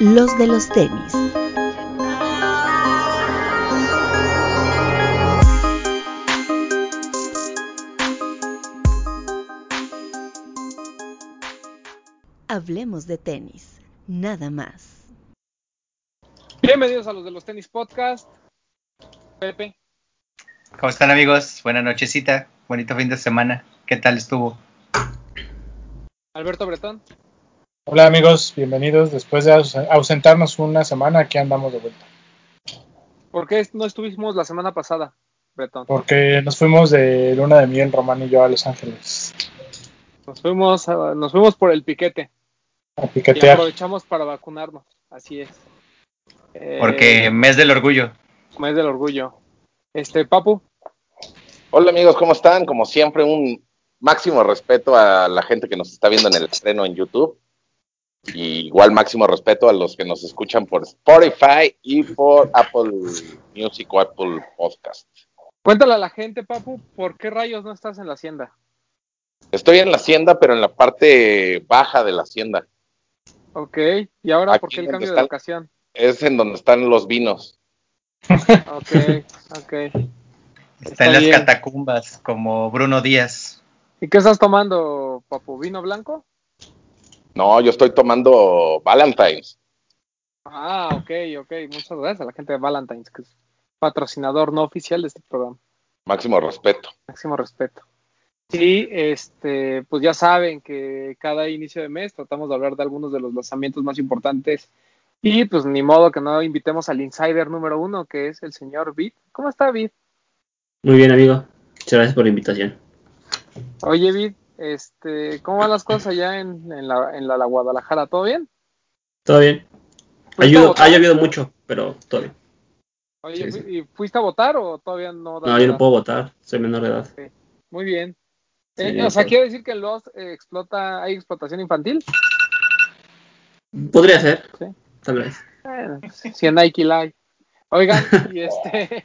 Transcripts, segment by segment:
los de los tenis. Hablemos de tenis, nada más. Bienvenidos a los de los tenis podcast. Pepe. ¿Cómo están amigos? Buena nochecita, bonito fin de semana. ¿Qué tal estuvo? Alberto Bretón. Hola amigos, bienvenidos. Después de ausentarnos una semana, aquí andamos de vuelta. ¿Por qué no estuvimos la semana pasada, Bretón? Porque nos fuimos de luna de miel, Román y yo, a Los Ángeles. Nos fuimos, nos fuimos por el piquete. A piquetear. Y aprovechamos para vacunarnos, así es. Porque Eh, mes del orgullo. mes del orgullo. Este, Papu. Hola amigos, ¿cómo están? Como siempre, un máximo respeto a la gente que nos está viendo en el estreno en YouTube. Y igual máximo respeto a los que nos escuchan por Spotify y por Apple Music o Apple Podcast. Cuéntale a la gente, Papu, ¿por qué rayos no estás en la hacienda? Estoy en la hacienda, pero en la parte baja de la hacienda. Ok, ¿y ahora Aquí por qué el cambio de locación? Es en donde están los vinos. Ok, ok. Está, en las bien. catacumbas, como Bruno Díaz. ¿Y qué estás tomando, Papu? ¿Vino blanco? No, yo estoy tomando Valentine's. Ah, ok, ok. Muchas gracias a la gente de Valentine's, que es patrocinador no oficial de este programa. Máximo respeto. Máximo respeto. Sí, este, pues ya saben que cada inicio de mes tratamos de hablar de algunos de los lanzamientos más importantes. Y pues ni modo que no invitemos al insider número uno, que es el señor Vid. ¿Cómo está Vid? Muy bien, amigo. Muchas gracias por la invitación. Oye, Vid, este, ¿cómo van las cosas allá en, en la, en la, la Guadalajara? ¿Todo bien? ¿Todo bien? Ha ¿Fuiste a llovido, votar? ha llovido mucho, pero todo bien. Oye, Sí, sí. ¿y fuiste a votar o todavía no? No, yo no puedo votar. Soy menor de edad. Muy bien. Eh, o sea, quiere decir que en Lost eh, explota, hay explotación infantil. Podría ser. Sí. Tal vez. Bueno, si en Nike Live. Oigan, y este,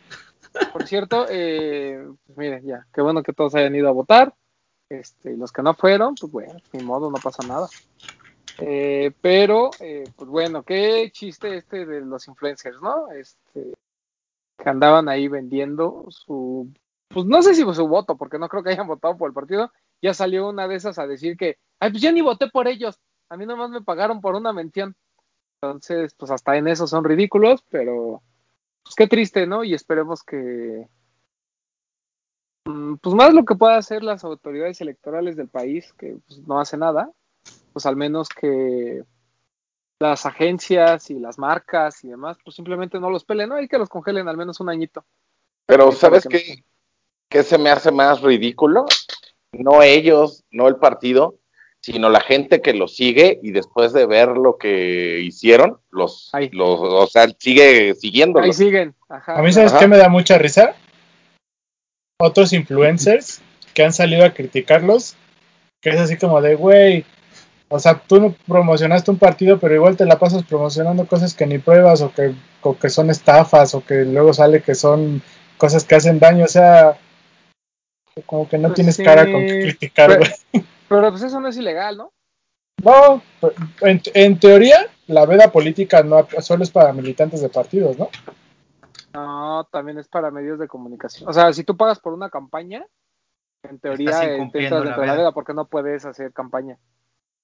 por cierto, eh, pues miren, ya, qué bueno que todos hayan ido a votar. Este, los que no fueron, pues bueno, ni modo, no pasa nada. Eh, pero, eh, pues bueno, qué chiste este de los influencers, ¿no? Este, que andaban ahí vendiendo su, pues no sé si fue su voto, porque no creo que hayan votado por el partido. Ya salió una de esas a decir que, ay, pues yo ni voté por ellos, a mí nomás me pagaron por una mención. Entonces, pues hasta en eso son ridículos, pero pues qué triste, ¿no? Y esperemos que, pues más lo que puedan hacer las autoridades electorales del país, que pues, no hace nada, pues al menos que las agencias y las marcas y demás, pues simplemente no los pelen, ¿no? Hay que los congelen al menos un añito. Pero ¿sabes que qué, qué se me hace más ridículo? No ellos, no el partido, sino la gente que los sigue y después de ver lo que hicieron, los, Ahí. los o sea, sigue siguiéndolos. Ahí siguen. Ajá. A mí, ¿sabes Ajá. qué me da mucha risa? Otros influencers que han salido a criticarlos, que es así como de, güey, o sea, tú no promocionaste un partido, pero igual te la pasas promocionando cosas que ni pruebas o que, o que son estafas o que luego sale que son cosas que hacen daño, o sea, como que no Pues tienes sí, cara con que criticar, pero- güey. Pero pues eso no es ilegal, ¿no? No, en, en teoría, la veda política no solo es para militantes de partidos, ¿no? No, también es para medios de comunicación. O sea, si tú pagas por una campaña, en teoría Estás eh, te la dentro de la veda. porque no puedes hacer campaña.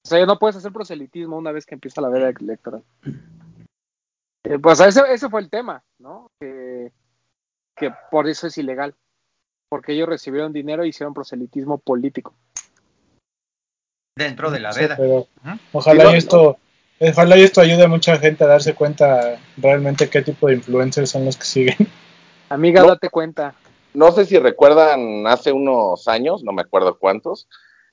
O sea, no puedes hacer proselitismo una vez que empieza la veda electoral. Eh, pues ese, ese fue el tema, ¿no? Que, que por eso es ilegal. Porque ellos recibieron dinero e hicieron proselitismo político. Dentro de la Sí, veda. pero ojalá esto, ojalá y esto ayude a mucha gente a darse cuenta realmente qué tipo de influencers son los que siguen. Amiga, No. date cuenta. No sé si recuerdan hace unos años, no me acuerdo cuántos,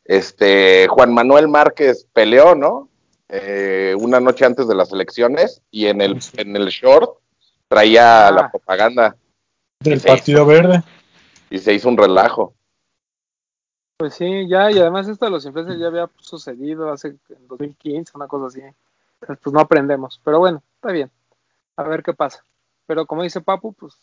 este Juan Manuel Márquez peleó, ¿no? Eh, una noche antes de las elecciones y en el, Sí. en el short traía Ah. la propaganda Del. Partido Verde. y se hizo un relajo. Pues sí, ya, y además esto de los influencers ya había sucedido hace en 2015, una cosa así. Pues no aprendemos. Pero bueno, está bien. A ver qué pasa. Pero como dice Papu, pues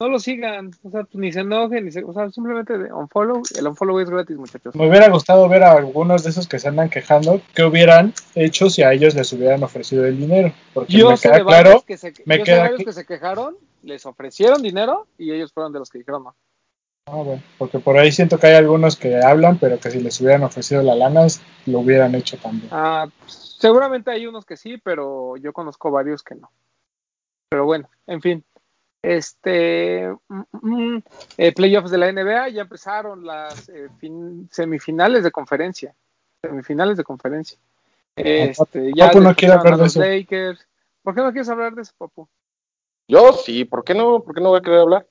no lo sigan, o sea, pues, ni se enojen, ni se, o sea, simplemente unfollow, el unfollow es gratis, muchachos. Me hubiera gustado ver a algunos de esos que se andan quejando qué hubieran hecho si a ellos les hubieran ofrecido el dinero. Porque Yo me sé queda claro, que se, me yo sé de que se quejaron, les ofrecieron dinero y ellos fueron de los que dijeron no. Ah, bueno, porque por ahí siento que hay algunos que hablan, pero que si les hubieran ofrecido la lana, lo hubieran hecho también. Ah, seguramente hay unos que sí, pero yo conozco varios que no. Pero bueno, en fin. Este mm, mm, eh, playoffs de la NBA ya empezaron las eh, fin- semifinales de conferencia. Semifinales de conferencia. Este, ya Papu no hablar de. Lakers. ¿Por qué no quieres hablar de eso, papu? Yo sí, ¿por qué no? ¿Por qué no voy a querer hablar?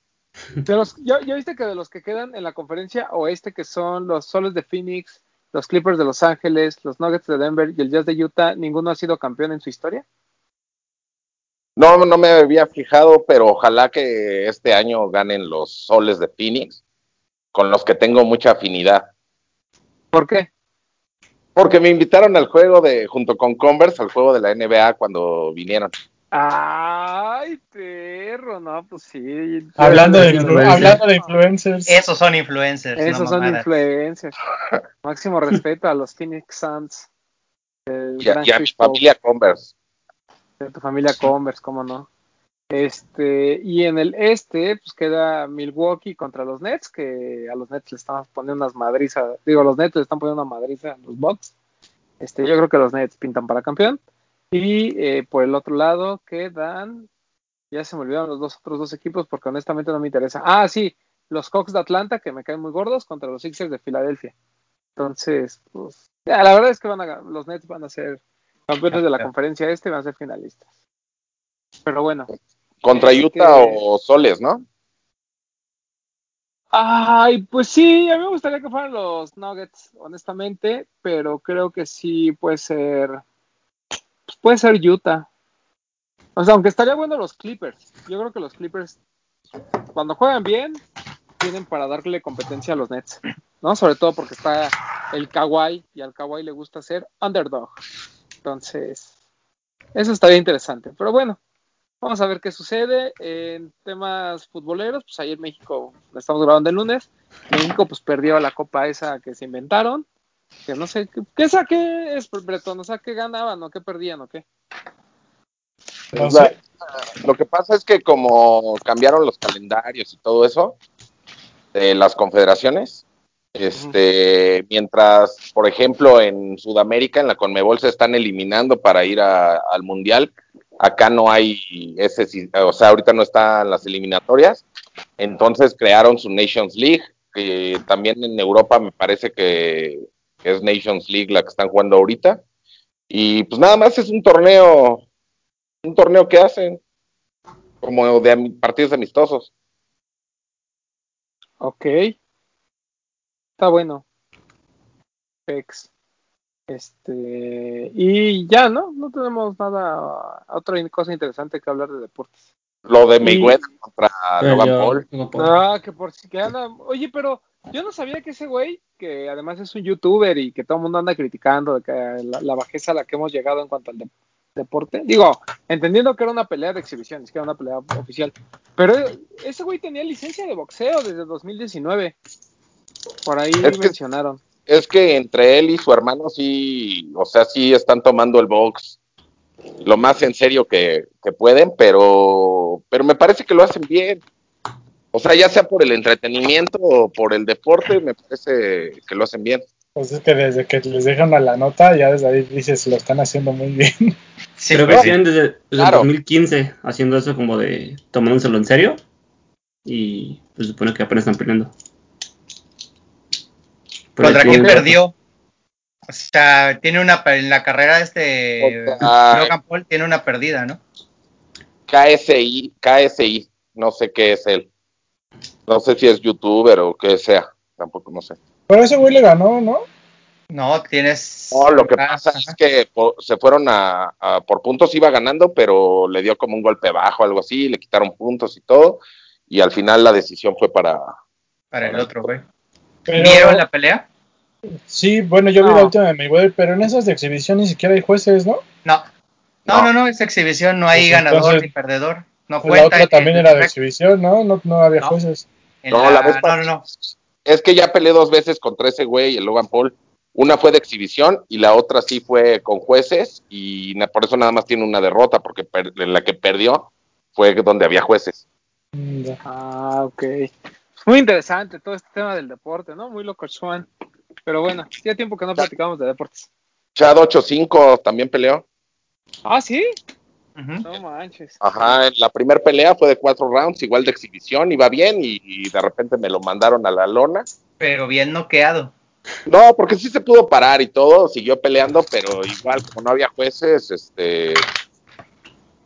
De los, ya, ya viste que de los que quedan en la conferencia oeste, que son los Soles de Phoenix, los Clippers de Los Ángeles, los Nuggets de Denver y el Jazz de Utah, ninguno ha sido campeón en su historia. No, no me había fijado, pero ojalá que este año ganen los soles de Phoenix, con los que tengo mucha afinidad. ¿Por qué? Porque me invitaron al juego de, junto con Converse, al juego de la NBA cuando vinieron. Ay, perro, no, pues sí. Hablando de, Influencer. influ- hablando de influencers, Esos son influencers. Esos no son mamadas. influencers. Máximo respeto a los Phoenix Suns. El Y a, y a mi familia Converse. de tu familia Converse, cómo no. Este, y en el este, pues queda Milwaukee contra los Nets, que a los Nets le están poniendo unas madrizas, digo, los Nets le están poniendo una madriza a los Bucks. Este, yo creo que los Nets pintan para campeón. Y eh, por el otro lado quedan, ya se me olvidaron los dos otros dos equipos porque honestamente no me interesa. Ah, sí, los Hawks de Atlanta, que me caen muy gordos, contra los Sixers de Filadelfia. Entonces, pues, ya, la verdad es que van a, los Nets van a ser campeones de la conferencia este y van a ser finalistas. Pero bueno, Contra Es Utah que- o Soles, ¿no? Ay, pues sí, a mí me gustaría que fueran los Nuggets, honestamente, pero creo que sí puede ser, puede ser Utah. O sea, aunque estaría bueno los Clippers. Yo creo que los Clippers, cuando juegan bien, tienen para darle competencia a los Nets, ¿no? Sobre todo porque está el Kawhi y al Kawhi le gusta ser underdog. Entonces, eso estaría interesante. Pero bueno, Vamos a ver qué sucede en temas futboleros. Pues ayer México, estamos grabando el lunes, México pues perdió la copa esa que se inventaron. Que no sé, ¿qué, qué esa qué es, Bretón? O sea, ¿qué ganaban o qué perdían o qué? Lo que pasa es que como cambiaron los calendarios y todo eso de las confederaciones, este, mientras, por ejemplo, en Sudamérica, en la Conmebol se están eliminando para ir a- al Mundial, acá no hay ese, o sea, ahorita no están las eliminatorias, entonces crearon su Nations League, que también en Europa me parece que es Nations League la que están jugando ahorita, y pues nada más es un torneo, un torneo que hacen como de partidos amistosos. Ok. Está bueno. Pex. Este. Y ya, ¿no? No tenemos nada, otra cosa interesante que hablar de deportes. Lo de Y- Mayweather contra Logan Perdió Paul. Logan Paul. Ah, que por si que anda. Oye, pero yo no sabía que ese güey, que además es un youtuber y que todo el mundo anda criticando de que la, la bajeza a la que hemos llegado en cuanto al de- deporte. Digo, entendiendo que era una pelea de exhibición, es que era una pelea oficial. Pero ese güey tenía licencia de boxeo desde 2019. Por ahí Es que- mencionaron. Es que entre él y su hermano sí, o sea, sí están tomando el box lo más en serio que, que pueden, pero, pero me parece que lo hacen bien. O sea, ya sea por el entretenimiento o por el deporte, me parece que lo hacen bien. pues es que desde que les dejan a la nota, ya desde ahí dices, lo están haciendo muy bien. Sí, Pero que sí. siguen desde, desde Claro. el 2015 haciendo eso como de tomándoselo en serio. Y pues supone que apenas están peleando. Pero ¿Contra quién perdió? O sea, tiene una en la carrera este Contra- Logan Paul tiene una perdida, ¿no? KSI, KSI, no sé qué es él. No sé si es youtuber o qué sea, tampoco no sé. Pero ese güey le ganó, ¿no? No, tienes. No, lo que Ah, pasa es que se fueron a, a- por puntos iba ganando, pero le dio como un golpe bajo, algo así, le quitaron puntos y todo, y al final la decisión fue para Para el otro, güey. ¿Vieron la pelea? Sí, bueno, yo vi la última de Mayweather, pero en esas de exhibición ni siquiera hay jueces, ¿no? No. No, No. no, no, es exhibición, no hay Pues ganador entonces- ni perdedor. no Pues la cuenta. otra que también era de exhibición, ¿no? No, no había No. jueces. No, la- la vez no, pasada. no, no. Es que ya peleé dos veces contra ese güey, el Logan Paul. Una fue de exhibición y la otra sí fue con jueces y por eso nada más tiene una derrota, porque per- en la que perdió fue donde había jueces. Mm. Ah, ok. Muy interesante todo este tema del deporte, ¿no? Muy loco, Juan. Pero bueno, ya tiempo que no platicamos de deportes. Chad 8-5 también peleó. Ah, sí. No manches. Ajá, en la primera pelea fue de cuatro rounds, igual de exhibición, iba bien y, y de repente me lo mandaron a la lona. Pero bien noqueado. No, porque sí se pudo parar y todo, siguió peleando, pero igual como no había jueces, este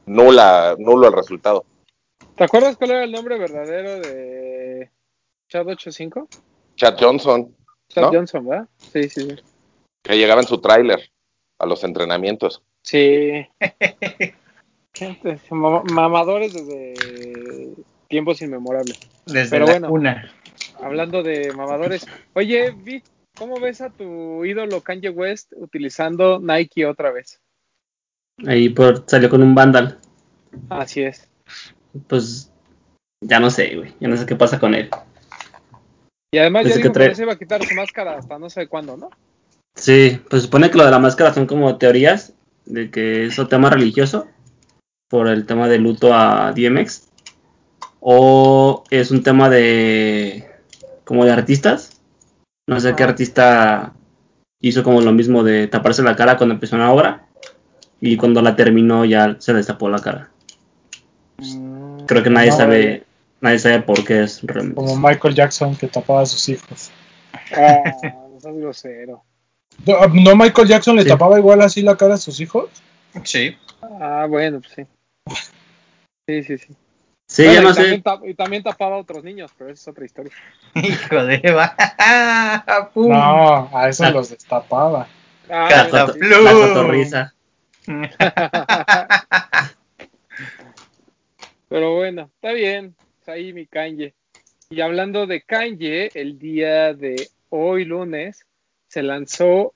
nula, nulo el resultado. ¿Te acuerdas cuál era el nombre verdadero de Chad 85? Chad Johnson, Chad ¿No? Johnson, ¿verdad? Sí, sí, sí. que llegaba en su tráiler a los entrenamientos. Sí. Mamadores desde tiempos inmemorables. Desde Pero la bueno. cuna. Hablando de mamadores. Oye, Vi, ¿cómo ves a tu ídolo Kanye West utilizando Nike otra vez? Ahí por, salió con un Vandal. Así es. Pues ya no sé, güey. Ya no sé qué pasa con él. Y además ya Desde dijo que que, se iba a quitar su máscara hasta no sé cuándo, ¿no? Sí, pues supone que lo de la máscara son como teorías de que es un tema religioso por el tema de luto a DMX o es un tema de como de artistas. No sé qué artista hizo como lo mismo de taparse la cara cuando empezó una obra y cuando la terminó ya se les tapó la cara. Creo que nadie No, sabe nadie sabe por qué es realmente. Como Michael Jackson que tapaba a sus hijos. Ah, no seas grosero. No, ¿no Michael Jackson le Sí. tapaba igual así la cara a sus hijos? Sí. Ah, bueno, pues sí. Sí, sí, sí. Sí, Bueno, ya y, no también sé. tap- y también tapaba a otros niños, pero esa es otra historia. Hijo de. No, a esos los destapaba. Ah, La, cotorriza. Pero bueno, está bien. Ahí mi Kanye. Y hablando de Kanye, el día de hoy lunes se lanzó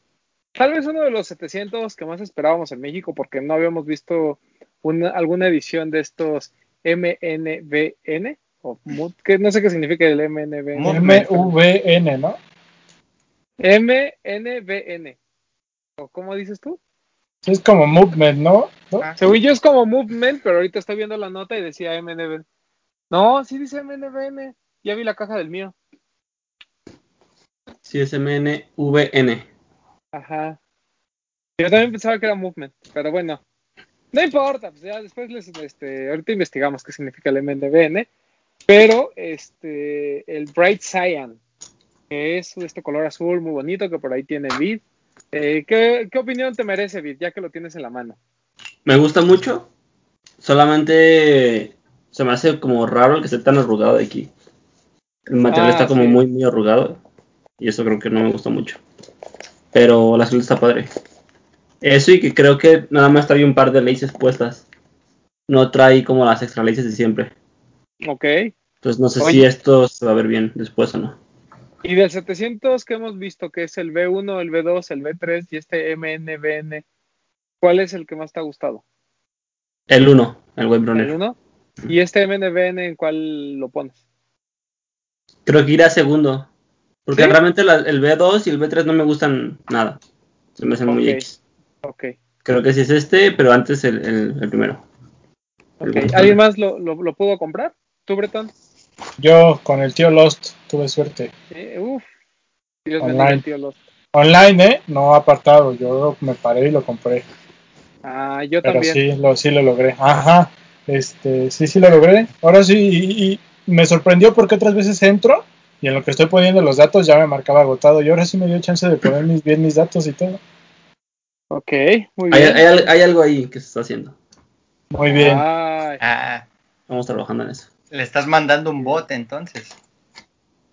tal vez uno de los 700 que más esperábamos en México porque no habíamos visto una, alguna edición de estos MNBN o MUD, que no sé qué significa el MNBN. MVN, ¿no? MNBN. ¿O cómo dices tú? Es como movement, ¿no? ¿No? Ah, Según yo es como movement, pero ahorita estoy viendo la nota y decía MNBN. No, sí dice MNBN. Ya vi la caja del mío. Sí, es MNVN. Ajá. Yo también pensaba que era movement, pero bueno. No importa, pues ya después les, este, ahorita investigamos qué significa el MNBN. Pero este, el Bright Cyan, que es este color azul muy bonito que por ahí tiene Vid. Eh, ¿qué, ¿Qué opinión te merece, Vid, ya que lo tienes en la mano? Me gusta mucho. Solamente se me hace como raro el que esté tan arrugado de aquí. El material Ah, está como sí. muy, muy arrugado. Y eso creo que no me gusta mucho. Pero la azul está padre. Eso y que creo que nada más trae un par de laces puestas. No trae como las extra laces de siempre. Ok. Entonces no sé Oye. si esto se va a ver bien después o no. Y del 700 que hemos visto, que es el B1, el B2, el B3 y este MNBN, ¿cuál es el que más te ha gustado? El 1, el Web ¿El Runner. 1? ¿Y este MNBN en cuál lo pones? Creo que irá segundo. Porque ¿Sí? realmente la- el B2 y el B3 no me gustan nada. Se me hacen muy. X. Ok. Creo que sí es este, pero antes el, el- el primero. El ok. Web ¿Alguien más lo, lo, lo pudo comprar? ¿Tú, Breton? Yo con el tío Lost tuve suerte. Eh, uf. Dios Online. al tío Lost. Online, ¿eh? No apartado. Yo me paré y lo compré. Ah, yo Pero también. sí, lo, sí lo logré. Ajá. Este, sí, sí lo logré. Ahora sí, y, y me sorprendió porque otras veces entro y en lo que estoy poniendo los datos ya me marcaba agotado. Y ahora sí me dio chance de poner mis, bien mis datos y todo. Ok, muy Hay, bien. hay hay algo ahí que se está haciendo. Muy bien. Ah, Vamos trabajando en eso. le estás mandando un bot entonces.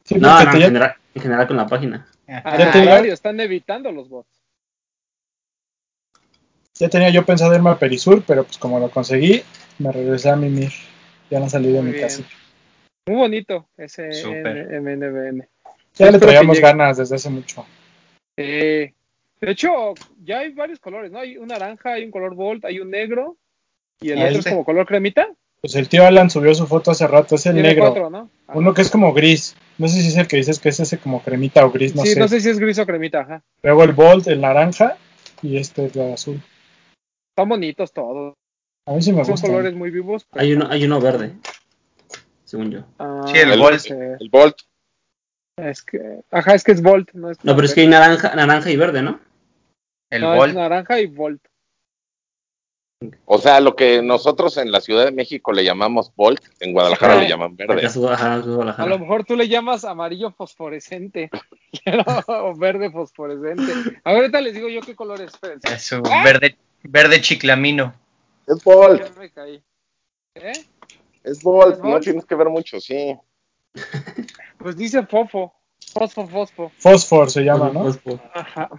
Sí, No, no, en ya- general, en general con la página. al Ya te- contrario, están evitando los bots. ya tenía yo pensado irme a Perisur, pero pues como lo conseguí, me regresé a Mimir. Ya no salí de Muy mi bien. casa. Muy bonito ese. MNBN. Ya le traíamos ganas desde hace mucho. Eh, de hecho, ya hay varios colores, ¿no? Hay un naranja, hay un color Volt, hay un negro y el ¿Y otro este? es como color cremita. Pues el tío Alan subió su foto hace rato, es el Tiene negro. cuatro, ¿no? Ajá. Uno que es como gris. No sé si es el que dices que es ese como cremita o gris, no sí, sé. no sé si es gris o cremita, ajá. Luego el Bolt, el naranja, y este es el azul. Están bonitos todos. A mí sí me Son colores muy vivos. pero- Hay uno, hay uno verde, según yo. Ah, Sí, el El- Volt. eh, El Bolt. Es que, ajá, es que es Volt, no es No, pero es que hay naranja, naranja y verde, ¿no? El no, es Volt. naranja y Volt. O sea, lo que nosotros en la Ciudad de México le llamamos Bolt, en Guadalajara le llaman verde. es Guadalajara, es A lo mejor tú le llamas amarillo fosforescente o verde fosforescente. A ver, ahorita les digo yo qué color es. Es un verde, verde chiclamino. Es me caí. ¿Eh? es Bolt, ¿Es no tienes que ver mucho, sí. Pues dice fofo. Fosfo, fosfo. Fosfor se llama, ¿no? Fosfo. Ajá.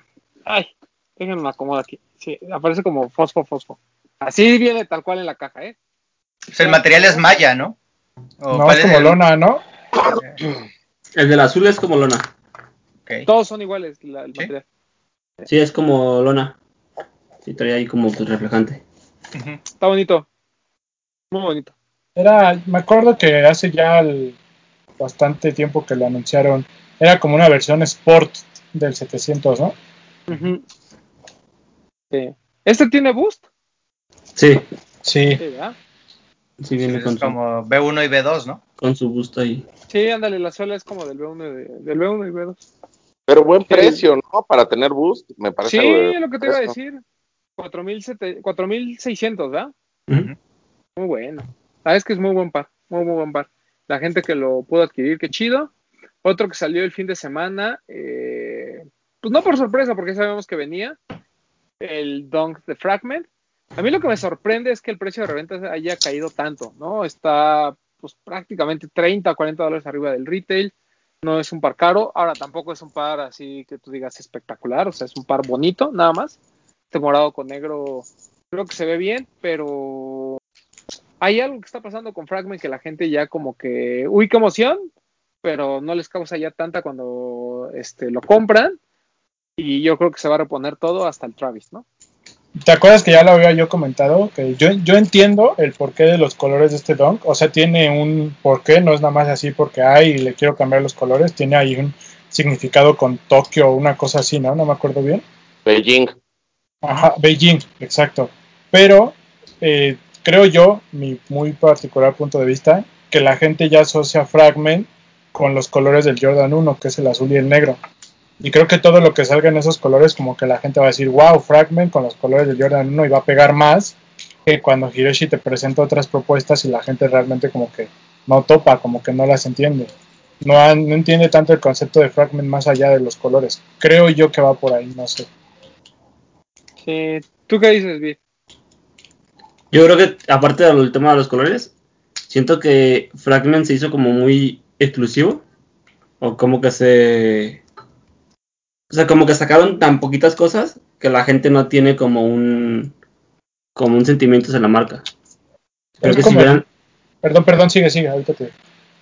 Ay, déjenme acomodar aquí. Sí, aparece como fosfo, fosfo. Así viene tal cual en la caja, ¿eh? Pues el material es malla, ¿no? ¿O No, cuál es como el- lona, ¿no? El del azul es como lona. Ok. Todos son iguales la- el ¿Sí? material. Sí, es como lona. Sí, traía ahí como pues, reflejante. Está bonito. Muy bonito. Era, me acuerdo que hace ya el- bastante tiempo que lo anunciaron. Era como una versión Sport del 700, ¿no? Ujú. Sí. ¿Este tiene boost? Sí, Sí. Sí, ¿verdad? sí viene Es con su, como B1 y B2, ¿no? con su busto ahí. Sí, ándale, la suela es como del B1 y, de- del B1 y B2. Pero buen precio, ¿no? Para tener boost, me parece. Sí, es lo que te iba a decir. 4.700 4.600, ¿verdad? Ujú. Muy bueno. Sabes que es muy buen par, muy, muy buen par. La gente que lo pudo adquirir, qué chido. Otro que salió el fin de semana, eh, pues no por sorpresa, porque sabemos que venía, el Dunk de Fragment. A mí lo que me sorprende es que el precio de reventa haya caído tanto, ¿no? Está pues prácticamente 30 40 dólares arriba del retail. No es un par caro. Ahora tampoco es un par así que tú digas espectacular, o sea, es un par bonito, nada más. Este morado con negro creo que se ve bien, pero hay algo que está pasando con Fragment que la gente ya como que, uy, qué emoción, pero no les causa ya tanta cuando este, lo compran. Y yo creo que se va a reponer todo hasta el Travis, ¿no? ¿Te acuerdas que ya lo había yo comentado? Que yo, yo entiendo el porqué de los colores de este dunk. O sea, tiene un porqué, no es nada más así porque hay y le quiero cambiar los colores. Tiene ahí un significado con Tokio o una cosa así, ¿no? No me acuerdo bien. Beijing. Ajá, Beijing, exacto. Pero eh, creo yo, mi muy particular punto de vista, que la gente ya asocia Fragment con los colores del Jordan 1, que es el azul y el negro. Y creo que todo lo que salga en esos colores, como que la gente va a decir, wow, Fragment con los colores del Jordan 1 y va a pegar más que cuando Hiroshi te presenta otras propuestas y la gente realmente como que no topa, como que no las entiende. No, no entiende tanto el concepto de Fragment más allá de los colores. Creo yo que va por ahí, no sé. Sí. ¿Tú qué dices, Vi? Yo creo que, aparte del tema de los colores, siento que Fragment se hizo como muy exclusivo. O como que se. O sea, como que sacaron tan poquitas cosas que la gente no tiene como un. Como un sentimiento hacia la marca. Creo que si hubieran. Perdón, perdón, sigue, sigue, ahorita te...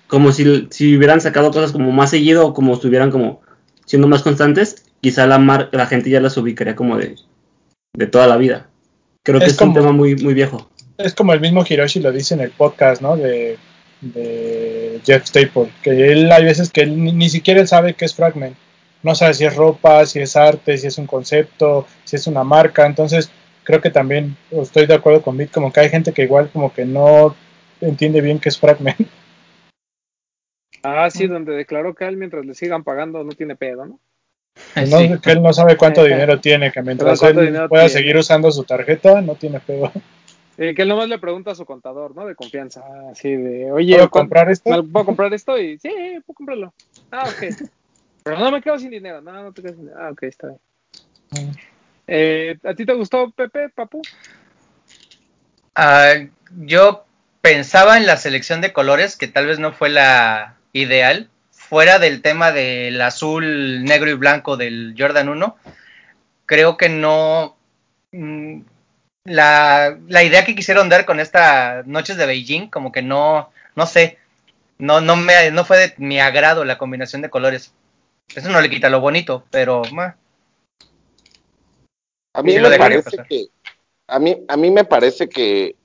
Como si, si hubieran sacado cosas como más seguido o como estuvieran como siendo más constantes, quizá la mar la gente ya las ubicaría como de, de toda la vida. Creo que Es como- un tema muy, muy viejo. Es como el mismo Hiroshi lo dice en el podcast, ¿no? De, de Jeff Staple, que él hay veces que él ni, ni siquiera él sabe qué es Fragment. No sabe si es ropa, si es arte, si es un concepto, si es una marca. Entonces, creo que también estoy de acuerdo con Vic, como que hay gente que igual como que no entiende bien qué es Fragment. Ah, sí, donde declaró que a él mientras le sigan pagando no tiene pedo, ¿no? No, Sí. Que él no sabe cuánto dinero tiene, que mientras él pueda tiene. seguir usando su tarjeta, no tiene pedo. Eh, que él nomás le pregunta a su contador, ¿no? De confianza. Así de, oye, ¿Puedo ¿cuán- comprar esto? ¿me ¿puedo comprar esto? Y sí, puedo comprarlo. Ah, ok. Pero no me quedo sin dinero. No, no te quedas sin dinero. Ah, ok, está bien. Mm. Eh, ¿A ti te gustó Pepe, Papu? Ah, yo pensaba en la selección de colores, que tal vez no fue la ideal, fuera del tema del azul, negro y blanco del Jordan 1. Creo que no. mm, La, la idea que quisieron dar con estas noches de Beijing, como que no, no sé, no, no, me, no fue de mi agrado la combinación de colores. Eso no le quita lo bonito, pero ma, A mí me parece que a mí a mí me parece que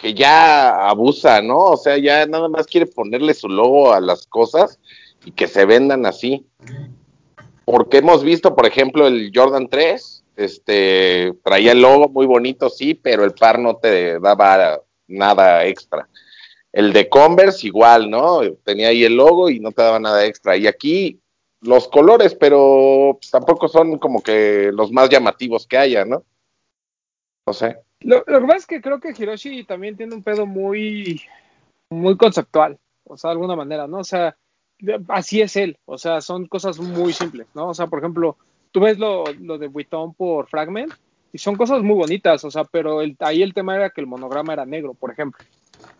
que ya abusa, ¿no? O sea, ya nada más quiere ponerle su logo a las cosas y que se vendan así. Porque hemos visto, por ejemplo, el Jordan 3, este, traía el logo muy bonito, sí, pero el par no te daba nada extra. El de Converse igual, ¿no? Tenía ahí el logo y no te daba nada extra. Y aquí los colores, pero tampoco son como que los más llamativos que haya, ¿no? No sé. Lo, lo que pasa es que creo que Hiroshi también tiene un pedo muy, muy conceptual, o sea, de alguna manera, ¿no? O sea, así es él, o sea, son cosas muy simples, ¿no? O sea, por ejemplo, tú ves lo, lo de Vuitton por Fragment y son cosas muy bonitas, o sea, pero el, ahí el tema era que el monograma era negro, por ejemplo,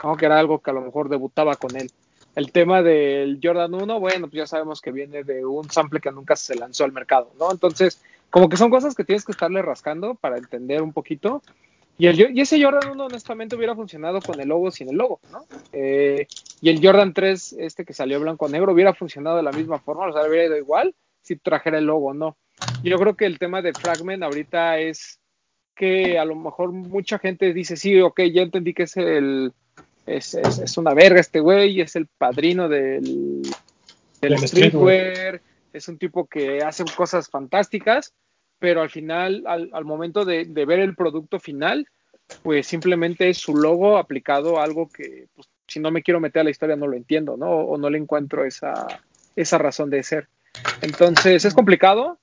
¿no? Que era algo que a lo mejor debutaba con él. El tema del Jordan 1, bueno, pues ya sabemos que viene de un sample que nunca se lanzó al mercado, ¿no? Entonces, como que son cosas que tienes que estarle rascando para entender un poquito. Y, el, y ese Jordan 1 honestamente hubiera funcionado con el logo sin el logo, ¿no? Eh, y el Jordan 3, este que salió blanco-negro, hubiera funcionado de la misma forma, o sea, hubiera ido igual si trajera el logo o no. Yo creo que el tema de Fragment ahorita es que a lo mejor mucha gente dice, sí, ok, ya entendí que es el... Es, es, es una verga este güey, es el padrino del, del streetwear, es un tipo que hace cosas fantásticas, pero al final, al, al momento de, de ver el producto final, pues simplemente es su logo aplicado a algo que, pues, si no me quiero meter a la historia, no lo entiendo, ¿no? O no le encuentro esa, esa razón de ser. Entonces, es complicado,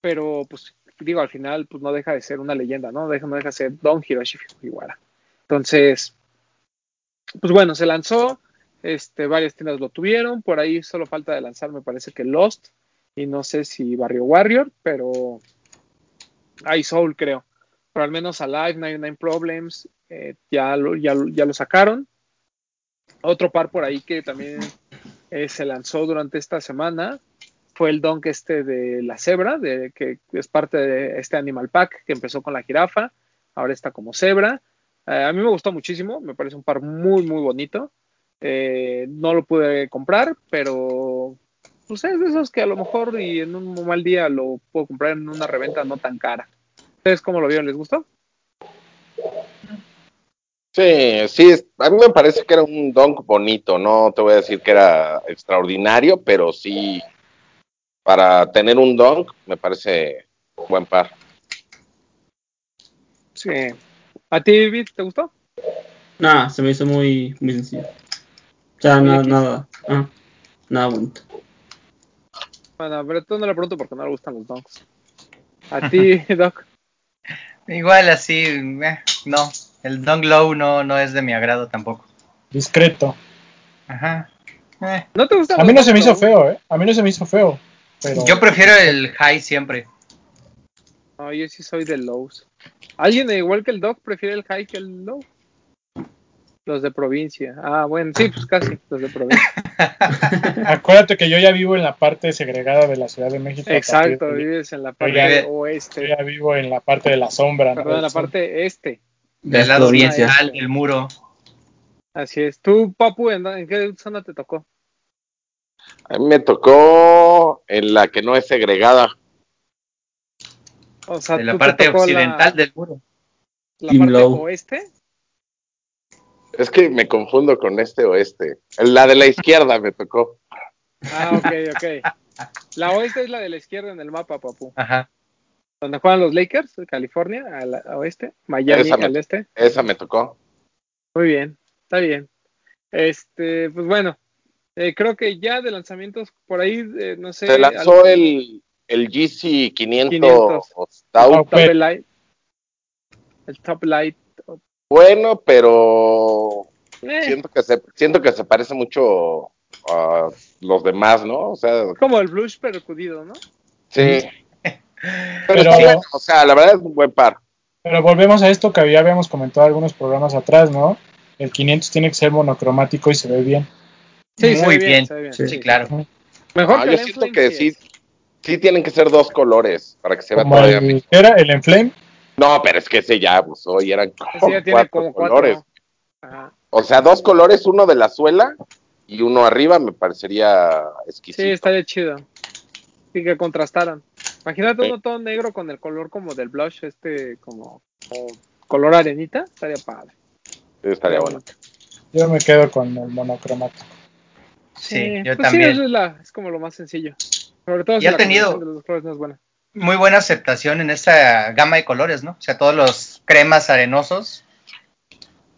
pero pues digo, al final, pues no deja de ser una leyenda, ¿no? Deja, no deja de ser Don Hiroshi Fujiwara. Entonces, pues bueno, se lanzó, este, varias tiendas lo tuvieron, por ahí solo falta de lanzar, me parece que Lost, y no sé si Barrio Warrior, pero hay Soul, creo. Pero al menos Alive, 99 Problems, eh, ya, lo, ya, lo- sacaron. Otro par por ahí que también eh, se lanzó durante esta semana fue el Donk este de la cebra, de, que es parte de este Animal Pack que empezó con la jirafa, ahora está como cebra. Eh, a mí me gustó muchísimo, me parece un par muy, muy bonito. Eh, no lo pude comprar, pero pues es de esos que a lo mejor y en un mal día lo puedo comprar en una reventa no tan cara. ¿Ustedes cómo lo vieron? ¿Les gustó? Sí, sí, a mí me parece que era un donk bonito, no te voy a decir que era extraordinario, pero sí, para tener un donk me parece buen par. Sí. ¿A ti, Vid, te gustó? Nada, se me hizo muy, muy sencillo. O sea, nada, nada, ah, nada bonito. Bueno, pero tú no le pregunto porque no le gustan los donks. ¿A ti, Doc? Igual así, eh, no. El Dunk Low no, no es de mi agrado tampoco. Discreto. Ajá. Eh, ¿No te gustan A mí no se me hizo feo, ¿eh? A mí no se me hizo feo. Pero Yo prefiero el High siempre. No, yo sí soy de lows. ¿Alguien igual que el Doc prefiere el high que el low? Los de provincia. Ah, bueno, sí, pues casi, los de provincia. acuérdate que yo ya vivo en la parte segregada de la Ciudad de México. Exacto, de- vives en la parte ya- yo oeste. ya vivo en la parte de la sombra. ¿no? Perdón, en la parte este. De Del lado oriental del muro. Así es. ¿Tú, Papu, en, en qué zona te tocó? A mí me tocó en la que no es segregada. O sea, De la ¿tú te parte tocó occidental la, del muro. la Team parte Low. oeste? Es que me confundo con este o este. La de la izquierda me tocó. Ah, ok, ok. La oeste es la de la izquierda en el mapa, Papu. Ajá. Donde juegan los Lakers, California, al oeste, Miami Esa me- al este. Esa me tocó. Muy bien, está bien. Este, pues bueno, eh, creo que ya de lanzamientos por ahí, eh, no sé. Se lanzó algo- el, el GC 500, 500. Stout. el Top Light. El Top Light. Bueno, pero Eh, siento que se siento que se parece mucho a los demás, ¿no? O sea, como el blush percudido, ¿no? sí. Pero, Pero- o sea, la verdad es un buen par. Pero volvemos a esto que ya habíamos comentado algunos programas atrás, ¿no? El 500 tiene que ser monocromático y se ve bien. Sí, se Muy ve bien. se ve bien. Sí, claro. Mejor Ah, que yo siento que sí, sí tienen que ser dos colores para que se vea todavía el, mejor. ¿qué era? El Enflame. No, pero es que ese ya abusó y eran como ya tiene cuatro como cuatro. colores. O sea, dos colores, uno de la suela y uno arriba me parecería exquisito. Sí, estaría chido. Sí, que contrastaran. Imagínate Sí. uno todo negro con el color como del blush, este, como, como color arenita, estaría padre. Sí, estaría bueno. Yo me quedo con el monocromático. Sí, yo pues también. Sí, es, la- es como lo más sencillo. Sobre todo Y si ha la tenido- combinación de los colores no es buena. Muy buena aceptación en esta gama de colores, ¿no? O sea, todos los cremas arenosos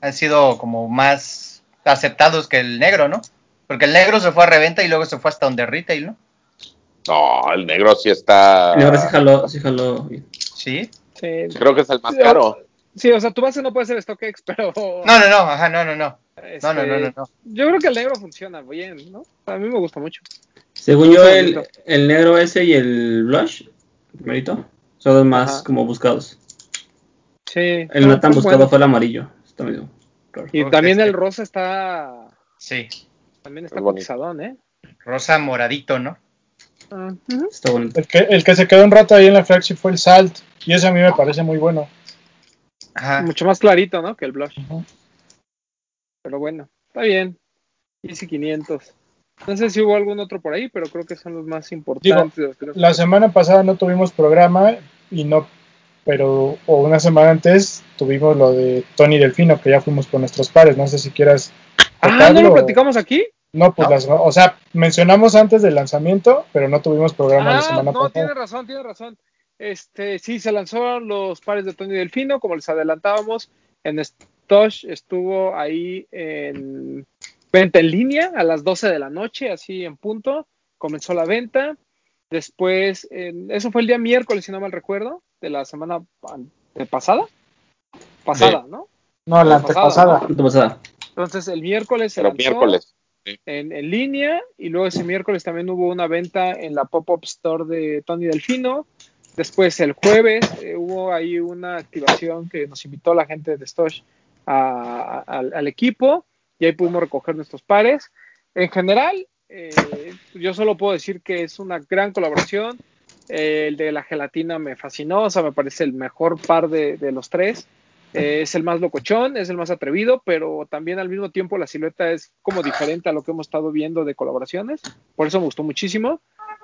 han sido como más aceptados que el negro, ¿no? Porque el negro se fue a reventa y luego se fue hasta donde retail, ¿no? No, el negro sí está. Y ahora sí jaló, sí jaló. Sí. Sí, Creo que es el más caro. sí, o sea, tu base no puede ser StockX, pero. No, no, no, ajá, no, no, no. este, No, no, no, no, no. Yo creo que el negro funciona bien, ¿no? A mí me gusta mucho. Según yo, el, el negro ese y el blush, primerito, son los más Ajá. como buscados. Sí. El no tan buscado fue el amarillo. Está medio raro. Y también este. el rosa está. Sí. También está cotizadón, ¿eh? Rosa moradito, ¿no? Está bonito. El que, el que se quedó un rato ahí en la flagship fue el Salt. Y ese a mí me parece muy bueno. Ajá. Mucho más clarito, ¿no? Que el blush. Pero bueno, está bien. Easy 500. No sé si hubo algún otro por ahí, pero creo que son los más importantes. los La semana pasada no tuvimos programa y no, pero o una semana antes tuvimos lo de Tony Delfino, que ya fuimos con nuestros pares. No sé si quieras. Ah, ¿no tocarlo lo platicamos aquí? No, pues No. las, o sea, mencionamos antes del lanzamiento, pero no tuvimos programa la Ah, semana no, tiene pasada. razón, tiene razón. Este, sí, se lanzaron los pares de Tony Delfino, como les adelantábamos. En Stosh estuvo ahí en venta en línea a las 12 de la noche, así en punto. Comenzó la venta. Después, en- eso fue el día miércoles, si no mal recuerdo, de la semana an- de pasada. Pasada, ¿no? No, la pasada, antepasada. ¿Qué pasada? Entonces, el miércoles se Pero lanzó miércoles. en, en línea y luego ese miércoles también hubo una venta en la pop-up store de Tony Delfino. Después el jueves eh, hubo ahí una activación que nos invitó la gente de Stosh a- a- al, al equipo y ahí pudimos recoger nuestros pares. En general, eh, yo solo puedo decir que es una gran colaboración. Eh, el de la gelatina me fascinó, o sea, me parece el mejor par de, los tres. Eh, es el más locochón, es el más atrevido, pero también al mismo tiempo la silueta es como diferente a lo que hemos estado viendo de colaboraciones. Por eso me gustó muchísimo.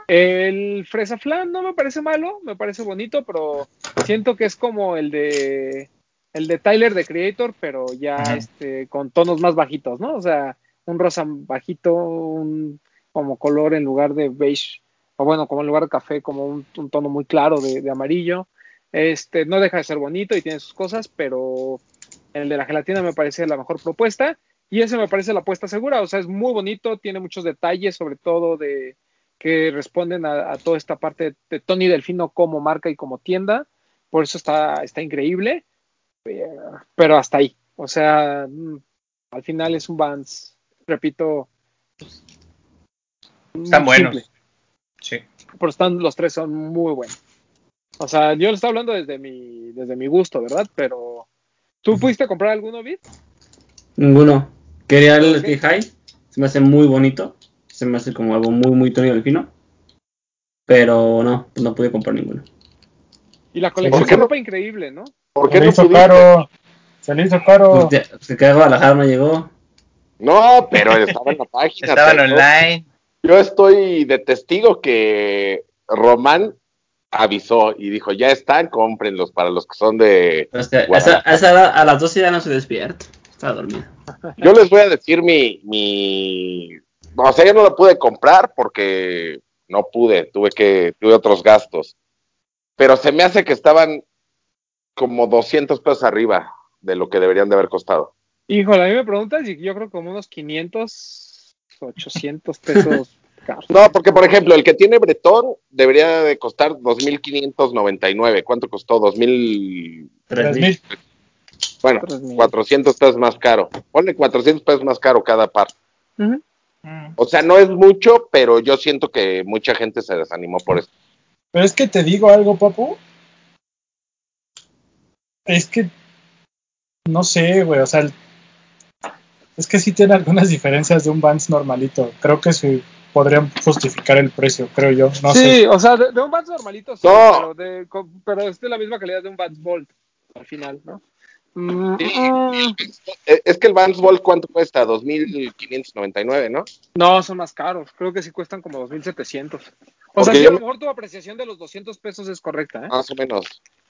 El Fresa Flan no me parece malo, me parece bonito, pero siento que es como el de el de Tyler de Creator, pero ya Ajá. este con tonos más bajitos, ¿no? O sea, un rosa bajito, un como color en lugar de beige, o bueno, como en lugar de café, como un, un tono muy claro de, de amarillo. Este, no deja de ser bonito y tiene sus cosas, pero el de la gelatina me parece la mejor propuesta y ese me parece la apuesta segura, o sea, es muy bonito, tiene muchos detalles, sobre todo de que responden a, a toda esta parte de Tony Delfino como marca y como tienda, por eso está, está increíble, pero hasta ahí, o sea, mm, al final es un Vans, repito, Están muy buenos. simple, Sí. pero están, los tres son muy buenos. O sea, yo lo estoy hablando desde mi, desde mi gusto, ¿verdad? Pero, ¿tú fuiste a comprar alguno, Vid? Ninguno. Quería el Ok. Sky High. Se me hace muy bonito. Se me hace como algo muy, muy Tony Delfino. Pero no, pues no pude comprar ninguno. Y la colección ¿Por qué de ropa increíble, ¿no? ¿Por Se qué le no hizo pudiste? caro. Se le hizo caro. Pues ya, se quedó Guadalajara, no llegó. No, pero estaba en la página. Estaban online. Yo estoy de testigo que Román avisó y dijo, ya están, cómprenlos para los que son de... A, esa, a esa edad, a las 12 ya no se despierta. Estaba dormido. Yo les voy a decir mi, mi... O sea, yo no lo pude comprar porque no pude, tuve que, tuve otros gastos. Pero se me hace que estaban como 200 pesos arriba de lo que deberían de haber costado. Híjole, a mí me preguntas y yo creo como unos 500, 800 pesos caros. No, porque por ejemplo, el que tiene Bretón debería de costar 2.599. ¿Cuánto costó? 2.000... 3000. Bueno, 3,000. 400 pesos más caro. Ponle 400 pesos más caro cada par. Mm. O sea, no es mucho, pero yo siento que mucha gente se desanimó por eso. Pero es que te digo algo, papu. Es que. No sé, güey. O sea, el- es que sí tiene algunas diferencias de un Vans normalito. Creo que sí podrían justificar el precio, creo yo. No sí, sé. o sea, de, de un Vans normalito, sí, No. pero, de, pero es de la misma calidad de un Vans Bolt al final, ¿no? Mm, Sí. mm, Eh, Es que el Vans Volt, ¿cuánto cuesta? 2.599, ¿no? no, son más caros. Creo que sí cuestan como 2.700. O sea, Porque a lo me- mejor tu apreciación de los 200 pesos es correcta, ¿eh? Más o menos.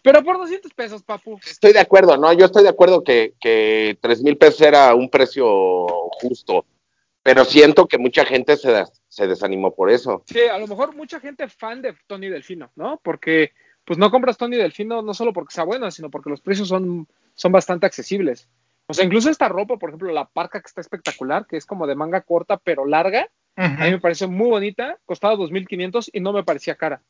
Pero por 200 pesos, papu. Estoy de acuerdo, ¿no? Yo estoy de acuerdo que, que 3 mil pesos era un precio justo, pero siento que mucha gente se, se desanimó por eso. Sí, a lo mejor mucha gente fan de Tony Delfino, ¿no? Porque pues no compras Tony Delfino no solo porque sea bueno, sino porque los precios son, son bastante accesibles. O sea, incluso esta ropa, por ejemplo, la parca que está espectacular, que es como de manga corta pero larga, a mí me parece muy bonita, costaba 2.500 y no me parecía cara.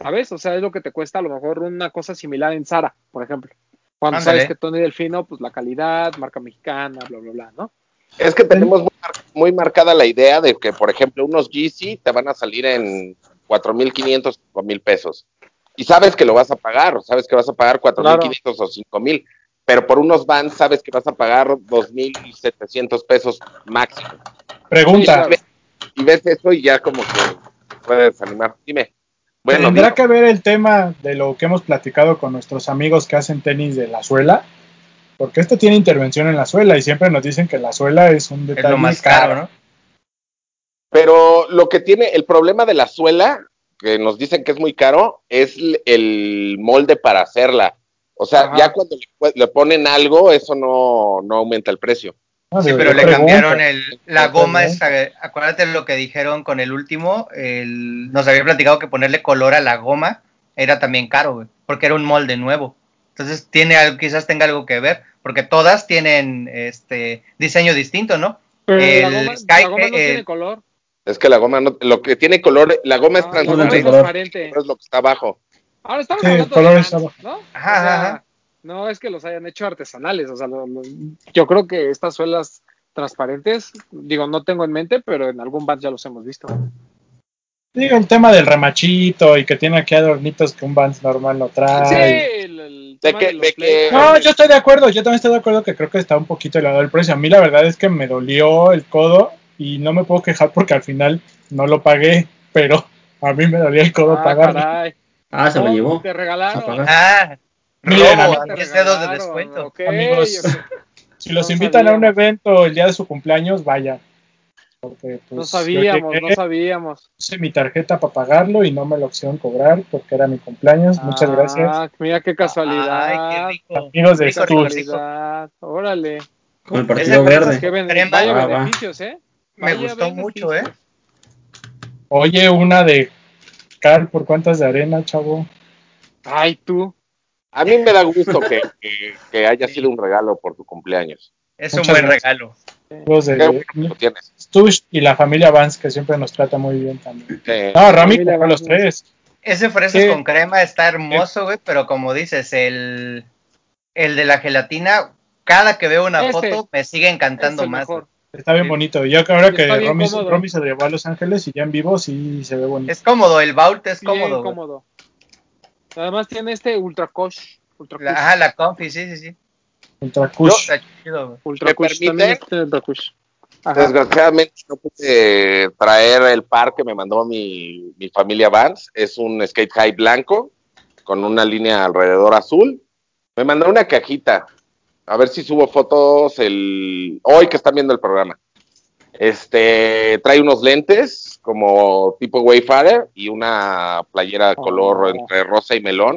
¿Sabes? O sea, es lo que te cuesta a lo mejor una cosa similar en Zara, por ejemplo. Cuando Ándale. sabes que Tony Delfino, pues la calidad, marca mexicana, bla, bla, bla, ¿no? Es que tenemos muy, mar- muy marcada la idea de que, por ejemplo, unos Yeezy te van a salir en 4.500, 5.000 pesos. Y sabes que lo vas a pagar, sabes que vas a pagar 4.500 o 5.000, pero por unos Vans sabes que vas a pagar 2.700 pesos máximo. Pregunta, Sí, claro. Y ves eso y ya como que puedes desanimar. Dime. Bueno, ¿tendrá que ver el tema de lo que hemos platicado con nuestros amigos que hacen tenis de la suela? Porque esto tiene intervención en la suela y siempre nos dicen que la suela es un Es detalle lo más caro, ¿no? Pero lo que tiene, el problema de la suela, que nos dicen que es muy caro, es el molde para hacerla. O sea, Ajá. ya cuando le, le ponen algo, eso no, no aumenta el precio. Sí, pero le cambiaron el, la goma esa, acuérdate lo que dijeron con el último, el- nos había platicado que ponerle color a la goma era también caro, güey, porque era un molde nuevo. Entonces tiene algo, quizás tenga algo que ver, porque todas tienen este diseño distinto, ¿no? Pero El la goma, Sky- la goma no el- tiene color. Es que la goma, no, lo que tiene color, la goma es Ah, es transparente, es lo que está abajo. Ahora estamos Sí, color de está Vans, ¿no? Ajá, O sea, ajá. No es que los hayan hecho artesanales, o sea, lo- lo- yo creo que estas suelas transparentes, digo, no tengo en mente, pero en algún Vans ya los hemos visto. Digo, el tema del remachito y que tiene aquí adornitos que un Vans normal no Sí, trae. el, el De que- de de que-. No, yo estoy de acuerdo, yo también estoy de acuerdo que creo que está un poquito elevado el precio. A mí la verdad es que me dolió el codo y no me puedo quejar porque al final no lo pagué, pero a mí me dolía el codo Ah, pagarlo. caray. Ah, se lo llevó. Te regalaron. Pagar. Ah, Miren, robo amigos, a Te 10 dedos de descuento. ok, Amigos. Si los No invitan a un evento el día de su cumpleaños, vayan. Porque, pues, No sabíamos, llegué, no sabíamos. puse mi tarjeta para pagarlo y no me lo quisieron cobrar porque era mi cumpleaños. Muchas gracias. Ah, mira qué casualidad. Ay, qué rico. Amigos de casualidad. Órale. Con el partido verde. Ben- Crema. vaya Va, va. beneficios, ¿eh? Me Vaya gustó mucho, ¿eh? Oye, una de Carl por cuántas de arena, chavo. Ay, tú. A mí me da gusto que, que- que haya sido un regalo por tu cumpleaños. Es un buen gracias. regalo. Los Qué de bueno que lo tienes. Stush y la familia Vance, que siempre nos trata muy bien también. Eh, No, Rami compró los tres. Ese fresas Sí. con crema está hermoso, güey, pero como dices, el, el de la gelatina, cada que veo una foto me sigue encantando más. mejor. Está bien Sí. bonito. Yo creo Y que bien Romy, se llevó a Los Ángeles y ya en vivo sí se ve bonito. Es cómodo, el vault es Bien cómodo. güey. cómodo. Además tiene este Ultra Cush. Ultra La, Cush. ajá, la comfy, sí, sí, sí. Ultra Kush. Güey. Ultra ¿Me Cush. permite? También este Ultra Cush. Ajá. Desgraciadamente no pude traer el par que me mandó mi, mi familia Vans. Es un skate high blanco con una línea alrededor azul. Me mandó una cajita. A ver si subo fotos el hoy que están viendo el programa. Este trae unos lentes como tipo Wayfarer y una playera color Oh. entre rosa y melón.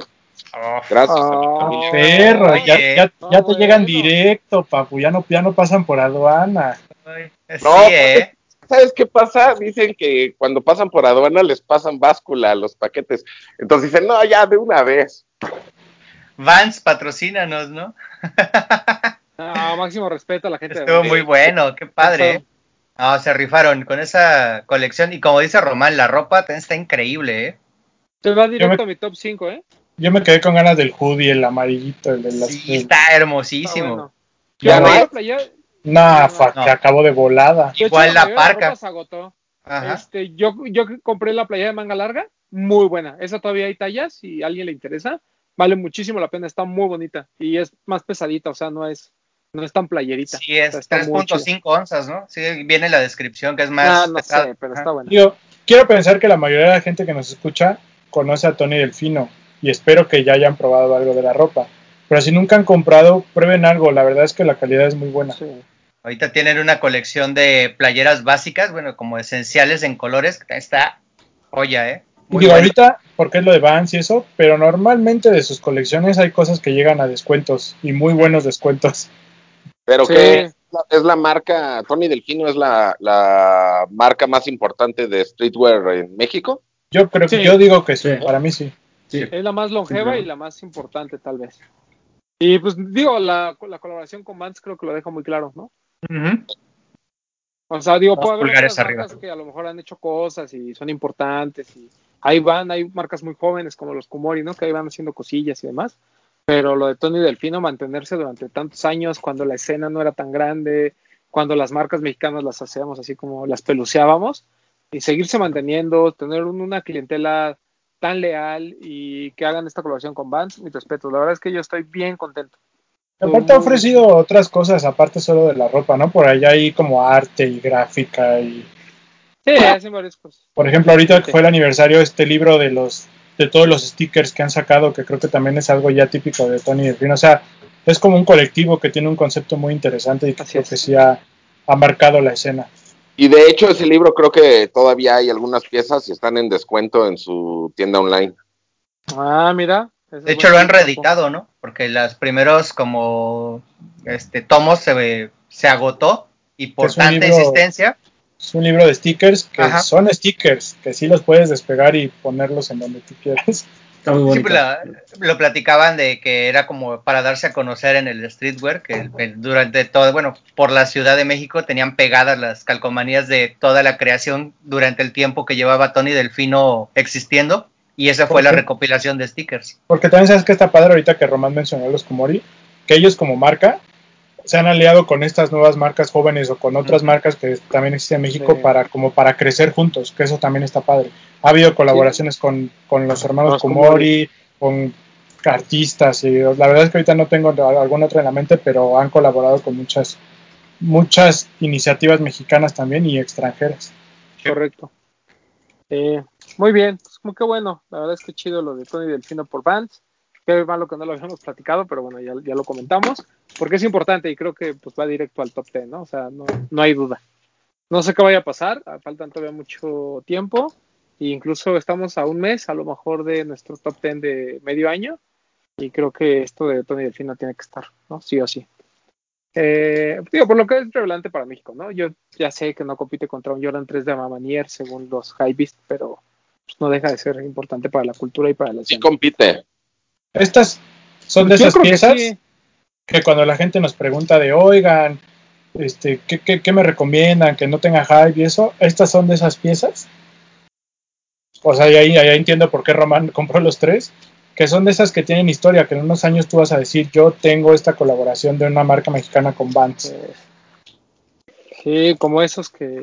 Oh, Gracias a mi Oh. familia. Perro, Oye. ya, ya, ya Ah, te bueno. llegan directo, papu. Ya no, ya no pasan por aduana. sí, No, eh. ¿Sabes qué pasa? Dicen que cuando pasan por aduana les pasan báscula a los paquetes. Entonces dicen, no, ya de una vez. Vans, patrocínanos, ¿no? Ah, máximo respeto a la gente. Estuvo muy bueno, qué padre. No, se rifaron con esa colección. Y como dice Román, la ropa también está increíble, ¿eh? Te va directo a mi top 5, ¿eh? Yo me quedé con ganas del hoodie, el amarillito, el de las. Sí, está hermosísimo. Ah, bueno. Ya no Nah, fuck, No. que acabó de volada. hecho, Igual la parca. se agotó. Ajá. Este, yo, yo compré la playera de manga larga, muy buena. Esa todavía hay tallas, si a alguien le interesa, vale muchísimo la pena, está muy bonita y es más pesadita, o sea, no es, no es tan playerita. Sí, es O sea, está muy chida. 3.5 onzas, ¿no? Sí, viene la descripción que es más. Ah, no sé, pero Ajá. está buena. Digo, quiero pensar que la mayoría de la gente que nos escucha conoce a Tony Delfino y espero que ya hayan probado algo de la ropa. Pero si nunca han comprado, prueben algo. La verdad es que la calidad es muy buena. Sí. Ahorita tienen una colección de playeras básicas, bueno, como esenciales en colores, que está joya, ¿eh? Y Muy digo, bueno. ahorita, porque es lo de Vans y eso, pero normalmente de sus colecciones hay cosas que llegan a descuentos y muy buenos descuentos. Pero Sí. que es la, marca, Tony Delfino es la, la marca más importante de streetwear en México. Yo creo que Sí. yo digo que sí, Sí. para mí sí. Sí. Es la más longeva y la más importante, tal vez. Y pues digo, la, la colaboración con Vans creo que lo deja muy claro, ¿no? Ujú. O sea, digo, puede haber arriba. marcas que a lo mejor han hecho cosas y son importantes y ahí van, hay marcas muy jóvenes como los Kumori, ¿no? Que ahí van haciendo cosillas y demás. Pero lo de Tony Delfino, mantenerse durante tantos años, cuando la escena no era tan grande, cuando las marcas mexicanas las hacíamos así como las peluceábamos, y seguirse manteniendo, tener un- una clientela tan leal y que hagan esta colaboración con Vans, mi respeto. La verdad es que yo estoy bien contento. Aparte ha ofrecido otras cosas aparte solo de la ropa, ¿no? Por allá hay como arte y gráfica y Sí, hacen varias cosas. por ejemplo ahorita que fue el aniversario este libro de los de todos los stickers que han sacado que creo que también es algo ya típico de Tony Delfino, o sea, es como un colectivo que tiene un concepto muy interesante y que Así creo es. que sí ha, ha marcado la escena. Y de hecho, ese libro creo que todavía hay algunas piezas y están en descuento en su tienda online. Ah, mira. De hecho, lo han reeditado, ¿no? Porque los primeros como este tomos se, se agotó y por tanta libro- insistencia, Es un libro de stickers que Ajá. son stickers, que sí los puedes despegar y ponerlos en donde tú quieras. Está muy sí, bonito. pues, la- lo platicaban de que era como para darse a conocer en el streetwear, que el- durante todo, bueno, por la Ciudad de México tenían pegadas las calcomanías de toda la creación durante el tiempo que llevaba Tony Delfino existiendo, y esa fue ¿Por la qué? recopilación de stickers. Porque también sabes que está padre ahorita que Román mencionó a los Kumori, que ellos como marca se han aliado con estas nuevas marcas jóvenes o con otras Ujú. marcas que también existen en México Sí. para como para crecer juntos, que eso también está padre. Ha habido colaboraciones con, con los hermanos Los Kumori, con artistas y la verdad es que ahorita no tengo alguna otra en la mente, pero han colaborado con muchas muchas iniciativas mexicanas también y extranjeras. Correcto. Eh, muy bien, pues como que bueno, la verdad es que chido lo de Tony Delfino por Vans. Qué malo que no lo habíamos platicado, pero bueno, ya, ya lo comentamos, porque es importante y creo que pues va directo al top 10, ¿no? O sea, no, no hay duda. No sé qué vaya a pasar, ah, faltan todavía mucho tiempo, e incluso estamos a un mes a lo mejor de nuestro top 10 de medio año, y creo que esto de Tony Delfino tiene que estar, ¿no? Sí o sí. Eh, digo, por lo que es relevante para México, ¿no? Yo ya sé que no compite contra un Jordan 3 de Mamanier según los high beast, pero pues, no deja de ser importante para la cultura y para la Sí compite. Estas son de Yo esas que piezas sí. que cuando la gente nos pregunta de, oigan, este, ¿qué, qué, qué me recomiendan? Que no tenga hype y eso, estas son de esas piezas. O sea, ahí, ahí entiendo por qué Román compró los tres, que son de esas que tienen historia, que en unos años tú vas a decir, yo tengo esta colaboración de una marca mexicana con Vans. Eh, sí, como esos que.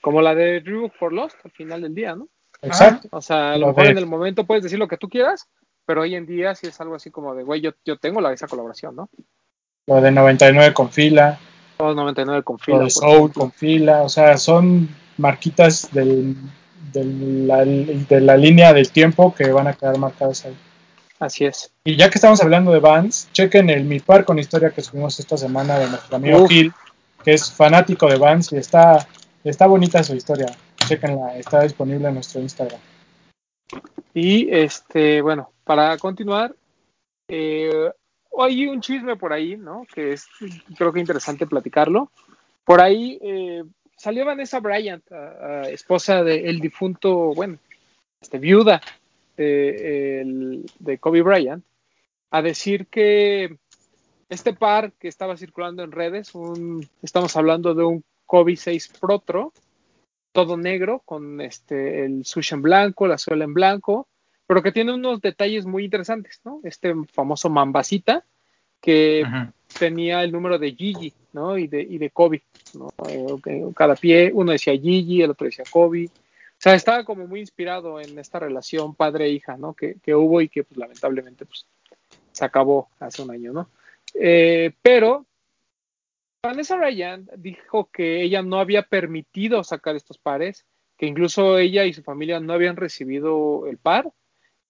Como la de Reebok for Lost al final del día, ¿no? Exacto. O sea, a lo mejor en el momento puedes decir lo que tú quieras, pero hoy en día sí es algo así como de, güey, yo, yo tengo la, esa colaboración, ¿no? Lo de 99 con fila, Todos 99 con lo fila. de por Soul con fila, o sea, son marquitas del, del- la, de la línea del tiempo que van a quedar marcadas ahí. Así es. Y ya que estamos hablando de Vans, chequen el Mi Par con historia que subimos esta semana de nuestro amigo Uf. Gil, que es fanático de Vans y está, está bonita su historia. Chequenla, está disponible en nuestro Instagram. Y este, bueno, para continuar, eh, hay un chisme por ahí, ¿no? Que es, creo que interesante platicarlo. Por ahí eh, salió Vanessa Bryant, esposa del difunto, bueno, este, viuda de Kobe Bryant, a decir que este par que estaba circulando en redes, un, estamos hablando de un Kobe 6 Protro, todo negro, con este, el sush en blanco, la suela en blanco, pero que tiene unos detalles muy interesantes, ¿no? Este famoso mambasita que tenía el número de Gigi, ¿no? Y de, y de Kobe, ¿no? Eh, cada pie, uno decía Gigi, el otro decía Kobe. O sea, estaba como muy inspirado en esta relación padre-hija, ¿no? Que, que hubo y que pues, lamentablemente pues, se acabó hace un año, ¿no? Eh, pero Vanessa Ryan dijo que ella no había permitido sacar estos pares, que incluso ella y su familia no habían recibido el par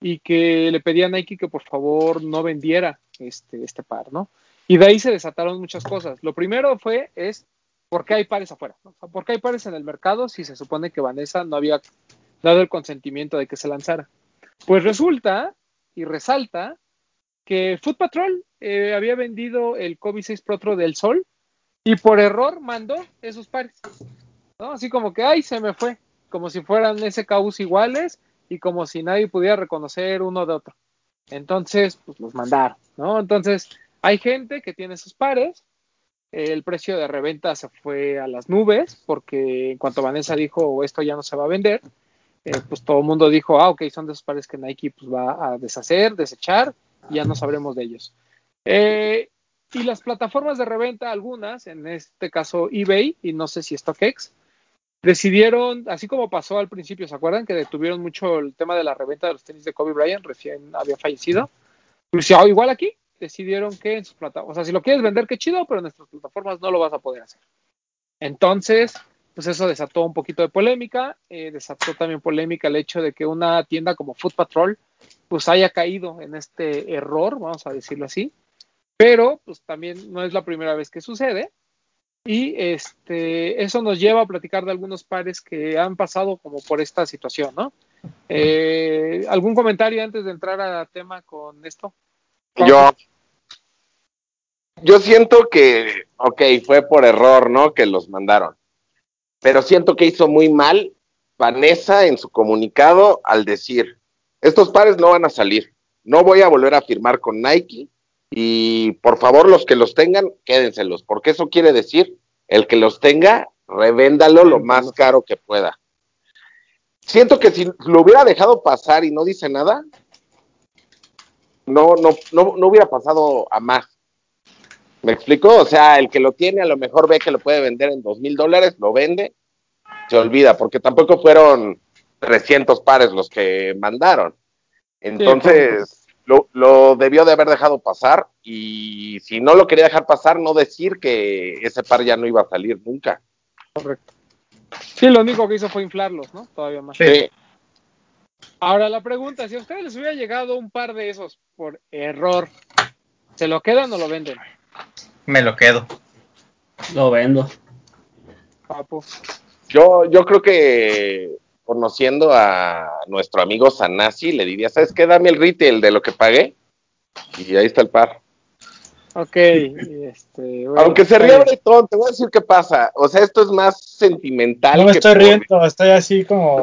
y que le pedía a Nike que por favor no vendiera este, este par, ¿no? Y de ahí se desataron muchas cosas. Lo primero fue, es, ¿por qué hay pares afuera? ¿no? ¿Por qué hay pares en el mercado si se supone que Vanessa no había, dado el consentimiento de que se lanzara. Pues resulta y resalta que Foot Patrol eh, había vendido el Kobe 6 Pro del Sol y por error mandó esos pares. ¿no? Así como que, ay, se me fue, como si fueran SKUs iguales y como si nadie pudiera reconocer uno de otro. Entonces, pues los mandaron, ¿no? Entonces, hay gente que tiene esos pares. El precio de reventa se fue a las nubes porque en cuanto Vanessa dijo esto ya no se va a vender, eh, pues todo el mundo dijo, ah, ok, son de esos pares que Nike pues, va a deshacer, desechar, y ya no sabremos de ellos. Eh, y las plataformas de reventa, algunas, en este caso eBay y no sé si StockX, decidieron, así como pasó al principio, ¿se acuerdan? Que detuvieron mucho el tema de la reventa de los tenis de Kobe Bryant, recién había fallecido. Pues ya, igual aquí, decidieron que en sus plataformas, o sea, si lo quieres vender, qué chido, pero en nuestras plataformas no lo vas a poder hacer. Entonces, pues eso desató un poquito de polémica, eh, desató también polémica el hecho de que una tienda como Foot Patrol, pues haya caído en este error, vamos a decirlo así, pero pues también no es la primera vez que sucede, y este, eso nos lleva a platicar de algunos pares que han pasado como por esta situación, ¿no? Eh, ¿Algún comentario antes de entrar a tema con esto? Yo, yo siento que, ok, fue por error, ¿no? Que los mandaron. Pero siento que hizo muy mal Vanessa en su comunicado al decir, estos pares no van a salir. No voy a volver a firmar con Nike y por favor los que los tengan, quédenselos, porque eso quiere decir, el que los tenga, revéndalo lo más caro que pueda. Siento que si lo hubiera dejado pasar y no dice nada, no, no, no, no hubiera pasado a más. ¿Me explico? O sea, el que lo tiene a lo mejor ve que lo puede vender en dos mil dólares, lo vende, se olvida, porque tampoco fueron 300 pares los que mandaron. Entonces, lo, lo, debió de haber dejado pasar y si no lo quería dejar pasar, no decir que ese par ya no iba a salir nunca. Correcto. Sí, lo único que hizo fue inflarlos, ¿no? Todavía más. Sí. Ahora la pregunta, si a ustedes les hubiera llegado un par de esos por error, ¿se lo quedan o lo venden? Me lo quedo. Lo vendo. Papo. Yo, yo creo que conociendo a nuestro amigo Sanasi, le diría, ¿sabes qué? Dame el retail de lo que pagué. Y ahí está el par. Ok. Este, bueno, Aunque se está ría. Bretón, te voy a decir qué pasa. O sea, esto es más sentimental. No me que estoy por- riendo, estoy así como.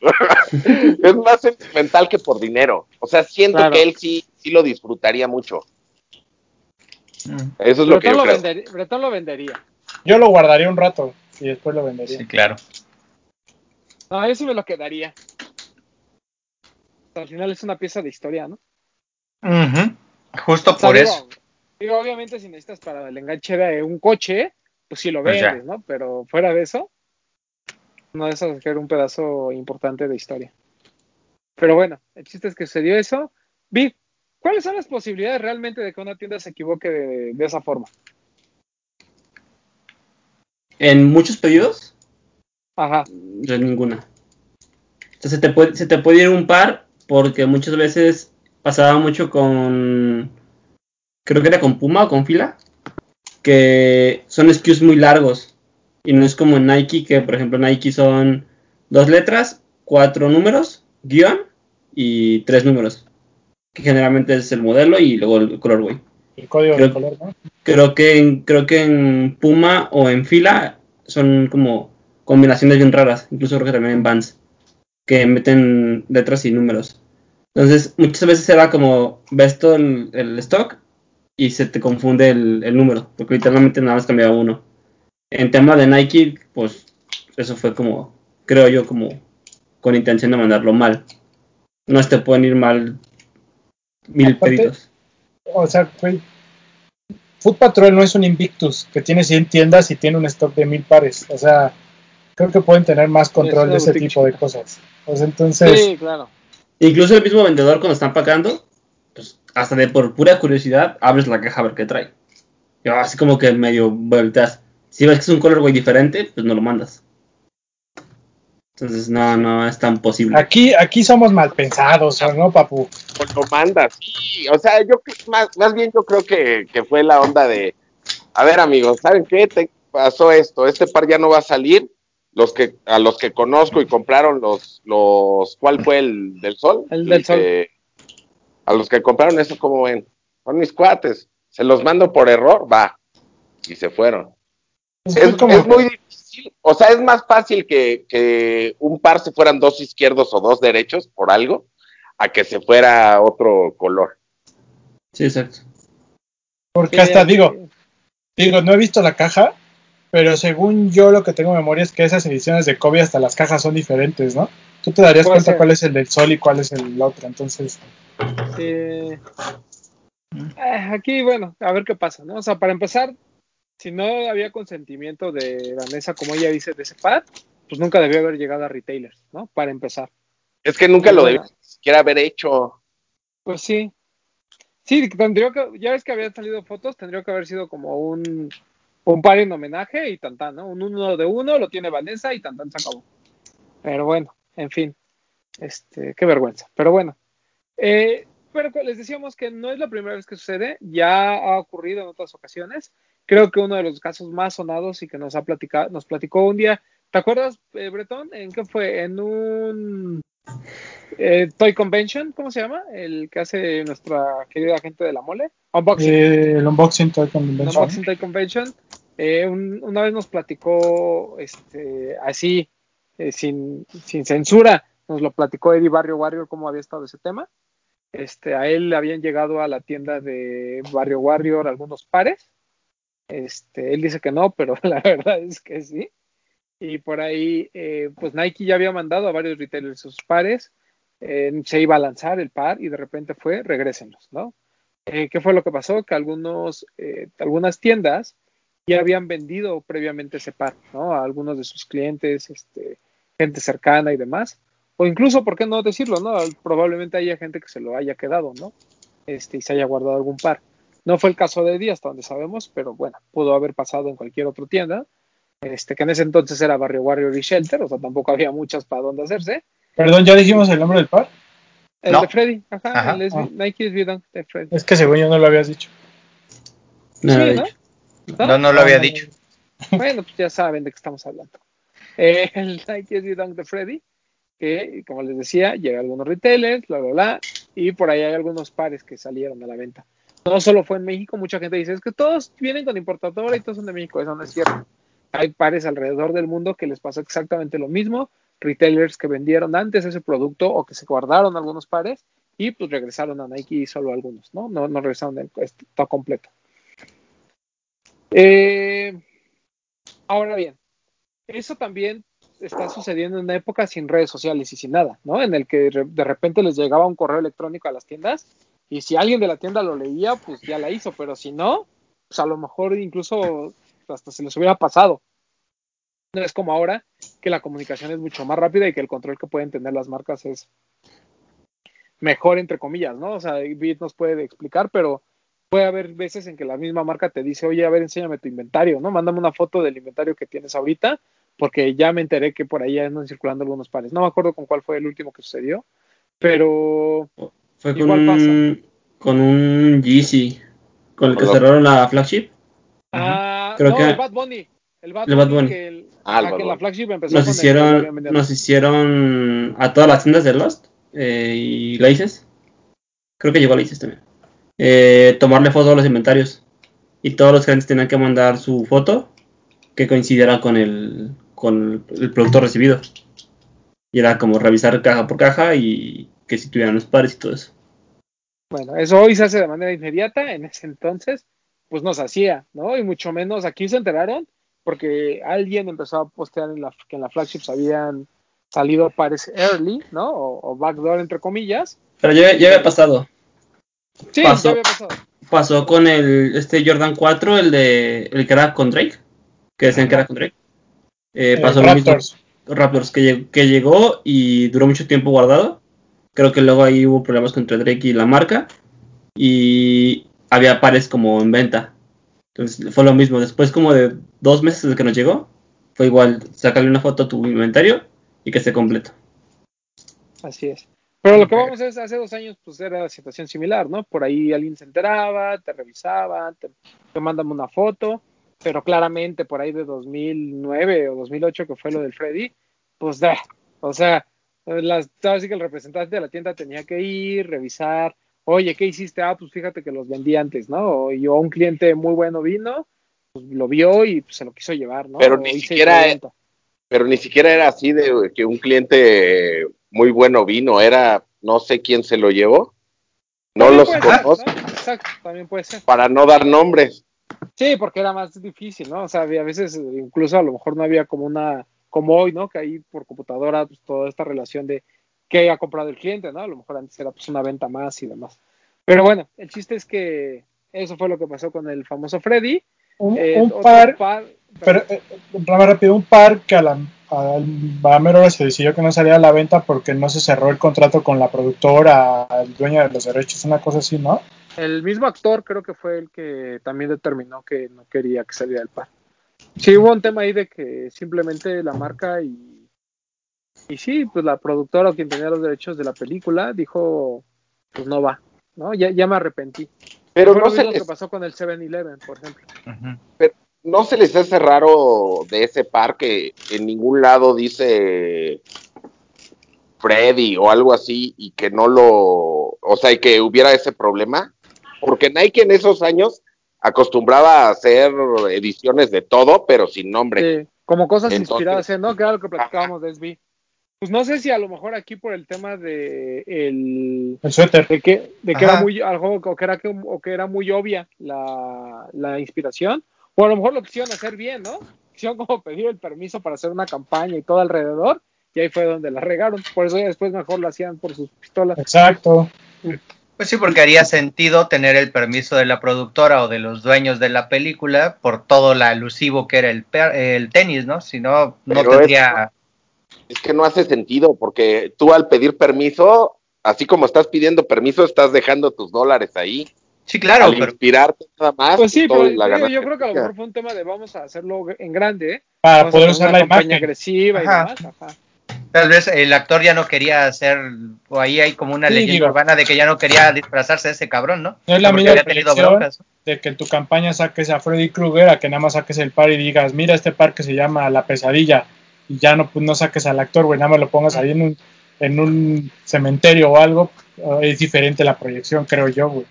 es más sentimental que por dinero. O sea, siento Claro. que él sí, sí lo disfrutaría mucho. Mm, Eso es lo que yo lo, creo. vendería, Bretón lo vendería. Yo lo guardaría un rato y después lo vendería. Sí, claro. No, yo sí me lo quedaría. Al final es una pieza de historia, ¿no? Justo O sea, por digo, eso. Digo, obviamente, si necesitas para el enganche de un coche, pues sí lo Pues vendes, ¿no? Pero fuera de eso, no es hacer un pedazo importante de historia. Pero bueno, el chiste es que sucedió eso. Vic, ¿cuáles son las posibilidades realmente de que una tienda se equivoque de, de esa forma? En muchos pedidos, Ajá, yo ninguna. O sea, se te puede, se te puede ir un par porque muchas veces pasaba mucho con, creo que era con Puma o con Fila, que son SKUs muy largos y no es como en Nike que por ejemplo Nike son dos letras, cuatro números, guion y tres números, que generalmente es el modelo y luego el colorway. El código Creo- de color, ¿no? Creo que en, creo que en Puma o en Fila son como combinaciones bien raras, incluso creo que también en Vans, que meten letras y números. Entonces, muchas veces era como, ves todo el, el stock y se te confunde el, el número, porque literalmente nada más cambiaba uno. En tema de Nike, pues eso fue como, creo yo, como con intención de mandarlo mal. No te pueden ir mal mil Aparte- pedidos. O sea, güey. Food Patrol no es un Invictus que tiene 100 tiendas y tiene un stock de mil pares. O sea, creo que pueden tener más control de ese tipo de cosas. O sea, entonces, sí, claro. Incluso el mismo vendedor cuando están pagando, pues hasta de por pura curiosidad, abres la caja a ver qué trae. Y así como que medio vueltas. Si ves que es un colorway diferente, pues no lo mandas. Entonces no, no es tan posible. aquí, aquí somos mal pensados, ¿o ¿no, papu? Pues lo mandas, sí. O sea, yo más, más bien yo creo que, que fue la onda de, a ver amigos, ¿saben qué? Te pasó esto, este par ya no va a salir, los que a los que conozco y compraron los los ¿cuál fue el del sol? El del sol. que- a los que compraron eso como ven, son mis cuates. Se los mando por error, va. Y se fueron. Es, es muy difícil, o sea, es más fácil que, que un par se fueran dos izquierdos o dos derechos por algo, a que se fuera otro color. Sí, exacto. Porque hasta digo, digo, no he visto la caja, pero según yo lo que tengo en memoria es que esas ediciones de Kobe hasta las cajas son diferentes, ¿no? Tú te darías cuenta ser. cuál es el del sol y cuál es el otro, entonces. Eh, aquí, bueno, a ver qué pasa, ¿no? O sea, para empezar, si no había consentimiento de Vanessa, como ella dice, de ese pad, pues nunca debió haber llegado a retailers, ¿no? Para empezar. Es que nunca lo debí siquiera haber hecho. Pues sí. Sí, tendría que, ya ves que habían salido fotos, tendría que haber sido como un, un par en homenaje y tantán, ¿no? Un uno de uno lo tiene Vanessa y tantán se acabó. Pero bueno, en fin. Este, qué vergüenza. Pero bueno. Eh, pero les decíamos que no es la primera vez que sucede, ya ha ocurrido en otras ocasiones. Creo que uno de los casos más sonados y que nos ha platicado, nos platicó un día. ¿Te acuerdas, eh, Bretón? ¿En qué fue? En un eh, Toy Convention, ¿cómo se llama? El que hace nuestra querida gente de la mole. Unboxing. Eh, el unboxing Toy Convention. Unboxing Toy Convention. Eh, un- una vez nos platicó este, así, eh, sin, sin censura, nos lo platicó Eddie Barrio Warrior cómo había estado ese tema. Este, a él le habían llegado a la tienda de Barrio Warrior algunos pares. Este, él dice que no, pero la verdad es que sí. Y por ahí, eh, pues Nike ya había mandado a varios retailers sus pares. se iba a lanzar el par y de repente fue, regrésenlos, ¿no? Eh, ¿Qué fue lo que pasó? Que algunos, eh, algunas tiendas ya habían vendido previamente ese par, ¿no? A algunos de sus clientes, este, gente cercana y demás. O incluso, ¿por qué no decirlo, no? Probablemente haya gente que se lo haya quedado, ¿no? Este, y se haya guardado algún par. No fue el caso de Eddie, hasta donde sabemos, pero bueno, pudo haber pasado en cualquier otra tienda. Este, que en ese entonces era Barrio Warrior y Shelter, o sea, tampoco había muchas para dónde hacerse. Perdón, ¿ya dijimos el nombre del par? El No. de Freddy, ajá, Ajá. el SB Ah. Nike SB Dunk de Freddy. Es que según yo no lo habías dicho. No, Sí, ¿no? No, no lo había dicho. Bueno, pues ya saben de qué estamos hablando. Eh, el Nike SB Dunk de Freddy, que como les decía, llega a algunos retailers, bla, bla, bla, y por ahí hay algunos pares que salieron a la venta. No solo fue en México, mucha gente dice, es que todos vienen con importadora y todos son de México, eso no es cierto. Hay pares alrededor del mundo que les pasó exactamente lo mismo, retailers que vendieron antes ese producto o que se guardaron algunos pares y pues regresaron a Nike y solo algunos, ¿no? No, no regresaron el todo completo. Eh, ahora bien, eso también está sucediendo en una época sin redes sociales y sin nada, ¿no? En el que de repente les llegaba un correo electrónico a las tiendas y si alguien de la tienda lo leía, pues ya la hizo, pero si no, pues a lo mejor incluso hasta se les hubiera pasado. No es como ahora que la comunicación es mucho más rápida y que el control que pueden tener las marcas es mejor, entre comillas, ¿no? O sea, Bit nos puede explicar, pero puede haber veces en que la misma marca te dice, oye, a ver, enséñame tu inventario, ¿no? Mándame una foto del inventario que tienes ahorita, porque ya me enteré que por ahí andan circulando algunos pares. No me acuerdo con cuál fue el último que sucedió, pero Fue con Igual pasa. un, con un Yeezy, con el que cerraron la flagship. Ah, Creo no, que- el Bad Bunny. El Bad El Bad Bunny, Bunny. que, el, Ah, que la flagship empezó con hicieron, nos hicieron a todas las tiendas de Lost eh, y Laces. Creo que llegó a Laces también. eh, tomarle fotos a los inventarios. Y todos los clientes tenían que mandar su foto que coincidiera con el, con el producto recibido. Y era como revisar caja por caja y que si tuvieran los pares y todo eso. Bueno, eso hoy se hace de manera inmediata, en ese entonces, pues no se hacía, ¿no? Y mucho menos aquí se enteraron porque alguien empezó a postear en la, que en la flagship habían salido pares early, ¿no? O, o backdoor, entre comillas. Pero ya, ya había pasado. Sí, Pasó. ya había pasado. Pasó con el este Jordan 4, el de el que era con Drake, que decían que era con Drake. Eh, Eh, pasó lo mismo. Raptors. Raptors que, que llegó y duró mucho tiempo guardado. Creo que luego ahí hubo problemas entre Drake y la marca. Y había pares como en venta. Entonces fue lo mismo. Después como de dos meses desde que nos llegó, fue igual, sacarle una foto a tu inventario y que esté completo. Así es. Pero lo que vamos a es, hace dos años, pues era la situación similar, ¿no? Por ahí alguien se enteraba, te revisaba, te, te mandan una foto. pero claramente por ahí de 2009 o 2008 que fue lo del Freddy, pues da, o sea, las, así que el representante de la tienda tenía que ir, revisar, oye, ¿qué hiciste? Ah, pues fíjate que los vendí antes, ¿no? Y yo un cliente muy bueno vino, pues lo vio y pues, se lo quiso llevar, ¿no? Pero ni siquiera- preventa. Pero ni siquiera era así de que un cliente muy bueno vino, era no sé quién se lo llevó. No También los conozco ¿no? Exacto, también puede ser. para no dar nombres. Sí, porque era más difícil, ¿no? O sea, había a veces incluso a lo mejor no había como una, como hoy, ¿no? Que ahí por computadora, pues toda esta relación de qué ha comprado el cliente, ¿no? A lo mejor antes era pues una venta más y demás. Pero bueno, el chiste es que eso fue lo que pasó con el famoso Freddy. Un, Eh, un otro par, pero eh, más rápido, un par que a la, a se decidió que no salía a la venta porque no se cerró el contrato con la productora, el dueño de los derechos, una cosa así, ¿no? El mismo actor creo que fue el que también determinó que no quería que saliera el par. Sí, hubo un tema ahí de que simplemente la marca y, y sí, pues la productora o quien tenía los derechos de la película dijo, pues no va, ¿no? Ya, ya me arrepentí. Pero no lo se, mismo que pasó con el 7-Eleven, por ejemplo. Ujú. no se les hace raro de ese par que en ningún lado dice Freddy o algo así y que no lo, o sea, y que hubiera ese problema. Porque Nike en esos años acostumbraba a hacer ediciones de todo, pero sin nombre. Sí, como cosas Entonces- inspiradas, en, ¿no? Que era lo que platicábamos de SB. Pues no sé si a lo mejor aquí por el tema de el El suéter. de que, de que era muy algo o que era que, o que era muy obvia la, la inspiración o a lo mejor lo quisieron hacer bien no quisieron como pedir el permiso para hacer una campaña y todo alrededor y ahí fue donde la regaron por eso ya después mejor lo hacían por sus pistolas Exacto. Pues sí, porque haría sentido tener el permiso de la productora o de los dueños de la película por todo lo alusivo que era el, per- el tenis, ¿no? Si no, no Pero tendría... Es que no hace sentido, porque tú al pedir permiso, así como estás pidiendo permiso, estás dejando tus dólares ahí. Sí, claro, al pero inspirarte nada más. pues sí pero la ganancia yo creo que a lo mejor fue un tema de vamos a hacerlo en grande ¿eh? Para Vamos poder usar una la campaña imagen. agresiva y demás ajá. tal vez el actor ya no quería hacer, o ahí hay como una Sí, leyenda digo. urbana de que ya no quería disfrazarse de ese cabrón, ¿no? No es la misma de que en tu campaña saques a Freddy Krueger a que nada más saques el par y digas, mira este par que se llama La Pesadilla y ya no, pues, no saques al actor, güey, nada más lo pongas ahí en un, en un cementerio o algo, eh, es diferente la proyección, creo yo, güey.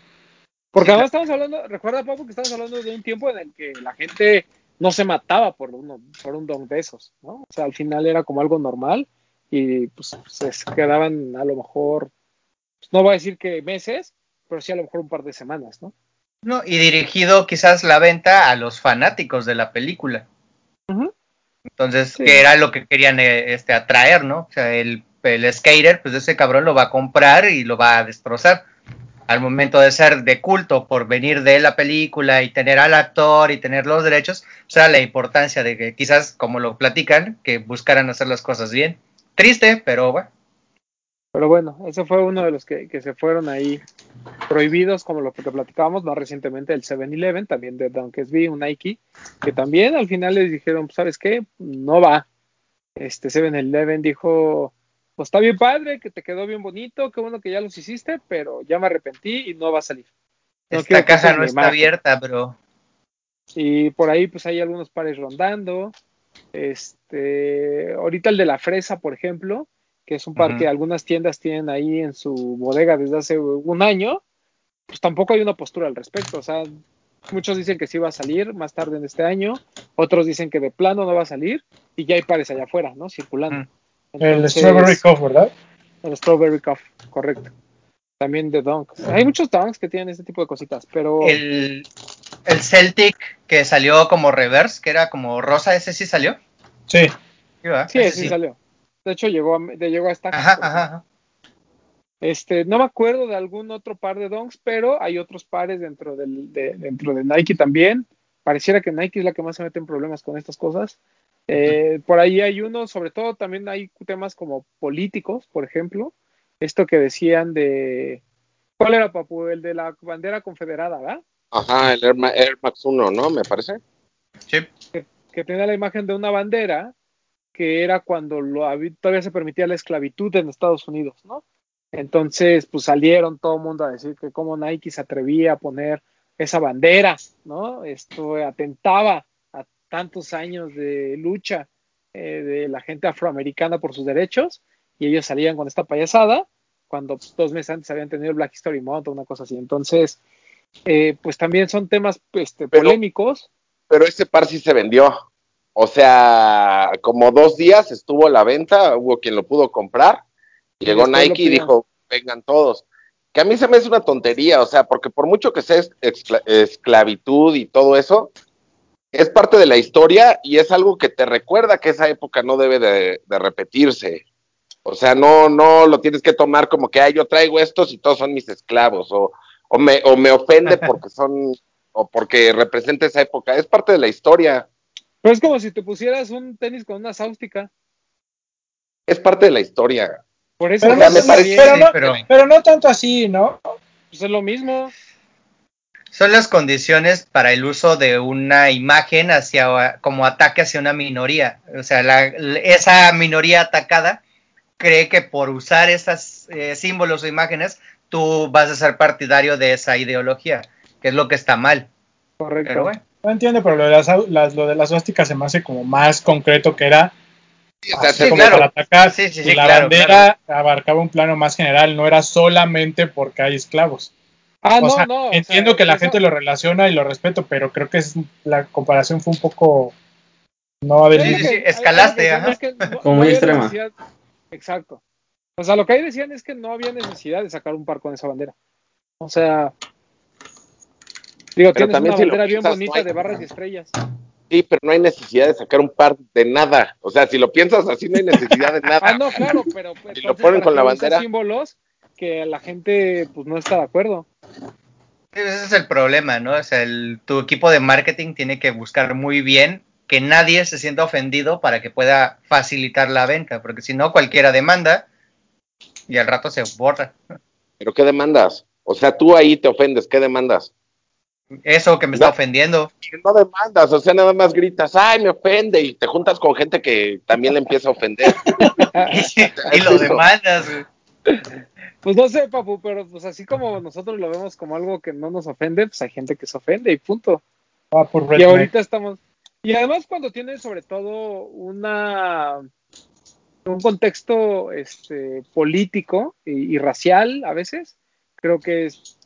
Porque además estamos hablando, recuerda Papu que estamos hablando de un tiempo en el que la gente no se mataba por uno, por un don de esos, ¿no? O sea, al final era como algo normal y pues se quedaban a lo mejor, pues, no voy a decir que meses, pero sí a lo mejor un par de semanas, ¿no? No, y dirigido quizás la venta a los fanáticos de la película. Ujú. Entonces, Sí. que era lo que querían eh, este, atraer, ¿no? O sea, el, el skater, pues ese cabrón lo va a comprar y lo va a destrozar. Al momento de ser de culto por venir de la película y tener al actor y tener los derechos, o sea, la importancia de que quizás, como lo platican, que buscaran hacer las cosas bien. Triste, pero bueno. Pero bueno, ese fue uno de los que, que se fueron ahí prohibidos, como lo que platicábamos más recientemente, el 7-Eleven, también de Donkesby, un Nike, que también al final les dijeron, pues, ¿sabes qué? No va. Este 7-Eleven dijo, pues está bien padre, que te quedó bien bonito, qué bueno que ya los hiciste, pero ya me arrepentí y no va a salir. No Esta uses no está imagen". abierta, bro. Y por ahí pues hay algunos pares rondando. Este, ahorita el de la fresa, por ejemplo, que es un par Ujú. que algunas tiendas tienen ahí en su bodega desde hace un año, pues tampoco hay una postura al respecto. O sea, muchos dicen que sí va a salir más tarde en este año, otros dicen que de plano no va a salir y ya hay pares allá afuera, ¿no? Circulando. El Entonces, Strawberry Cough, ¿verdad? el Strawberry Cough, correcto. También de Dunks. Hay muchos Dunks que tienen este tipo de cositas, pero El, el Celtic que salió como reverse, que era como rosa, ese sí salió. Sí. Sí, sí, sí, salió. De hecho, llegó a, de- llegó a Stacks, Ajá, ajá. Este, no me acuerdo de algún otro par de donks, pero hay otros pares dentro del, de, dentro de Nike también. Pareciera que Nike es la que más se mete en problemas con estas cosas. Eh, por ahí hay uno, sobre todo también hay temas como políticos, por ejemplo. Esto que decían de. ¿Cuál era, Papu? El de la bandera confederada, ¿verdad? Ajá, el Air, Ma- Air Max 1, ¿no? Me parece. Sí. Que tenía la imagen de una bandera que era cuando lo, todavía se permitía la esclavitud en Estados Unidos, ¿no? Entonces, pues salieron todo el mundo a decir que cómo Nike se atrevía a poner esa bandera, ¿no? Esto atentaba tantos años de lucha eh, de la gente afroamericana por sus derechos y ellos salían con esta payasada cuando pues, dos meses antes habían tenido el Black History Month o una cosa así. Entonces, eh, pues también son temas este, Pero- polémicos. Pero ese par sí se vendió. O sea, como dos días estuvo a la venta, hubo quien lo pudo comprar. Llegó Nike y dijo, vengan todos. Que a mí se me hace una tontería, o sea, porque por mucho que sea es- escla- esclavitud y todo eso, es parte de la historia y es algo que te recuerda que esa época no debe de, de repetirse. O sea, no, no lo tienes que tomar como que, ay, yo traigo estos y todos son mis esclavos, o, o, me, o me ofende porque son, o porque representa esa época. Es parte de la historia. Pero es como si te pusieras un tenis con una sáustica. Es parte de la historia. Por eso Pero no, me parece- pero, no, pero- pero no tanto así, ¿no? pues es lo mismo. Son las condiciones para el uso de una imagen hacia como ataque hacia una minoría. O sea, la- esa minoría atacada cree que por usar esos símbolos o imágenes tú vas a ser partidario de esa ideología, que es lo que está mal. Correcto. Pero bueno, No entiendo, pero lo de las, las- lo de la suástica se me hace como más concreto que era O sea, así se- como claro. para atacar. Sí, sí, y sí, la claro, bandera abarcaba un plano más general, no era solamente porque hay esclavos. Ah, o no, sea, no. o entiendo sea, que la eso- gente lo relaciona y lo respeto, pero creo que es, la comparación fue un poco no a ver Sí, sí, escalaste, ajá. es que no- Como no muy extrema. necesidad- Exacto. O sea, lo que ahí decían es que no había necesidad de sacar un par con esa bandera. O sea, digo, Pero tienes también una si lo bandera bien piensas, bonita no hay- de barras y estrellas. Sí, pero no hay necesidad de sacar un par de nada. O sea, si lo piensas así, no hay necesidad de nada. Ah, no, claro, pero pues, Y lo ponen ¿para con la bandera? símbolos que la gente pues no está de acuerdo. ese es el problema, ¿no? O sea, el- tu equipo de marketing tiene que buscar muy bien que nadie se sienta ofendido para que pueda facilitar la venta, porque si no, cualquiera demanda y al rato se borra. ¿Pero qué demandas? O sea, tú ahí te ofendes, ¿qué demandas? Eso que me está ofendiendo. No demandas, o sea, nada más gritas, ay, me ofende, y te juntas con gente que también le empieza a ofender. y lo demandas. Pues no sé, papu, pero pues así como nosotros lo vemos como algo que no nos ofende, pues hay gente que se ofende y punto. Ah, por Y redneck. ahorita estamos. Y además cuando tienes sobre todo una un contexto este político y, y racial a veces, creo que es,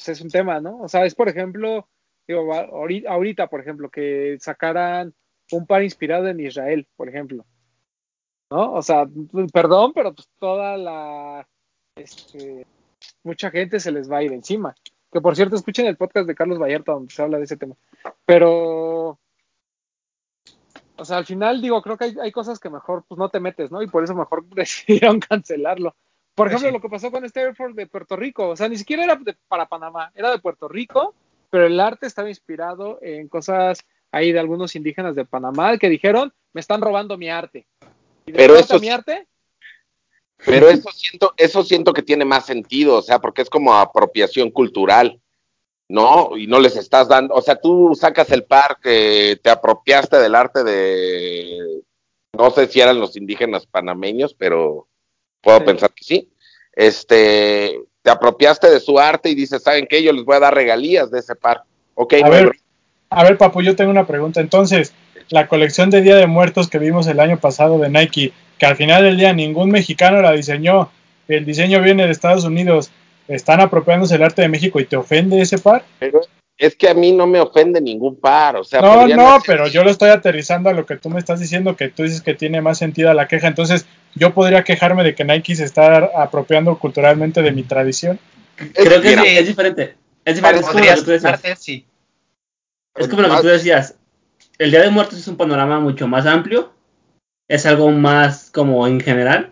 pues es un tema, ¿no? O sea, es por ejemplo, digo, ahorita, por ejemplo, que sacaran un par inspirado en Israel, por ejemplo. ¿No? O sea, perdón, pero pues toda la este, mucha gente se les va a ir encima. Que por cierto, escuchen el podcast de Carlos Vallarta donde se habla de ese tema. Pero, o sea, al final digo, creo que hay, hay cosas que mejor pues no te metes, ¿no? Y por eso mejor decidieron cancelarlo. Por ejemplo, sí. lo que pasó con este Air Force de Puerto Rico, o sea, ni siquiera era de- para Panamá, era de Puerto Rico, pero el arte estaba inspirado en cosas ahí de algunos indígenas de Panamá que dijeron, me están robando mi arte. ¿Y de Pero eso mi arte? Pero eso siento, eso siento que tiene más sentido, o sea, porque es como apropiación cultural, ¿no? Y no les estás dando, o sea, tú sacas el par que te apropiaste del arte de, no sé si eran los indígenas panameños, pero puedo Sí. pensar que sí. Este, te apropiaste de su arte y dices, ¿saben qué? Yo les voy a dar regalías de ese par. Ok, A no ver, a ver, papu, yo tengo una pregunta. Entonces, la colección de Día de Muertos que vimos el año pasado de Nike, que al final del día ningún mexicano la diseñó, el diseño viene de Estados Unidos, están apropiándose el arte de México y te ofende ese par? Pero es que a mí no me ofende ningún par, o sea, No, no, hacer- pero yo lo estoy aterrizando a lo que tú me estás diciendo, que tú dices que tiene más sentido la queja. Entonces, yo podría quejarme de que Nike se está apropiando culturalmente de mi tradición. Creo que es, mira, es diferente. Es diferente. Es como lo Podrías que tú decías. arte, sí. Es como lo que tú decías. El Día de Muertos es un panorama mucho más amplio. Es algo más como en general.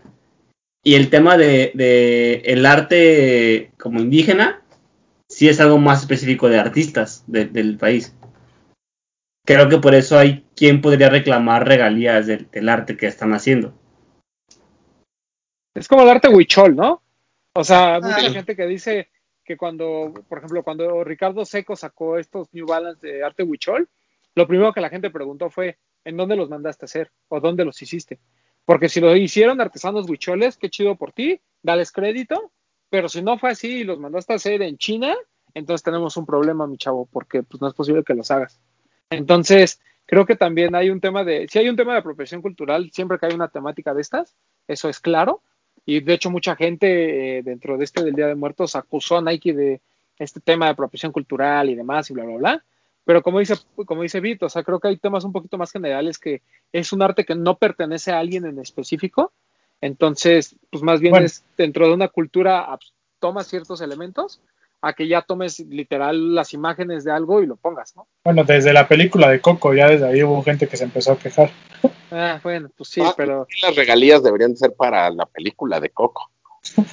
Y el tema de, de el arte como indígena sí es algo más específico de artistas de- del país. Creo que por eso hay quien podría reclamar regalías del, del arte que están haciendo. Es como el arte huichol, ¿no? O sea, mucha sí. gente que dice que cuando, por ejemplo, cuando Ricardo Seco sacó estos New Balance de arte huichol, lo primero que la gente preguntó fue, ¿en dónde los mandaste a hacer? ¿O dónde los hiciste? Porque si lo hicieron artesanos huicholes, qué chido por ti, dales crédito, pero si no fue así y los mandaste a hacer en China, entonces tenemos un problema, mi chavo, porque pues no es posible que los hagas. Entonces, creo que también hay un tema de, si hay un tema de apropiación cultural, siempre que hay una temática de estas, eso es claro. Y de hecho mucha gente eh, dentro de este del Día de Muertos acusó a Nike de este tema de apropiación cultural y demás y bla, bla, bla. Pero como dice, como dice Vito, o sea, creo que hay temas un poquito más generales que es un arte que no pertenece a alguien en específico. Entonces, pues más bien Bueno. es dentro de una cultura, tomas ciertos elementos a que ya tomes literal las imágenes de algo y lo pongas, ¿no? Bueno, desde la película de Coco, ya desde ahí hubo gente que se empezó a quejar. Ah, bueno, pues sí, Ah, pero Las regalías deberían ser para la película de Coco.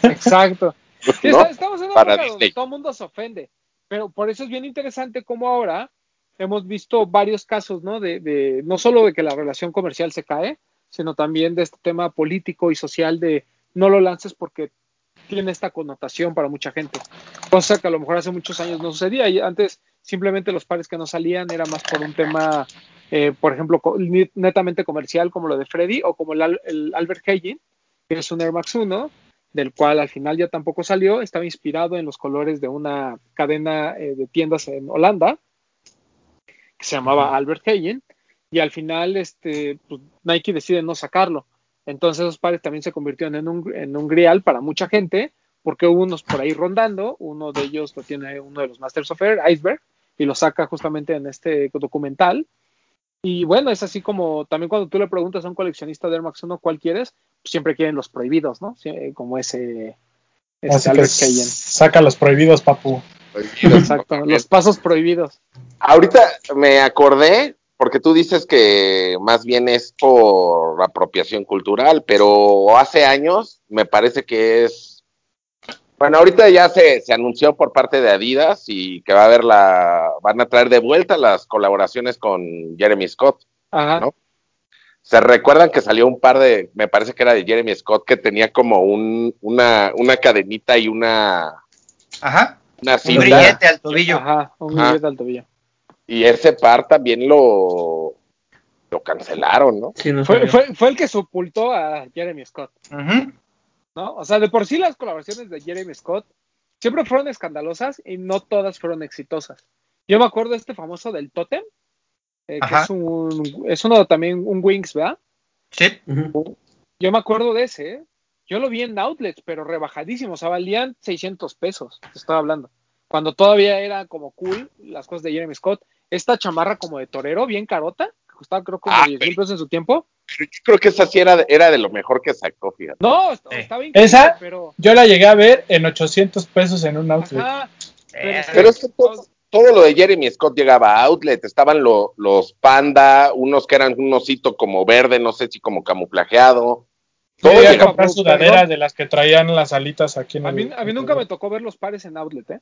exacto. Sí, ¿no? estamos en una Para época donde todo el mundo se ofende, pero por eso es bien interesante cómo ahora hemos visto varios casos, ¿no? De, de no solo de que la relación comercial se cae, sino también de este tema político y social de no lo lances porque tiene esta connotación para mucha gente, cosa que a lo mejor hace muchos años no sucedía y antes simplemente los pares que no salían era más por un tema, eh, por ejemplo, netamente comercial como lo de Freddy o como el, Al- el Albert Heijn, que es un Air Max 1, del cual al final ya tampoco salió, estaba inspirado en los colores de una cadena eh, de tiendas en Holanda que se llamaba Albert Heijn y al final este pues, Nike decide no sacarlo. Entonces esos pares también se convirtieron en un, en un grial para mucha gente porque hubo unos por ahí rondando, uno de ellos lo tiene uno de los Masters of Air, Iceberg, y lo saca justamente en este documental. Y bueno, es así como también cuando tú le preguntas a un coleccionista de Air Max 1 cuál quieres, pues siempre quieren los prohibidos, ¿no? Sí, como ese, ese Así que Albert Heijn. saca los prohibidos, papu. Exacto, los pasos prohibidos. Ahorita me acordé, porque tú dices que más bien es por apropiación cultural, pero hace años me parece que es. Bueno, ahorita ya se, se anunció por parte de Adidas y que va a haber la. van a traer de vuelta las colaboraciones con Jeremy Scott. Ajá. ¿No? Se recuerdan que salió un par de, me parece que era de Jeremy Scott, que tenía como un, una, una cadenita y una, Ajá. una Un cinta. brillete al tobillo. Ajá, un Ajá. billete al tobillo. Y ese par también lo, lo cancelaron, ¿no? Sí, no Fue, fue, fue el que sepultó a Jeremy Scott. ¿no? O sea, de por sí las colaboraciones de Jeremy Scott siempre fueron escandalosas y no todas fueron exitosas. Yo me acuerdo de este famoso del Totem, eh, que es un, es uno también, un Wings, ¿verdad? Sí. Yo me acuerdo de ese, ¿eh? Yo lo vi en outlets, pero rebajadísimo, o sea, valían 600 pesos, te estaba hablando. Cuando todavía era como cool las cosas de Jeremy Scott. Esta chamarra como de torero, bien carota, que costaba creo como Ah, 10 mil pesos en su tiempo. Pero yo creo que esa sí era, era de lo mejor que sacó, fíjate. No, est- Sí. estaba increíble, ¿Esa? pero... Yo la llegué a ver en 800 pesos en un outlet. Ajá, Eh, Pero es que todo, todo lo de Jeremy Scott llegaba a outlet, estaban lo- los panda, unos que eran un osito como verde, no sé si como camuflajeado. Yo Todo a comprar sudaderas de las que traían las alitas aquí en a el- mí, a mí nunca me tocó ver los pares en outlet, ¿eh?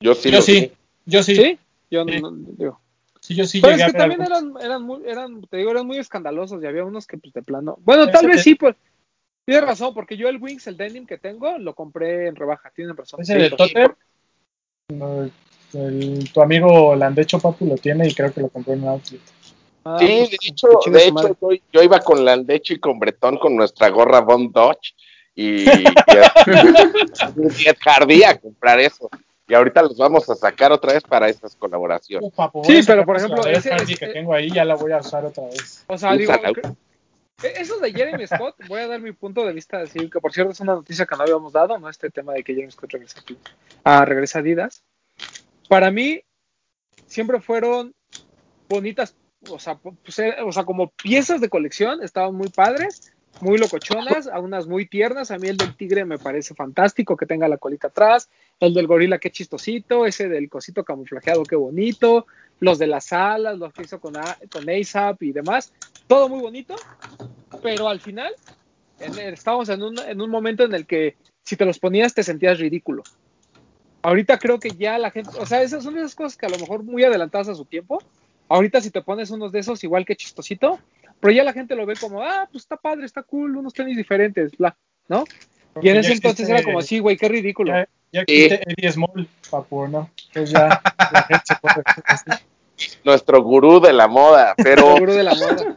Yo sí Yo sí, vi. yo sí, ¿Sí? Sí, Yo Sí. no, digo. yo sí Pero llegué es a que ver también algunos. eran, eran, muy, eran, te digo, eran muy escandalosos y había unos que pues de plano. Bueno, tal vez sí, pues. Tienes razón, porque yo el Wings, el denim que tengo, lo compré en rebaja. Tienen razón. Ese Sí, de Totem, no, el- tu amigo Landecho Papu lo tiene y creo que lo compró en un outlet. ah, Sí, pues, de hecho, de hecho yo, yo iba con Landecho y con Bretón con nuestra gorra Von Dodge y, y y Ed Hardy a comprar eso. Y ahorita los vamos a sacar otra vez para estas colaboraciones. Papu, Sí, a pero, por ejemplo, ese- ese- que tengo ahí ya la voy a usar otra vez. O sea, digo, eh, esos de Jeremy Scott, voy a dar mi punto de vista, así que por cierto es una noticia que no habíamos dado, ¿no? Este tema de que Jeremy Scott regresa aquí, ah, regresa a Adidas. Para mí, siempre fueron bonitas, o sea, pues, eh, o sea, como piezas de colección, estaban muy padres, muy locochonas, a unas muy tiernas. A mí el del tigre me parece fantástico que tenga la colita atrás, el del gorila qué chistosito, ese del cosito camuflajeado qué bonito, los de las alas, los que hizo con, con ASAP y demás, todo muy bonito, pero al final en- estábamos en un, en un momento en el que si te los ponías te sentías ridículo. Ahorita creo que ya la gente, o sea, esas son esas cosas que a lo mejor muy adelantadas a su tiempo. Ahorita si te pones unos de esos igual que chistosito, pero ya la gente lo ve como, ah, pues está padre, está cool, unos tenis diferentes, bla, ¿no? Y en Ya ese entonces existe- era como así, güey, qué ridículo. Ya, ya existe Eddie Small, papu, ¿no? Entonces ya la gente se puede vestir así. Nuestro gurú de la moda, pero Seguro de la moda.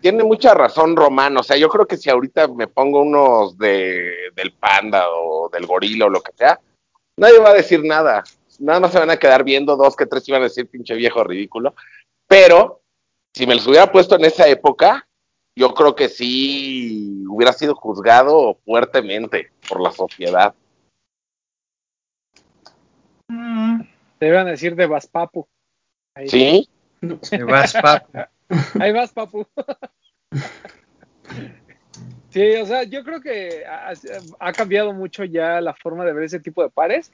tiene mucha razón Román, o sea, yo creo que si ahorita me pongo unos de del panda o del gorila o lo que sea, nadie va a decir nada. Nada más se van a quedar viendo dos que tres y van a decir pinche viejo ridículo. Pero si me los hubiera puesto en esa época, yo creo que sí hubiera sido juzgado fuertemente por la sociedad. Mm, Te iban a decir de Vaspapu. Ahí, ¿Sí? te vas, papu. ahí vas, papu. Sí, o sea, yo creo que ha, ha cambiado mucho ya la forma de ver ese tipo de pares.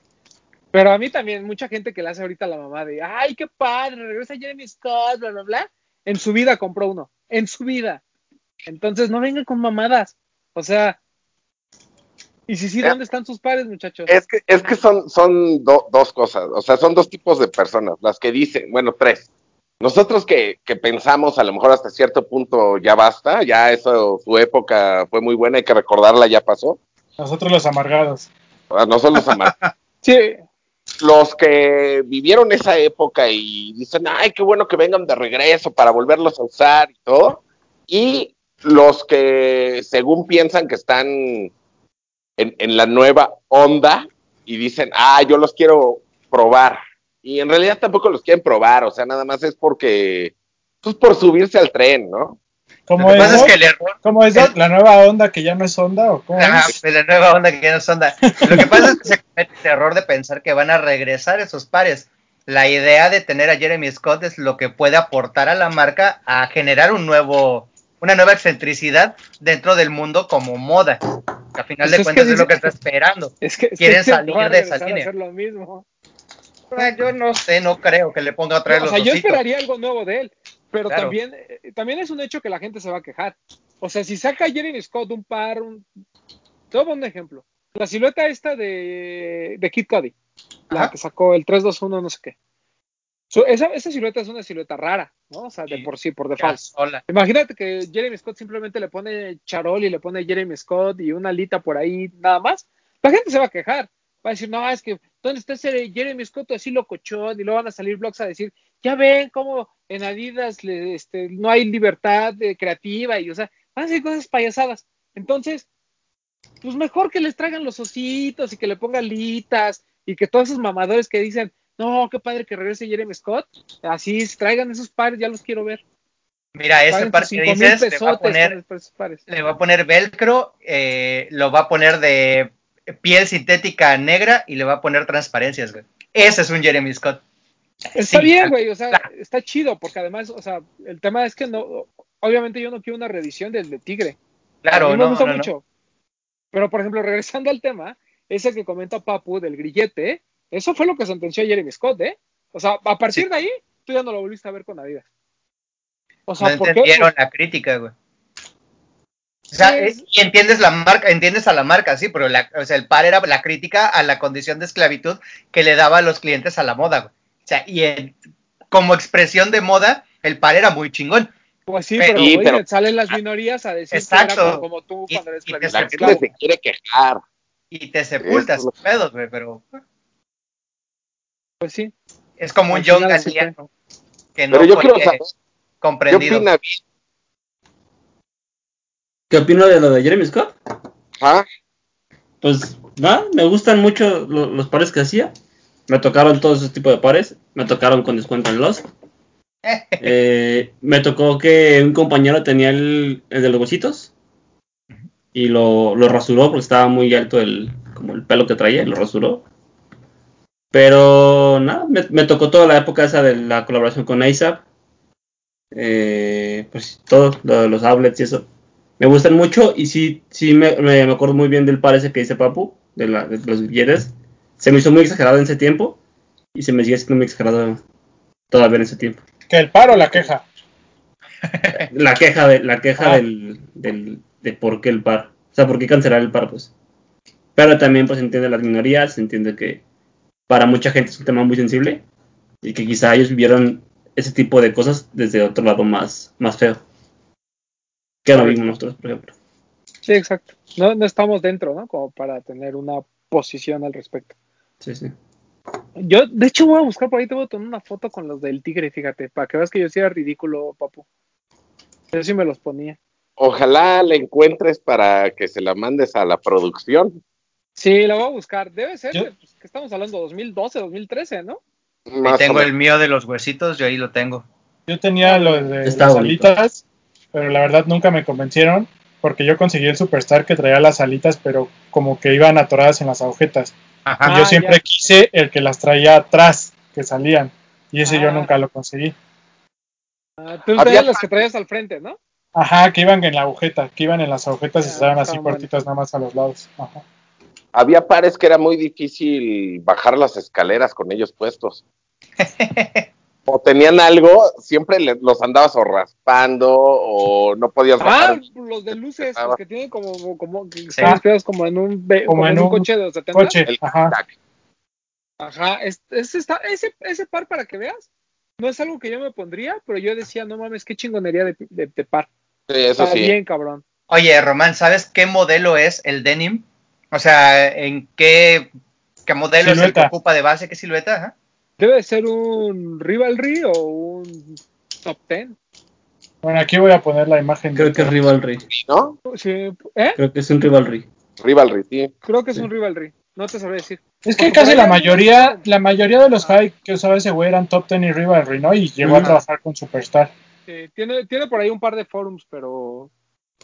Pero a mí también, mucha gente que le hace ahorita la mamá de, ay, qué padre, regresa Jeremy Scott, bla, bla, bla. En su vida compró uno, en su vida. Entonces, no vengan con mamadas. O sea, y si sí, ¿dónde están sus pares, muchachos? Es que, es que son, son do- dos cosas, o sea, son dos tipos de personas, las que dicen, bueno, tres. Nosotros que, que pensamos a lo mejor hasta cierto punto ya basta, ya eso, su época fue muy buena, hay que recordarla, ya pasó. Nosotros los amargados. Nosotros los ama- Sí, los que vivieron esa época y dicen, ay, qué bueno que vengan de regreso para volverlos a usar y todo. Y los que según piensan que están en, en la nueva onda y dicen, ah, yo los quiero probar. Y en realidad tampoco los quieren probar, o sea, nada más es porque, pues por subirse al tren, ¿no? ¿Cómo Lo que es, pasa es que el error ¿Cómo es, Doc? ¿La nueva onda que ya no es onda o cómo Ajá, es? de la nueva onda que ya no es onda. Lo que pasa es que se comete el error de pensar que van a regresar esos pares. La idea de tener a Jeremy Scott es lo que puede aportar a la marca a generar un nuevo, una nueva excentricidad dentro del mundo como moda. Que a final Pues de es cuentas que es lo que está esperando. es que es Quieren que salir de esa línea. hacer lo mismo. Ah, Yo no sé, no creo que le ponga otra vez o los sea, yo esperaría algo nuevo de él, pero Claro. también, eh, también es un hecho que la gente se va a quejar. O sea, si saca Jeremy Scott un par, un... te voy a poner un ejemplo. La silueta esta de, de Kid Cudi, la Ajá. que sacó el 321 no sé qué. Esa, esa silueta es una silueta rara, ¿no? O sea, de Sí. por sí, por default. sola. Imagínate que Jeremy Scott simplemente le pone charol y le pone Jeremy Scott y una alita por ahí, nada más. La gente se va a quejar. Va a decir, no, es que, ¿dónde está ese Jeremy Scott así locochón? Y luego van a salir blogs a decir, ya ven cómo en Adidas le- este, no hay libertad eh, creativa y, o sea, van a decir cosas payasadas. Entonces, pues mejor que les traigan los ositos y que le pongan alitas y que todos esos mamadores que dicen, no, qué padre que regrese Jeremy Scott, así traigan esos pares, ya los quiero ver. Mira, ese par que dices va a poner le va a poner velcro, eh, lo va a poner de piel sintética negra y le va a poner transparencias, güey. Ese es un Jeremy Scott. Está Sí, bien, güey, o sea, está chido, porque además, o sea, el tema es que no, obviamente yo no quiero una reedición del de Tigre. Claro, a mí me no, gusta no, no. mucho. Pero, por ejemplo, regresando al tema, ese que comenta Papu del grillete, eso fue lo que sentenció Jeremy Scott, ¿eh? O sea, a partir Sí. de ahí, tú ya no lo volviste a ver con Adidas. O sea, No ¿por qué? entendieron la crítica, güey. O sea, Sí, eh, es- y entiendes la marca, entiendes a la marca, sí, pero la, o sea, el par era la crítica a la condición de esclavitud que le daba a los clientes a la moda, güey. O sea, y como expresión de moda, el par era muy chingón. Pues sí, Pero- pero, Sí, oye, pero- salen las minorías a decir Exacto. que era como, como tú Y- cuando eres y te esclavista. La gente claro. se quiere quejar. Y te sepultas sus pedos, güey, pero Pues sí. es como un John. Galliano que no Pero yo fue quiero saber, ¿qué comprendido. opina? ¿Qué opino de lo de Jeremy Scott? ¿Ah? Pues nada, me gustan mucho lo- los pares que hacía. Me tocaron todos esos tipos de pares. Me tocaron con descuento en Lost. Eh, me tocó que un compañero tenía el, el de los huesitos y lo, lo rasuró porque estaba muy alto el, como el pelo que traía y lo rasuró. Pero nada, me, me tocó toda la época esa de la colaboración con ASAP. Eh, pues todo, lo de los outlets y eso. Me gustan mucho y sí, sí me, me, me acuerdo muy bien del par ese que dice Papu, de, la, de los billetes. Se me hizo muy exagerado en ese tiempo y se me sigue siendo muy exagerado todavía en ese tiempo. ¿Que el paro o la queja? La queja de la queja Ah. del, del de por qué el par, o sea, por qué cancelar el par, pues. Pero también pues se entiende las minorías, se entiende que para mucha gente es un tema muy sensible y que quizá ellos vivieron ese tipo de cosas desde otro lado más más feo. Que no vimos nosotros, por ejemplo. Sí, exacto. No, no estamos dentro, ¿no? Como para tener una posición al respecto. Sí, sí. Yo, de hecho, voy a buscar por ahí, te voy a tomar una foto con los del tigre, fíjate, para que veas que yo sí era ridículo, papu. Yo sí me los ponía. Ojalá la encuentres para que se la mandes a la producción. Sí, la voy a buscar. Debe ser, de, pues, que estamos hablando 2012, 2013, ¿no? Ahí tengo el mío de los huesitos, yo ahí lo tengo. Yo tenía los de Está las bonito. alitas, pero la verdad nunca me convencieron porque yo conseguí el Superstar que traía las alitas, pero como que iban atoradas en las agujetas. Ajá. y Ah, yo siempre ya. quise el que las traía atrás, que salían. Y ese yo Ah. nunca lo conseguí. Ah, tú traías las que traías al frente, ¿no? Ajá, que iban en la agujeta, que iban en las agujetas y Ah, estaban así cortitas nada más a los lados. Ajá. Había pares que era muy difícil bajar las escaleras con ellos puestos. o tenían algo, siempre le- los andabas o raspando o no podías Ah, bajar. los de luces, los que tienen como, como que están inspirados como en un, Como como en en un un coche de los 70. Coche, El ajá. Ajá, es, es- está- ese, ese par para que veas, no es algo que yo me pondría, pero yo decía, no mames, qué chingonería de, de- de par. Sí, eso Está sí. bien, cabrón. Oye, Román, ¿sabes qué modelo es el denim? O sea, ¿en qué, qué modelo es el Silueta. que ocupa de base? ¿Qué silueta? Ajá. Debe de ser un Rivalry o un Top Ten. Bueno, aquí voy a poner la imagen. Creo de- que es Rivalry. ¿No? Sí, ¿Eh? Creo que es un Rivalry. Rivalry, sí. Creo que es Sí. un Rivalry. No te sabré decir. Es que casi la mayoría, la mayoría de los high que usaba ese güey eran Top Ten y Rivalry, ¿no? Y llegó a trabajar con Superstar. Sí, tiene, tiene por ahí un par de forums, pero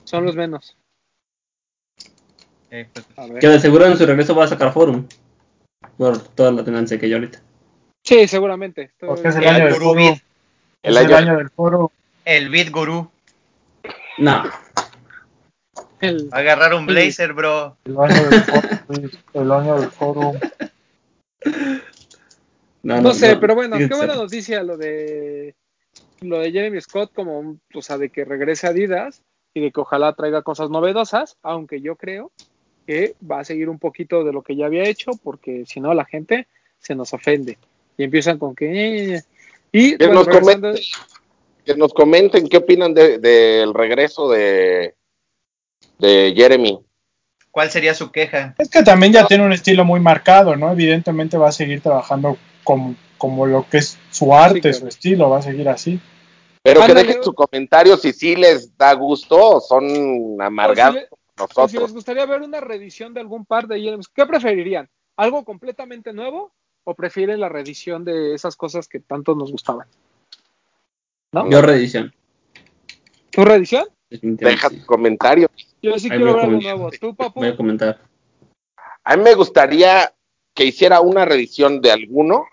son los menos. Eh, pues. Que de seguro en su regreso va a sacar Forum. Por toda la tenancia que hay ahorita. Sí, seguramente. Estoy- Porque es el El año del Gurú foro. Beat. El el año- año del foro. el Beat Guru. No. el- Agarrar un blazer, bro. El año del foro. el año del foro. No, no, sé, pero bueno, qué buena noticia lo de lo de Jeremy Scott, como, un- o sea, de que regrese a Adidas y de que ojalá traiga cosas novedosas, aunque yo creo que va a seguir un poquito de lo que ya había hecho, porque si no la gente se nos ofende y empiezan con que eh, y Que bueno, nos regresando- comenten, que nos comenten qué opinan de- del regreso de, de Jeremy. ¿Cuál sería su queja? Es que también ya tiene un estilo muy marcado, ¿no? Evidentemente va a seguir trabajando como, como lo que es su arte, claro. su estilo, va a seguir así. Pero que dejen su comentario si sí les da gusto o son o si amargados o si les nosotros. gustaría ver una reedición de algún par de Jeremy Scott, ¿qué preferirían? ¿Algo completamente nuevo o prefieren la reedición de esas cosas que tanto nos gustaban? ¿No? Yo reedición. ¿Tu reedición? Deja sí. tu comentario. Yo sí Ahí quiero ver algo nuevo. ¿Tú, papu? Voy a comentar. A mí me gustaría que hiciera una revisión de alguno,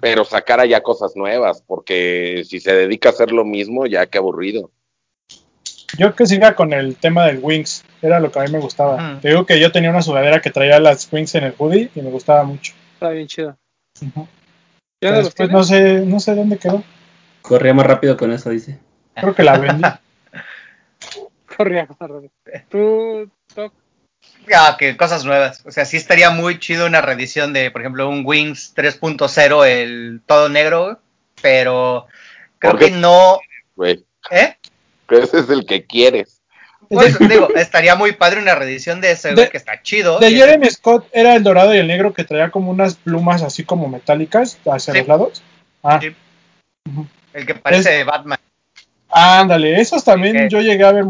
pero sacara ya cosas nuevas, porque si se dedica a hacer lo mismo, ya qué aburrido. Yo que siga con el tema del Wings, era lo que a mí me gustaba. Te digo que yo tenía una sudadera que traía las Wings en el hoodie y me gustaba mucho. Está bien chido. Ujú. ¿Ya no Después no sé, no sé dónde quedó. Corría más rápido con eso, dice. Creo que la vendí. Corría, corría. ¿Tú, Toc? Ah, que cosas nuevas. O sea, sí estaría muy chido una reedición de, por ejemplo, un Wings 3.0, el todo negro, pero creo que no. ¿Eh? ese es el que quieres. Pues digo, estaría muy padre una reedición de ese, güey, que está chido. De Jeremy Scott era el dorado y el negro que traía como unas plumas así como metálicas hacia Sí. los lados. Ah, Sí. El que parece Batman. ándale, esos también yo llegué a ver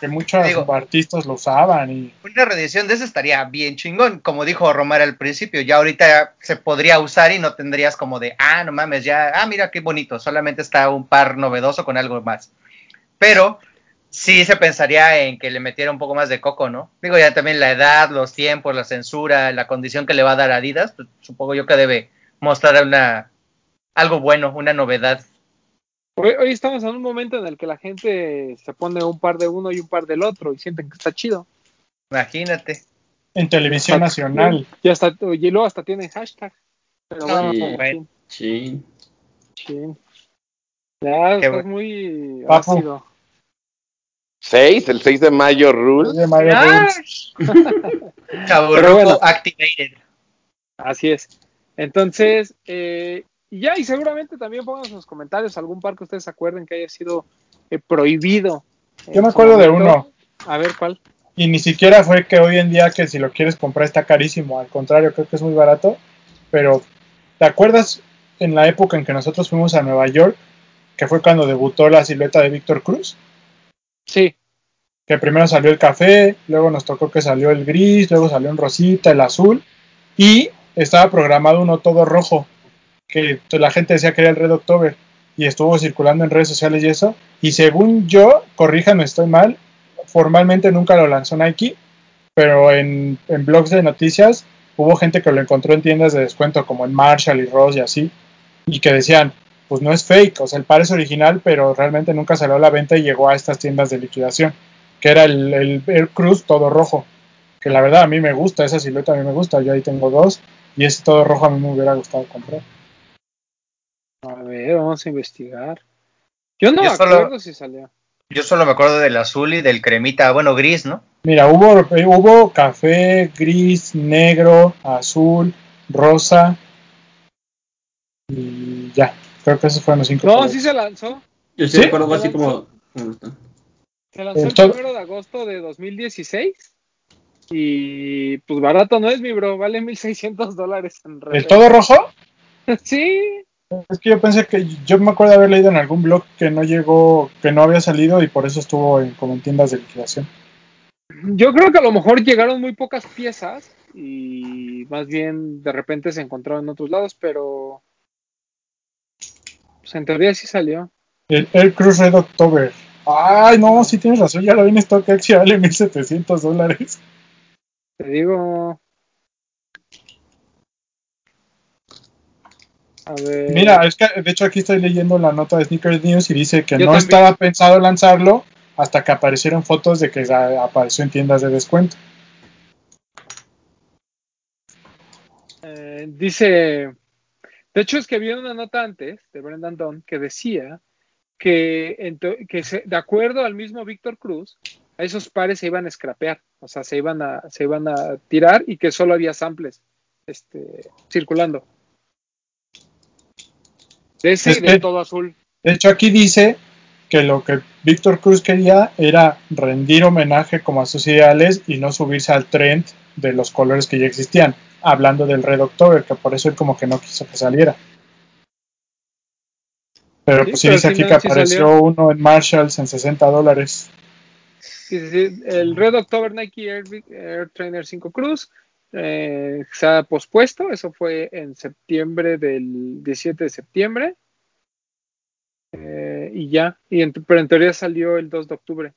que muchos Digo- artistas lo usaban y Una reedición de ese estaría bien chingón. Como dijo Romar al principio, ya ahorita se podría usar y no tendrías como de, ah, no mames, ya, ah, mira qué bonito, solamente está un par novedoso con algo más. Pero sí se pensaría en que le metiera un poco más de coco, ¿no? Digo, ya también la edad, los tiempos, la censura, la condición que le va a dar a Adidas, pues, supongo yo que debe mostrar una algo bueno, una novedad. Hoy, hoy estamos en un momento en el que la gente se pone un par de uno y un par del otro y sienten que está chido. Imagínate. en televisión nacional. Y hasta y luego hasta tienen hashtag. Pero No, bueno, Sí. bueno. Sí. Ya Qué estás bueno. muy ácido. 6, el 6 de mayo, Rules. De Ah, Rules. Chaburruco Pero bueno. activated. Así es. Entonces, eh, y ya, y seguramente también pongan en los comentarios algún par que ustedes se acuerden que haya sido eh, prohibido. Yo en me acuerdo de uno. A ver cuál. Y ni siquiera fue que hoy en día que si lo quieres comprar está carísimo, al contrario, creo que es muy barato. Pero, ¿te acuerdas en la época en que nosotros fuimos a Nueva York, que fue cuando debutó la silueta de Víctor Cruz? Sí, Que primero salió el café, luego nos tocó que salió el gris, luego salió un rosita, el azul, y estaba programado uno todo rojo, que la gente decía que era el Red October. y estuvo circulando en redes sociales y eso. Y según yo, corríjame, estoy mal, formalmente nunca lo lanzó Nike, pero en, en blogs de noticias hubo gente que lo encontró en tiendas de descuento como en Marshall y Ross y así, y que decían, pues no es fake, o sea, el par es original, pero realmente nunca salió a la venta y llegó a estas tiendas de liquidación, que era el, el Air Cruz todo rojo, que la verdad a mí me gusta, esa silueta a mí me gusta, yo ahí tengo dos, y ese todo rojo a mí me hubiera gustado comprar. A ver, vamos a investigar. Yo no Yo me solo- acuerdo si salió. Yo solo me acuerdo del azul y del cremita, bueno, gris, ¿no? Mira, hubo, eh, hubo café, gris, negro, azul, rosa, y ya, creo que esos fueron los cinco. No, sí se lanzó. Yo sí, ¿Sí? recuerdo algo así ¿Se como. Se lanzó El primero de agosto de 2016. Y pues barato no es, mi bro. Vale 1600 dólares en ¿El todo rojo? Sí. Es que yo pensé que yo me acuerdo de haber leído en algún blog que no llegó, que no había salido y por eso estuvo en, como en tiendas de liquidación. Yo creo que a lo mejor llegaron muy pocas piezas. Y más bien de repente se encontraron en otros lados. Pero. Pues en teoría sí salió. El Cruise Red October. Ay, no, sí tienes razón, ya lo vi en StockX y vale 1700 dólares. Te digo. A ver. Mira, es que de hecho aquí estoy leyendo la nota de Sneakers News y dice que Yo no también. estaba pensado lanzarlo hasta que aparecieron fotos de que apareció en tiendas de descuento. Eh, dice, de hecho es que había una nota antes de Brendan Dunn que decía que, que se- de acuerdo al mismo Víctor Cruz, a esos pares se iban a scrapear, o sea, se iban a, se iban a tirar y que solo había samples este, circulando. De ese de todo azul. De hecho aquí dice que lo que Víctor Cruz quería era rendir homenaje como a sus ideales y no subirse al trend de los colores que ya existían, hablando del Red October, que por eso él como que no quiso que saliera. Pero Sí, pues sí pero dice aquí que apareció salió. uno en Marshalls en 60 dólares. Sí, sí, sí, El Red October Nike Air, Air Trainer 5 Cruz eh, se ha pospuesto. Eso fue en septiembre del 17 de septiembre. Eh, y ya. Y en- pero en teoría salió el 2 de octubre.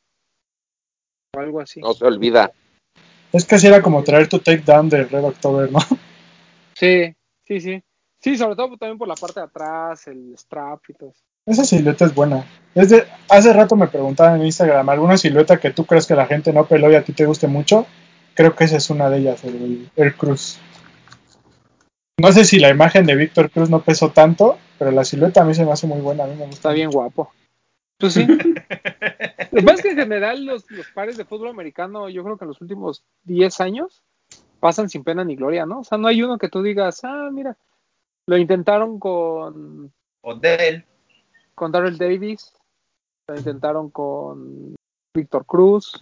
O algo así. No se olvida. Es que así era como traer tu takedown del Red October, ¿no? Sí, sí, sí. Sí, sobre todo también por la parte de atrás, el strap y todo eso. Esa silueta es buena. Es de, hace rato me preguntaban en Instagram, ¿alguna silueta que tú crees que la gente no peló y a ti te guste mucho? Creo que esa es una de ellas, el Air Cruz. No sé si la imagen de Víctor Cruz no pesó tanto, pero la silueta a mí se me hace muy buena, a mí me gusta. Está bien guapo. Pues sí. Lo que pasa es que en general los, los pares de fútbol americano, yo creo que en los últimos 10 años pasan sin pena ni gloria, ¿no? O sea, no hay uno que tú digas, ah, mira, lo intentaron con, Odell. con Darrell Davis, lo intentaron con Víctor Cruz,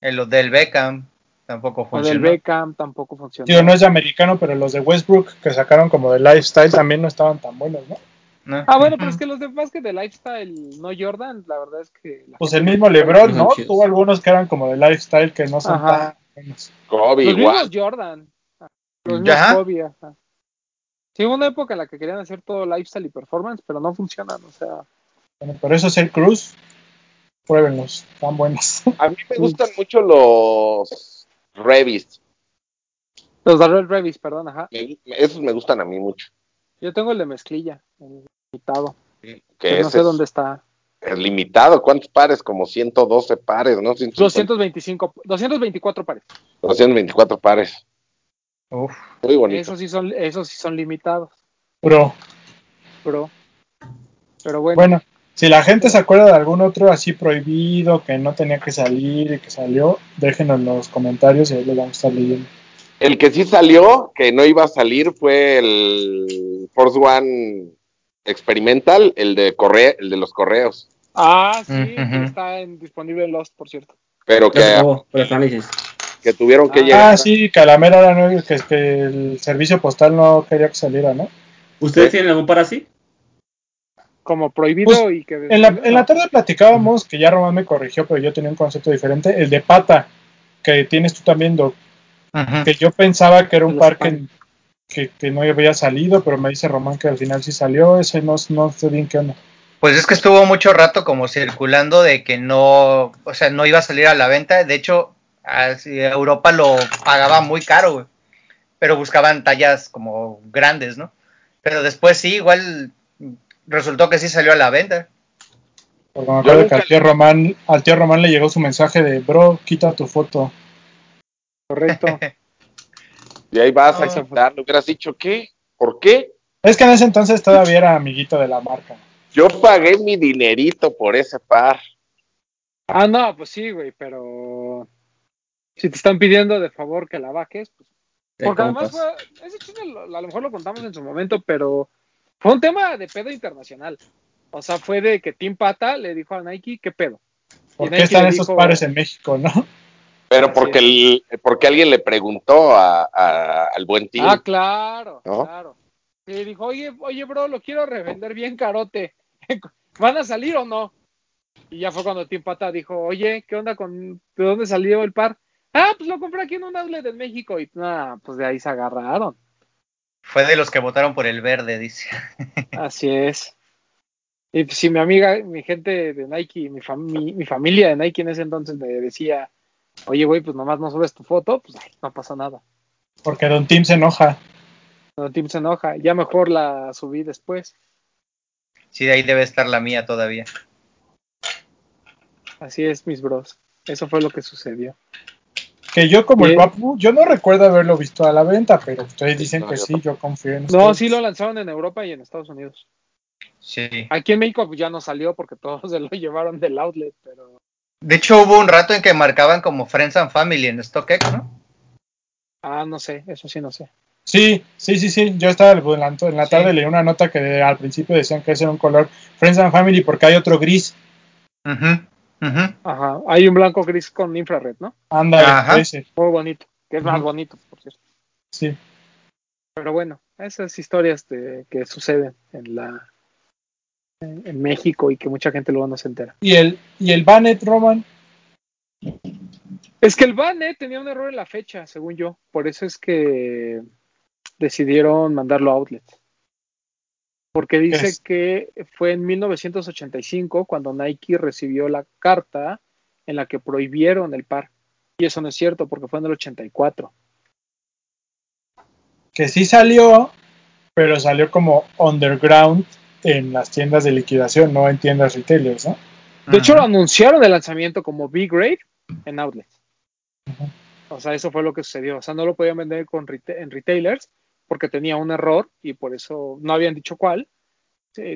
El Odell Beckham. Tampoco con el funcionó. Beckham tampoco funcionó. Digo, no es de americano, pero los de Westbrook que sacaron como de lifestyle también no estaban tan buenos, ¿no? ¿no? Ah, bueno, pero es que los de básquet de lifestyle, no Jordan, la verdad es que... Pues el mismo LeBron, ¿no? Tuvo algunos que eran como de lifestyle que no son Ajá. tan buenos. Kobe Los igual. mismos Jordan. Los Ya. mismos Kobe, ajá. Sí, hubo una época en la que querían hacer todo lifestyle y performance, pero no funcionan, o sea... Bueno, pero eso es el Cruz. Pruébenlos, están buenos. A mí me gustan mucho los Revis. Los Darrell Revis, perdón, ajá. Me- esos me gustan a mí mucho. Yo tengo el de mezclilla, el limitado. Que no sé es, dónde está. es limitado. ¿Cuántos pares? Como 112 pares, ¿no? 225, 224 pares. 224 pares. Uf. Muy bonito. Esos sí son, esos sí son limitados, Bro, bro. Pero bueno, bueno, si la gente se acuerda de algún otro así prohibido que no tenía que salir y que salió, déjenos en los comentarios y ahí lo vamos a estar leyendo. El que sí salió, que no iba a salir, fue el Force One Experimental, el de corre el de los correos. ah, sí, está en- disponible en Lost, por cierto. Pero que, pero están lices. Que tuvieron que Ah, llegar. Ah, sí, Calamera era nuevo, que, que el servicio postal no quería que saliera, ¿no? ¿Ustedes Sí. tienen algún par así? Como prohibido Pues, y que... En la, en la tarde platicábamos, que ya Román me corrigió, pero yo tenía un concepto diferente, el de pata, que tienes tú también, Doc, que yo pensaba que era un Los par que, panes. que, que no había salido, pero me dice Román que al final sí salió, ese no, no sé bien qué onda. Pues es que estuvo mucho rato como circulando de que no, o sea, no iba a salir a la venta. De hecho, así, Europa lo pagaba muy caro, güey. Pero buscaban tallas como grandes, ¿no? Pero después sí, igual resultó que sí salió a la venta. Porque me acuerdo que al tío, Román, al tío Román le llegó su mensaje de, bro, quita tu foto. Correcto. Y ahí vas a Ah. quitar, le hubieras dicho, ¿qué? ¿Por qué? Es que en ese entonces todavía era amiguito de la marca. Yo pagué mi dinerito por ese par. Ah, no, pues sí, güey, pero si te están pidiendo de favor que la bajes, pues Porque además fue, ese chisme lo- a lo mejor lo contamos en su momento, pero fue un tema de pedo internacional. O sea, fue de que Tim Pata le dijo a Nike, ¿qué pedo? ¿Por Y qué Nike están esos dijo- pares en México, no? Pero porque, el, porque alguien le preguntó a, a- al buen tío. Ah, claro, ¿No? claro. Y dijo, oye, oye, bro, lo quiero revender bien carote. ¿Van a salir o no? Y ya fue cuando Tim Pata dijo, oye, ¿qué onda con, de dónde salió el par? Ah, pues lo compré aquí en un outlet en México. Y nada, pues de ahí se agarraron. Fue de los que votaron por el verde, dice. Así es. Y pues, si mi amiga, mi gente de Nike, mi, fam- mi, mi familia de Nike en ese entonces me decía, oye, güey, pues nomás no subes tu foto, pues ay, no pasa nada. Porque Don Tim se enoja. Cuando Tim se enoja, ya mejor la subí después. Sí, de ahí debe estar la mía todavía. Así es, mis bros. Eso fue lo que sucedió. Que yo como el. Papu, yo no recuerdo haberlo visto a la venta, pero ustedes dicen No, que yo sí, yo confío en No, ustedes. sí lo lanzaron en Europa y en Estados Unidos. Sí. Aquí en México ya no salió porque todos se lo llevaron del outlet, pero... De hecho, hubo un rato en que marcaban como Friends and Family en StockX, ¿no? Ah, no sé, eso sí no sé. Sí, sí, sí, sí. Yo estaba en la, en la Sí. tarde leí una nota que al principio decían que ese era un color Friends and Family porque hay otro gris. Ajá, hay un blanco gris con infrared, ¿no? Anda, ese. Muy bonito, que es más bonito, por cierto. Sí. Pero bueno, esas historias de, que suceden en la en, en México y que mucha gente luego no se entera. Y el, y el Bannet, Roman. Es que el Banet tenía un error en la fecha, según yo. Por eso es que decidieron mandarlo a outlet. Porque dice Es- que fue en 1985 cuando Nike recibió la carta en la que prohibieron el par. Y eso no es cierto porque fue en el 84. que sí salió, pero salió como underground en las tiendas de liquidación, no en tiendas retailers, ¿no? De hecho, lo anunciaron el lanzamiento como B-Grade en outlets. O sea, eso fue lo que sucedió. O sea, no lo podían vender con reta- en retailers porque tenía un error y por eso no habían dicho cuál.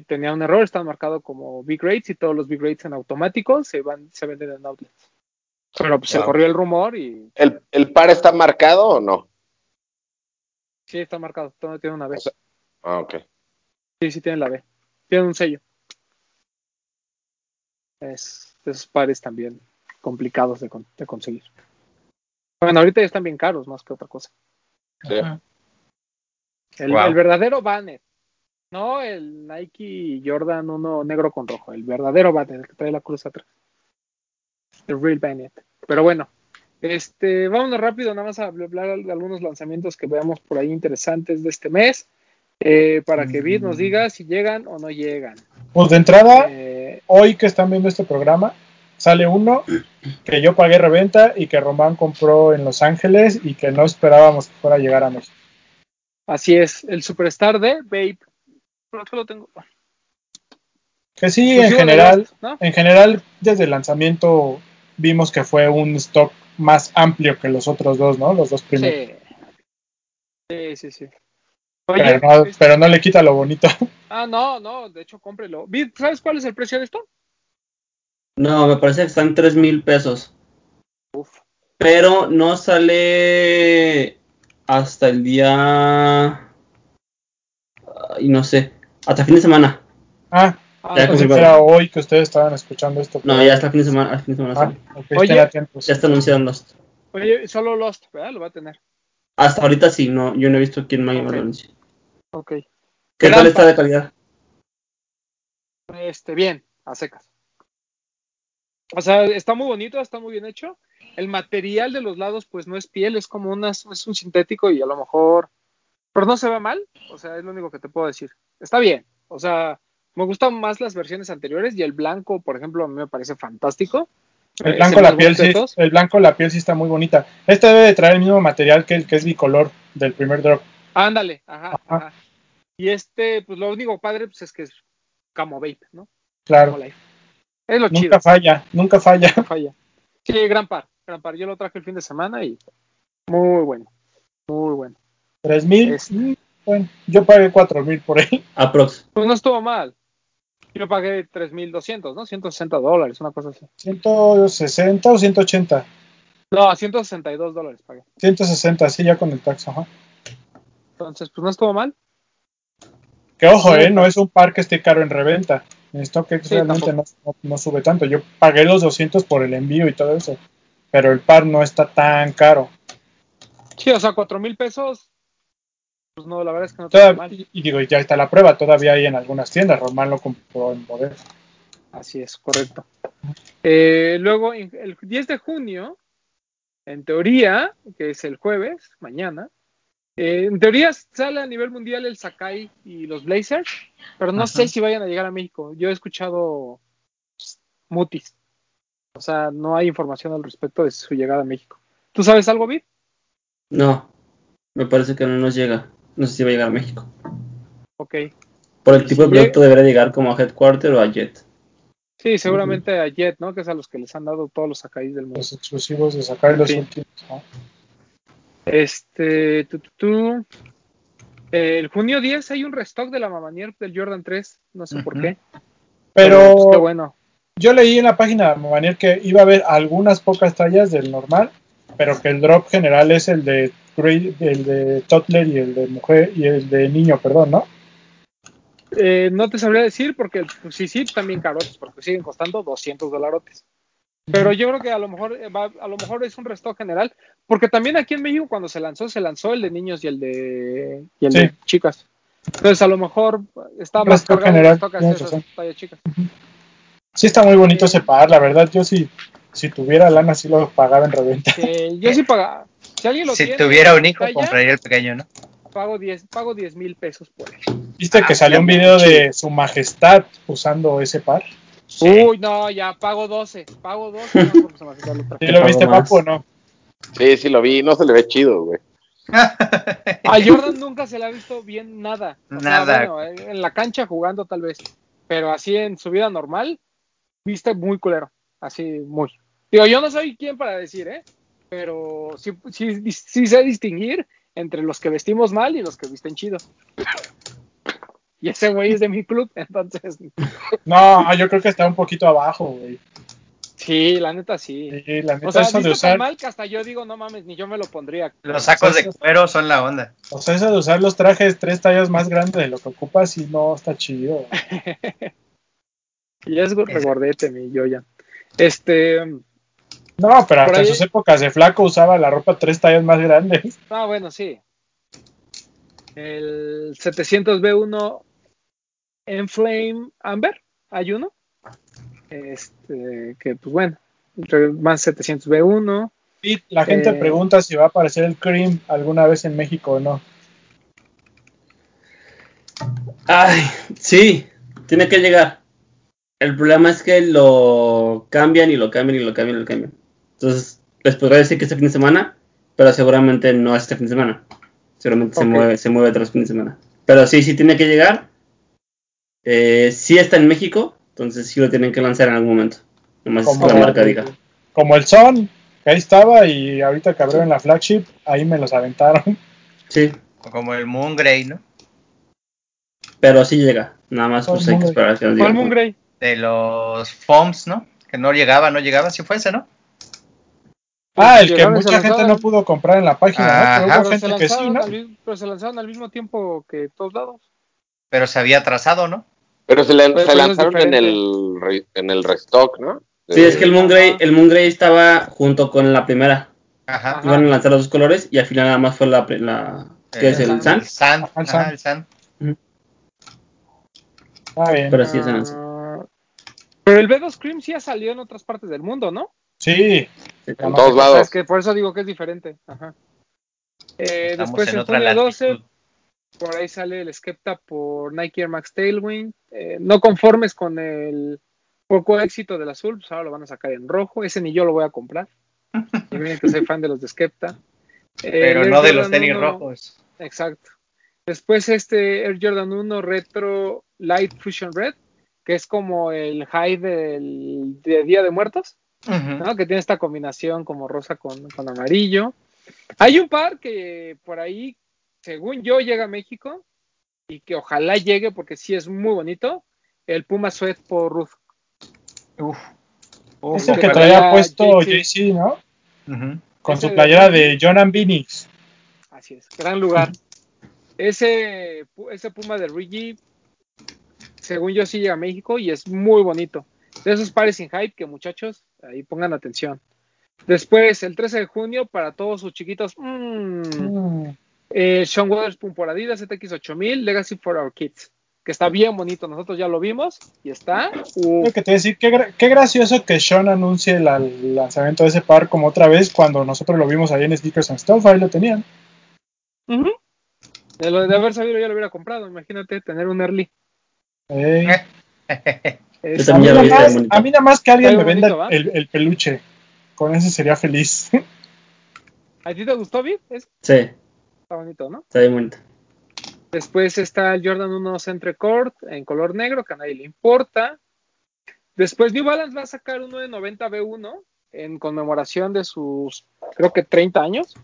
Tenía un error, están marcado como B-Grades y todos los B-Grades en automático se van se venden en outlets. Pero pues se corrió el rumor y ¿El, ¿El par está marcado o no? sí está marcado. Todo tiene una B. O sea- Ah, ok. Sí, sí tiene la B. Tiene un sello. Es esos pares también complicados de, con- de conseguir. Bueno, ahorita ya están bien caros más que otra cosa. Sí. Ajá. El, Wow. el verdadero banner. No el Nike Jordan 1 negro con rojo. El verdadero banner, el que trae la cruz atrás. El real banner. Pero bueno, este, vámonos rápido, nada más a hablar de algunos lanzamientos que veamos por ahí interesantes de este mes. eh, para que Vid nos diga si llegan o no llegan. Pues de entrada, Eh, hoy que están viendo este programa, sale uno que yo pagué reventa y que Román compró en Los Ángeles y que no esperábamos que fuera a llegar a México. Así es, el superstar de Babe. Por lo tengo. Que sí, en Exclusivo de general, en general, desde el lanzamiento vimos que fue un stock más amplio que los otros dos, ¿no? Los dos primeros. Sí. Sí, sí, sí. Pero, no, este- pero no le quita lo bonito. ah, no, no, de hecho, cómprelo. ¿Sabes cuál es el precio de esto? No, me parece que están 3 mil pesos. Uf. Pero no sale hasta el día. Y no sé, hasta fin de semana. Ah, Ah, Ya que era hoy que ustedes estaban escuchando esto. No, ya hasta fin de semana. hasta fin de semana Ah, Oye. Ya está anunciado en Lost. Oye, solo Lost, ¿verdad? Lo va a tener. Hasta ahorita sí, no, yo no he visto quién más Ok. lo anuncie. Ok. ¿Qué Gran tal está de calidad? Este, bien, a secas. O sea, está muy bonito, está muy bien hecho. El material de los lados, pues no es piel, es como unas, es un sintético y a lo mejor, pero no se ve mal. O sea, es lo único que te puedo decir. Está bien. O sea, Me gustan más las versiones anteriores y el blanco, por ejemplo, a mí me parece fantástico. El blanco, la piel, sí, el blanco, la piel sí está muy bonita. Este debe de traer el mismo material que el que es bicolor del primer drop. Ándale, ajá, Ajá. ajá. Y este, pues lo único padre pues, es que es Camo Vape, ¿no? Claro. Es lo nunca chido. falla, nunca falla. no falla. Sí, gran par, Yo lo traje el fin de semana y muy bueno, muy bueno. Tres mil, Este. bueno, yo pagué cuatro mil por él. Aprox. Pues no estuvo mal. Yo pagué 3.200, ¿no? 160 dólares, una cosa así. 160 o 180. No, 162 dólares pagué. 160, sí, ya con el tax, ajá. Entonces, pues no estuvo mal. Que ojo, Sí, eh, no es un par que esté caro en reventa. En StockX Sí, realmente no, no- no sube tanto. Yo pagué los 200 por el envío y todo eso. Pero el par no está tan caro. Sí, o sea, 4 mil pesos. Pues no, la verdad es que no está Toda- mal. y, y digo, ya está la prueba. Todavía hay en algunas tiendas. Román lo compró en bodega. Así es, correcto. Eh, luego, el 10 de junio, en teoría, que es el jueves, mañana, eh, en teoría sale a nivel mundial el Sakai y los Blazers, pero no Ajá. sé si vayan a llegar a México. Yo he escuchado pues, mutis. O sea, no hay información al respecto de su llegada a México. ¿Tú sabes algo, Vid? No, me parece que no nos llega. No sé si va a llegar a México. Ok. Por el tipo si de producto debería llegar como a Headquarter o a Jet. Sí, seguramente a Jet, ¿no? Que es a los que les han dado todos los Sakais del mundo. Los exclusivos de sacar los Sí. últimos. ¿no? Este, tu, tu, tu. Eh, el junio 10 hay un restock de la Mamanier del Jordan 3, no sé por qué. Pero pues, qué bueno. Yo leí en la página de Manier que iba a haber algunas pocas tallas del normal, pero que el drop general es el de el de toddler y el de mujer y el de niño, perdón, ¿no? Eh, no te sabría decir porque pues, sí, sí, también carotes, porque siguen costando 200 dolarotes. Pero yo creo que a lo mejor eh, va- a lo mejor es un restock general, porque también aquí en México cuando se lanzó, se lanzó el de niños y el de y el Sí. de chicas. Entonces a lo mejor está más cargado general, de esas tallas chicas. Sí está muy bonito ese par, la verdad, yo sí, si tuviera lana sí lo pagaba en reventa. Yo sí pagaba. Si alguien lo Si tiene, tuviera un hijo, compraría el pequeño, ¿no? pago 10 pago 10 mil pesos por él. ¿Viste Ah, que salió un video chido. de su majestad usando ese par? Sí. Uy, no, ya pago 12. Pago 12. no, porque se me hace lo traje. ¿Sí lo pago viste, papu, o no? Sí, sí lo vi, no se le ve chido, güey. A Jordan nunca se le ha visto bien nada. O sea, Nada. bueno, en la cancha jugando tal vez. Pero así en su vida normal, viste muy culero. Así, muy. Digo, yo no soy quien para decir, ¿eh? Pero sí, sí, sí sé distinguir entre los que vestimos mal y los que visten chido. Y ese güey es de mi club, entonces, No, yo creo que está un poquito abajo, güey. sí, la neta sí. Sí, la neta, O sea, eso de tan usar, mal que hasta yo digo, no mames, ni yo me lo pondría. Los sacos de cuero son la onda. o sea, eso de usar los trajes tres tallas más grandes de lo que ocupas y no está chido. Y es regordete, mi yo ya. Este, No, pero hasta en ahí- sus épocas de flaco usaba la ropa tres tallas más grandes. ah, bueno, sí. El 700B1 Enflame Amber, hay uno. Este, que pues bueno, más 700B1. Y la gente Eh. pregunta si va a aparecer el Cream alguna vez en México o no. Ay, sí, tiene que llegar. El problema es que lo cambian y lo cambian y lo cambian y lo cambian. Entonces, les podría decir que este fin de semana, pero seguramente no este fin de semana. Seguramente se mueve, se mueve otros fin de semana. Pero sí, sí tiene que llegar. Eh, sí está en México, entonces sí lo tienen que lanzar en algún momento. Nomás es que la marca diga. como el Son, que ahí estaba y ahorita que abrieron la flagship, ahí me los aventaron. Sí, Como el Moon Grey, ¿no? pero sí llega. Nada más pues ¿Cuál hay que esperar a que nos ¿Cuál digan. Moon Grey? De los FOMS, ¿no? Que no llegaba, no llegaba, si fuese, ¿no? Ah, el que se mucha gente no pudo comprar en la página, ¿no? Ajá. Pero se, gente que sí, lanzaron ¿no? al, pero se lanzaron al mismo tiempo que todos lados. Pero se había atrasado, ¿no? Pero se, le- Pero se eso es lanzaron en el, re- en el restock, ¿no? Sí, es que el Moon Grey, el Moon Grey estaba junto con la primera. Ajá. Ajá. Iban a lanzar los dos colores y al final nada más fue la, la ¿qué es el Sun? El Sand. Ajá, el Ajá, Sand. el Sand. Está bien. Pero sí es Sun. Ah, pero el B2 Cream sí ha salido en otras partes del mundo, ¿no? Sí, Sí. En todos lados. es que por eso digo que es diferente. Ajá. Eh, después en en otra junio 12, latitud. Por ahí sale el Skepta por Nike Air Max Tailwind. Eh, no conformes con el poco éxito del azul, pues ahora lo van a sacar en rojo. Ese ni yo lo voy a comprar. Y miren que soy fan de los de Skepta. Eh, Pero no de los tenis 1, rojos. Exacto. Después este Air Jordan 1 Retro Light Fusion Red, que es como el high del de Día de Muertos. ¿no? Que tiene esta combinación como rosa con, con amarillo. Hay un par que por ahí, según yo, llega a México y que ojalá llegue porque sí es muy bonito. El Puma Sweat por Ruth. Uf. Es el que traía puesto JC. ¿no? Con Ese su de playera de John and Phoenix. Así es, gran lugar. Ese, ese Puma de Rigi, según yo, sí llega a México y es muy bonito. De esos pares sin hype que muchachos, ahí pongan atención. Después, el 13 de junio, para todos sus chiquitos, mm, Mm. eh, Sean Weatherspoon por Adidas ZX8000 Legacy for Our Kids, que está bien bonito. Nosotros ya lo vimos y está. Lo que te decir, qué, gra- qué gracioso que Sean anuncie el, el lanzamiento de ese par como otra vez cuando nosotros lo vimos ahí en Sneakers and Stuff, ahí lo tenían. de, lo, de haber sabido, ya lo hubiera comprado. Imagínate tener un early. Es- Yo A, mí nada más, bonito. a mí nada más que alguien me venda bonito, el, el peluche. Con ese sería feliz. ¿A ti te gustó, Viv? Es- Sí, Está bonito, ¿no? está bien bonito. Después está el Jordan 1 Centre Court en color negro, que a nadie le importa. Después New Balance va a sacar uno de 90 B1 en conmemoración de sus, creo que 30 años.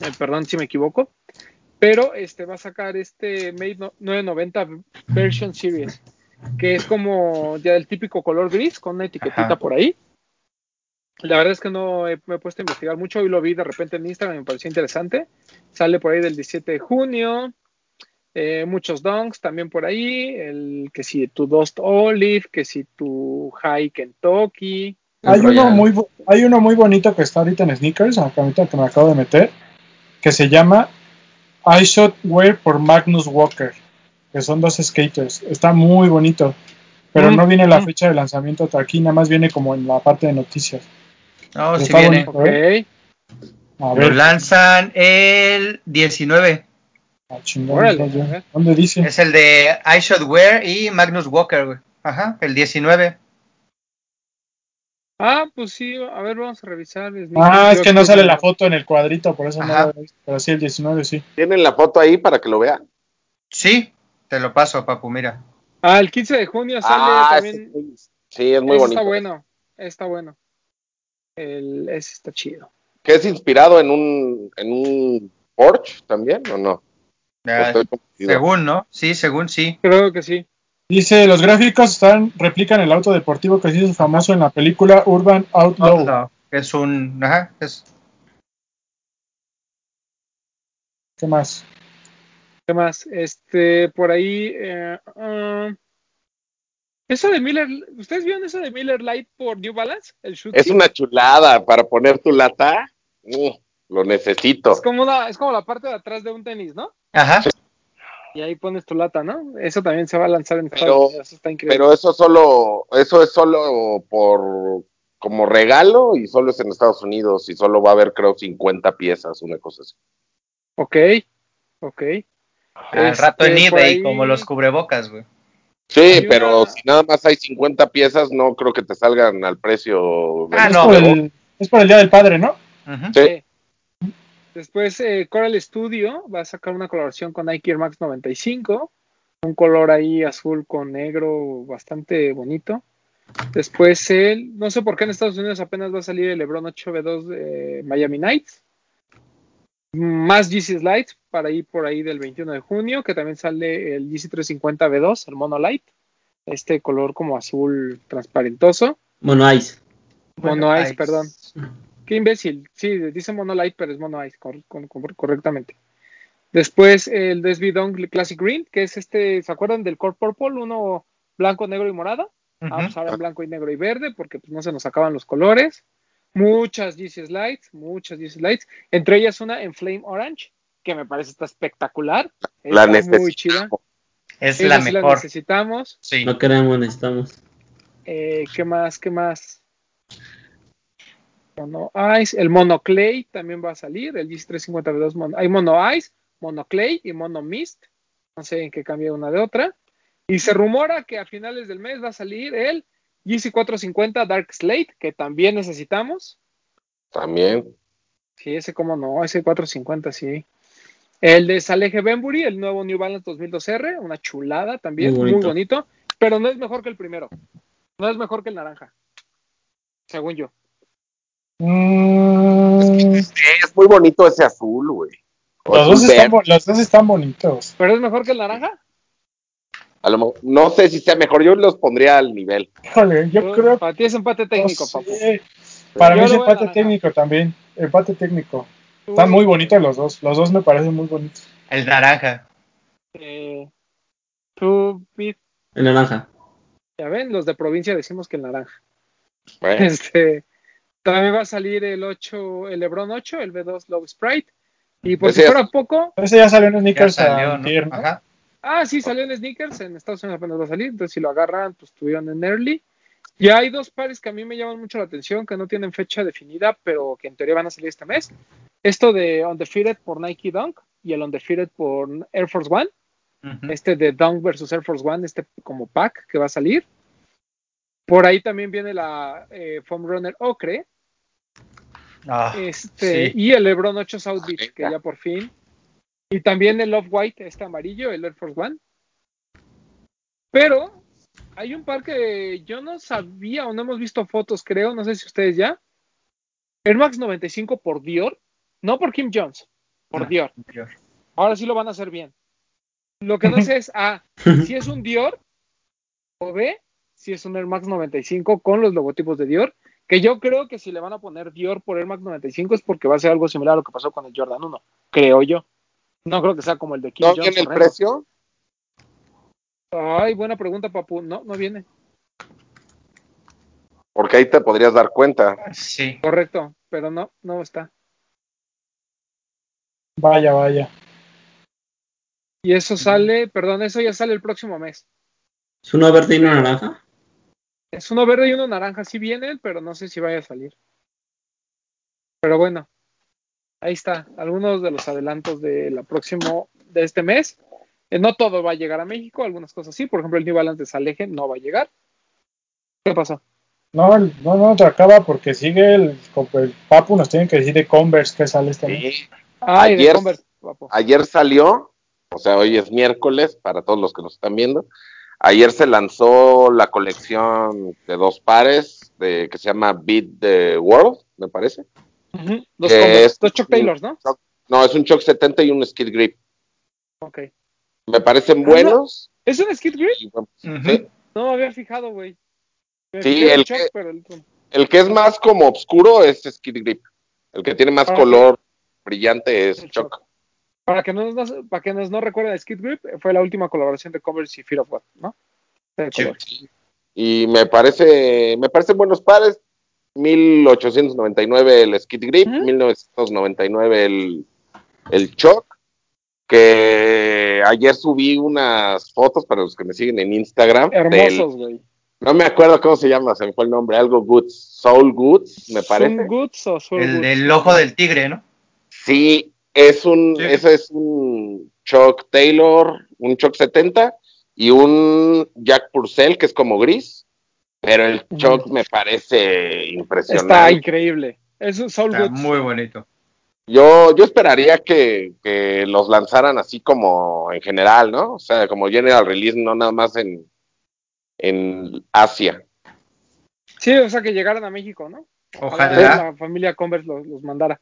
Eh, perdón si me equivoco. Pero este va a sacar este Made no- 990 Version Series, que es como ya el típico color gris con una etiquetita Ajá. por ahí. La verdad es que no he- me he puesto a investigar mucho y lo vi de repente en Instagram y me pareció interesante. Sale por ahí del 17 de junio. Eh, muchos donks también por ahí. El que si tu Dust Olive, que si tu High Kentucky. Hay uno, muy, hay uno muy bonito que está ahorita en Sneakers, acá ahorita que me acabo de meter, que se llama iShot Wear por Magnus Walker, que son dos skaters. Está muy bonito, pero Mm, no viene la fecha de lanzamiento aquí, nada más viene como en la parte de noticias. No, si Está viene. bonito. A Lo lanzan el 19. ah, chingón, Órale. ¿dónde dice? Es el de iShot Wear y Magnus Walker, güey. Ajá, el 19. Ah, pues sí, a ver, vamos a revisar. Ah, es que no sale la foto en el cuadrito, por eso Ajá. no lo. Pero sí, el 19 sí. ¿Tienen la foto ahí para que lo vean? Sí, te lo paso, papu, mira. Ah, el 15 de junio sale Ah, también. sí, sí, es muy Ese bonito. Está bueno, está bueno. El, ese está chido. ¿Que es inspirado en un, en un Porsche también o no? Confundido. según, ¿no? Sí, según sí. Creo que sí. Dice, los gráficos están replican el auto deportivo que se hizo famoso en la película Urban Outlaw. Outlaw, Es un. Ajá, es. ¿Qué más? ¿Qué más? Este, por ahí. eh, ah, eso de Miller. ¿Ustedes vieron eso de Miller Light por New Balance? El Es una chulada para poner tu lata. Mm, lo necesito. Es como, una, es como la parte de atrás de un tenis, ¿no? Ajá. Y ahí pones tu lata, ¿no? Eso también se va a lanzar en Pero-. Eso está increíble. Pero eso solo, eso es solo por como regalo y solo es en Estados Unidos y solo va a haber creo 50 piezas, una cosa así. Ok, ok. Al Este, rato en eBay, ahí- como los cubrebocas, güey. Sí, pero si nada más hay 50 piezas, no creo que te salgan al precio. Ah, es, no, por juego. el, es por el Día del Padre, ¿no? Sí. Después eh, Coral Studio va a sacar una colaboración con Nike Air Max 95. Un color ahí azul con negro bastante bonito. Después el, no sé por qué en Estados Unidos apenas va a salir el LeBron 8V2 de Miami Knights. Más GC Slides para ir por ahí del 21 de junio, que también sale el GC 350 V2, el Mono Light. Este color como azul transparentoso. Mono Ice. Mono Bueno, Ice, perdón. Qué imbécil. Sí, dice Monolight, pero es Mono Ice cor- cor- cor- correctamente. Después el Desby Dunk Classic Green, que es este, ¿se acuerdan del Core Purple? Uno blanco, negro y morado. Ujú. Ah, pues ahora en blanco y negro y verde, porque pues no se nos acaban los colores. Muchas GC Slides, muchas GC Slides. Entre ellas una en Flame Orange, que me parece está espectacular. La Está muy china. Es Esa la sí la mejor. necesitamos. Sí. No queremos, necesitamos. Eh, ¿Qué más? ¿Qué más? Mono Ice, el Mono Clay también va a salir, el GC350 V2 Mono, hay Mono Ice, Mono Clay y Mono Mist. No sé en qué cambia una de otra. Y se rumora que a finales del mes va a salir el GC 450 Dark Slate, que también necesitamos. También. Sí, ese como no, ese 450 sí. El de Saleje Benbury, el nuevo New Balance 2002R, una chulada también, Muy bonito. pero no es mejor que el primero. No es mejor que el naranja, según yo. Mm, Es muy bonito ese azul, güey. Los, dos están, verde. bo- los dos están bonitos. ¿Pero es mejor que el naranja? A lo mo- no sé si sea mejor, yo los pondría al nivel. Híjole, yo creo que Para ti es empate técnico, no papu. sé. Para Yo mí es empate técnico también. Empate técnico. Están muy bonitos los dos. Los dos me parecen muy bonitos. El naranja. eh, tú, Pete, El naranja. ya ven, los de provincia decimos que el naranja. Bueno, Este, también va a salir el 8, el Lebron 8, el B2 Low Sprite. Y por si fuera poco, Ese ya salió en Ya Sneakers salió, antier, ¿no? ¿no? Ajá. Ah, sí, salió en Sneakers, en Estados Unidos apenas va a salir, entonces si lo agarran, pues estuvieron en Early. Y hay dos pares que a mí me llaman mucho la atención, que no tienen fecha definida, pero que en teoría van a salir este mes. Esto de Undefeated por Nike Dunk y el Undefeated por Air Force One. Este de Dunk versus Air Force One, este como pack que va a salir. Por ahí también viene la eh, Foam Runner Ocre Ah, este, sí. y el LeBron 8 South Beach, que ya por fin. Y también el Off White, este amarillo, el Air Force One. Pero hay un par que yo no sabía o no hemos visto fotos, creo, no sé si ustedes ya. Air Max 95 por Dior, no por Kim Jones, por No. Dior. Ahora sí lo van a hacer bien. Lo que no sé es A, si es un Dior, o B, si es un Air Max 95 con los logotipos de Dior, que yo creo que si le van a poner Dior por Air Max 95 es porque va a ser algo similar a lo que pasó con el Jordan 1, creo yo. No creo que sea como el de Kim ¿No viene el precio? Ay, buena pregunta, papu. No, no viene. Porque ahí te podrías dar cuenta. Sí. Correcto, pero no, no está. Vaya, vaya. Y eso sale, perdón, eso ya sale el próximo mes. ¿Es uno verde y uno naranja? Es uno verde y uno naranja, sí vienen, pero no sé si vaya a salir. Pero bueno, ahí está, algunos de los adelantos de la próximo, de este mes. Eh, no todo va a llegar a México, algunas cosas sí, por ejemplo el New Balance de Saleje no va a llegar. ¿Qué pasó? No, no, no, te acaba porque sigue el, Papu nos tiene que decir de Converse que sale este mes. Sí. Ay, de Ayer- Converse, papu. Ayer salió, o sea, hoy es miércoles para todos los que nos están viendo. Ayer se lanzó la colección de dos pares de, que se llama Beat the World, me parece. Dos es- dos Chuck Taylors, ¿no? No, es un Choc 70 y un Skid Grip. Ok. Me parecen Ah, buenos. ¿Es un Skid Grip? y bueno, Ujú. sí. No me había fijado, güey. Sí, el Chuck, que- pero el- El que es más como oscuro es Skid Grip. El que tiene más Ah, color brillante es El Choc. Para que no nos, para que nos no recuerden, Skid Grip fue la última colaboración de Converse y Fear of God, ¿no? Sí. Y me parece, me parecen buenos pares. 1899 el Skid Grip, Ujú. 1999 el, el Choc. Que ayer subí unas fotos para los que me siguen en Instagram. Hermosos, güey. no me acuerdo cómo se llama, se me fue el nombre, algo Goods, Soul Goods, me parece. ¿Sun Goods o Soul El Goods? del ojo del tigre, ¿no? Sí, es un, Sí. eso es un Chuck Taylor, un Chuck 70 y un Jack Purcell que es como gris, pero el. Chuck me parece Está impresionante. increíble. Es un Soul Está muy bonito. Yo, yo esperaría que, que los lanzaran así como en general, ¿no? O sea, como general release, no nada más en, en Asia. Sí, o sea, que llegaran a México, ¿no? Ojalá. la familia Converse los, los mandara.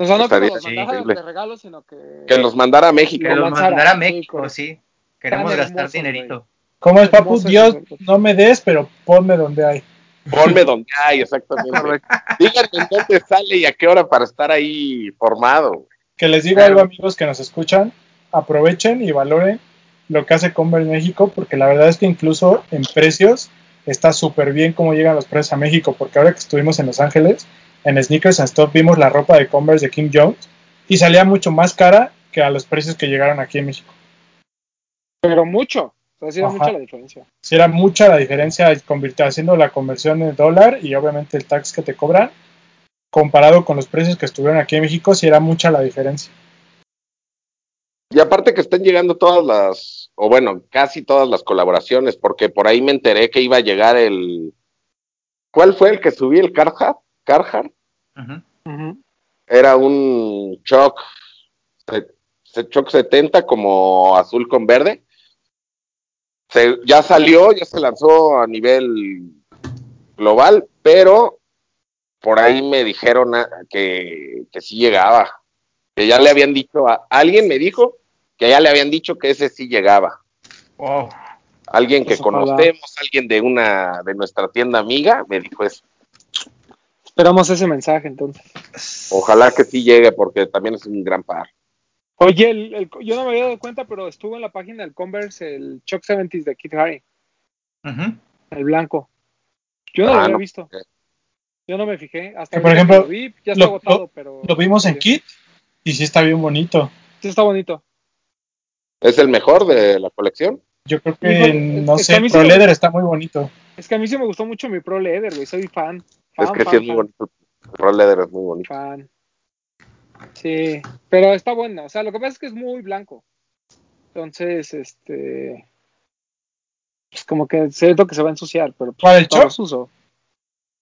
O sea, no que los mandara increíble. de regalo, sino que... Que los mandara a México. Que lo los mandara a México, sí. Queremos gastar dinerito. ¿Cómo es, Papu? Hermoso Dios, no me des, pero ponme donde hay. Ponme donde hay, exactamente. Díganme en dónde sale y a qué hora para estar ahí formado. Que les Claro. algo, amigos que nos escuchan, aprovechen y valoren lo que hace Converse México, porque la verdad es que incluso en precios está súper bien cómo llegan los precios a México, porque ahora que estuvimos en Los Ángeles, en Sneakers and Stuff vimos la ropa de Converse de Kim Jones y salía mucho más cara que a los precios que llegaron aquí en México. Pero mucho. O sea, sí era Ajá. mucha la diferencia. Si era mucha la diferencia haciendo la conversión en dólar y obviamente el tax que te cobran, comparado con los precios que estuvieron aquí en México, si era mucha la diferencia. Y aparte que están llegando todas las, o bueno, casi todas las colaboraciones, porque por ahí me enteré que iba a llegar el... ¿Cuál fue el que subí? ¿El Carhartt? ¿Carhartt? Era un Choc, se- se- Choc 70 como azul con verde. Se- ya salió, ya se lanzó a nivel global, pero por ahí me dijeron que, que sí llegaba. Que ya le habían dicho, a, alguien me dijo que ya le habían dicho que ese sí llegaba. Wow. Alguien que Pues ojalá. conocemos, alguien de una de nuestra tienda amiga, me dijo eso. Esperamos ese mensaje entonces. Ojalá que sí llegue porque también es un gran par. Oye, el- el- yo no me había dado cuenta, pero estuvo en la página del Converse el Chuck 70 de Kit Haring, Ujú. el blanco. Yo no lo Ah, había no. visto. Yo no me fijé. Hasta Que, por ejemplo, lo vi, ya está lo- agotado, pero. Lo vimos en Kit y sí está bien bonito. Sí, está bonito. ¿Es el mejor de la colección? Yo creo que, no que sé, sí Pro me- Leather está muy bonito. Es que a mí sí me gustó mucho mi Pro Leather, güey. Soy fan. Fan es que fan, sí es muy bonito. El Roll Leather es muy bonito. fan. Sí, pero está buena. O sea, lo que pasa es que es muy blanco. Entonces, este. Es como que siento que se va a ensuciar, pero pues, ¿Cuál, el los uso.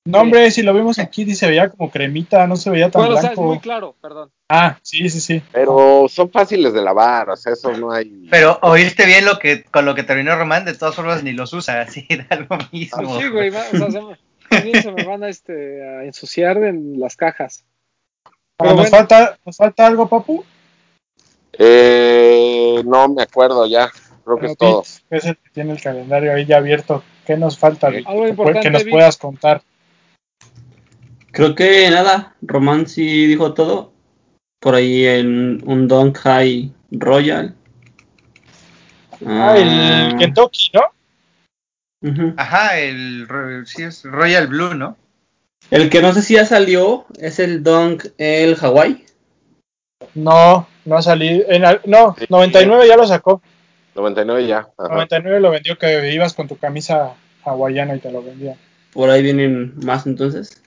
No, hombre, si lo vimos y se veía como cremita, no se veía tan Bueno, o sea, es blanco. muy claro, perdón. Ah, sí, sí, sí. Pero son fáciles de lavar, o sea, eso no hay. Pero oíste bien lo que con lo que terminó Román, de todas formas ni los usa, así da lo mismo. Pues sí, güey, va- o sea, se me, también se me van a, este, a ensuciar en las cajas. Ah, Pero ¿nos, bueno. falta, ¿Nos falta algo, papu? Eh, no me acuerdo ya. Creo que Pero es todo. Es el que tiene el calendario ahí ya abierto. ¿Qué nos falta, Vic? Algo Que importante, que nos Vic. puedas contar. Creo que nada, Román sí dijo todo. Por ahí en un Dunk High Royal. Ah, el Kentucky, ¿no? Ajá, el sí es Royal Blue, ¿no? El que no sé si ya salió es el Dunk el Hawaii. No, no ha salido. en no, Sí. 99 ya lo sacó. 99 ya. Ajá. 99 lo vendió que ibas con tu camisa hawaiana y te lo vendía. Por ahí vienen más entonces.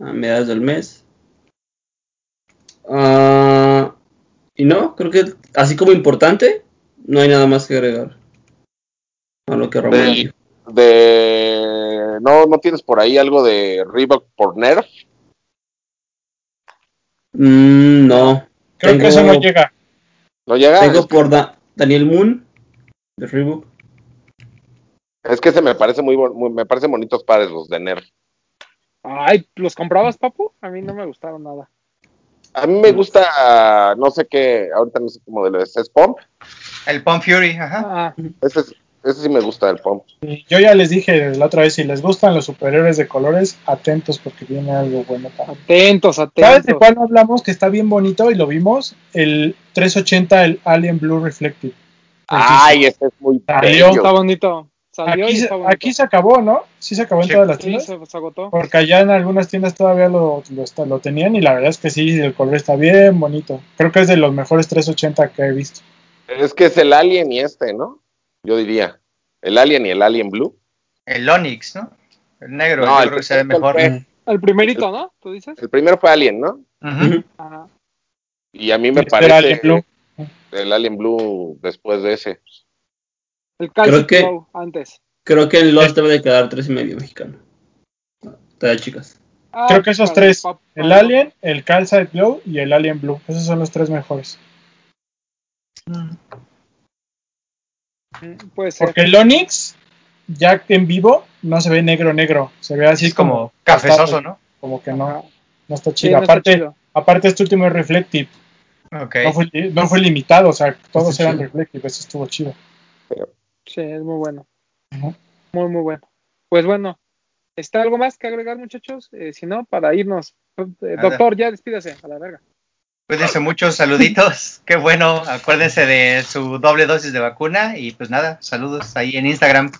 A mediados del mes. Ah, y no, creo que así como importante, no hay nada más que agregar. A lo que Román dijo. De. No, no tienes por ahí algo de Reebok por Nerf. Mm, no. Creo Tengo- que eso no llega. No llega. Tengo por Da- Daniel Moon de Reebok. es que se me parece muy, muy- me parecen bonitos pares los de Nerf. Ay, ¿los comprabas, papu? A mí no me gustaron nada. A mí me gusta, no sé qué, ahorita no sé qué modelo es, es Pump. El Pump Fury, ajá. Ah, Ese, es- ese sí me gusta el Pump. Y yo ya les dije la otra vez, si les gustan los superiores de colores, atentos porque viene algo bueno también. atentos, ¿Sabes atentos. de cuál no hablamos? Que está bien bonito y lo vimos. El 380, el Alien Blue Reflective. Ay, ese es muy Salió. bello. Está bonito. Salió Aquí, y se- está bonito. aquí se acabó, ¿no? Sí se acabó en Sí. todas las Sí, tiendas. se, se agotó. Porque allá en algunas tiendas todavía lo, lo tenían y la verdad es que sí, el color está bien bonito. Creo que es de los mejores 380 que he visto. Es que es el Alien y este, ¿no? Yo diría. El Alien y el Alien Blue. El Onyx, ¿no? El negro, No, yo el creo que se ve primero mejor. fue- El primerito, ¿no? ¿Tú dices? El primero fue Alien, ¿no? Ajá. Y a mí me parece Alien Blue. el Alien Blue después de ese. El Calcium que- Flow antes. Creo que en Lost debe de quedar tres y medio mexicano. Está chicas. Ah, Creo que esos tres, el Alien, el Calcite Glow y el Alien Blue. Esos son los tres mejores. Mm, Puede ser. Porque el Onyx, ya en vivo, no se ve negro negro. Se ve así es como cafezoso, ¿no? Como que no, no está Sí, chido. está aparte, chido. aparte este último es Reflective. Ok. No, fue, no fue limitado, o sea, todos Está eran chido. Reflective. Eso estuvo chido. Sí, es muy bueno. Muy, muy bueno. Pues bueno, ¿está algo más que agregar, muchachos? Eh, si no, para irnos. Eh, doctor, ya despídase, a la verga. Cuídense mucho, saluditos. Qué bueno. Acuérdense de su doble dosis de vacuna. Y pues nada, saludos ahí en Instagram.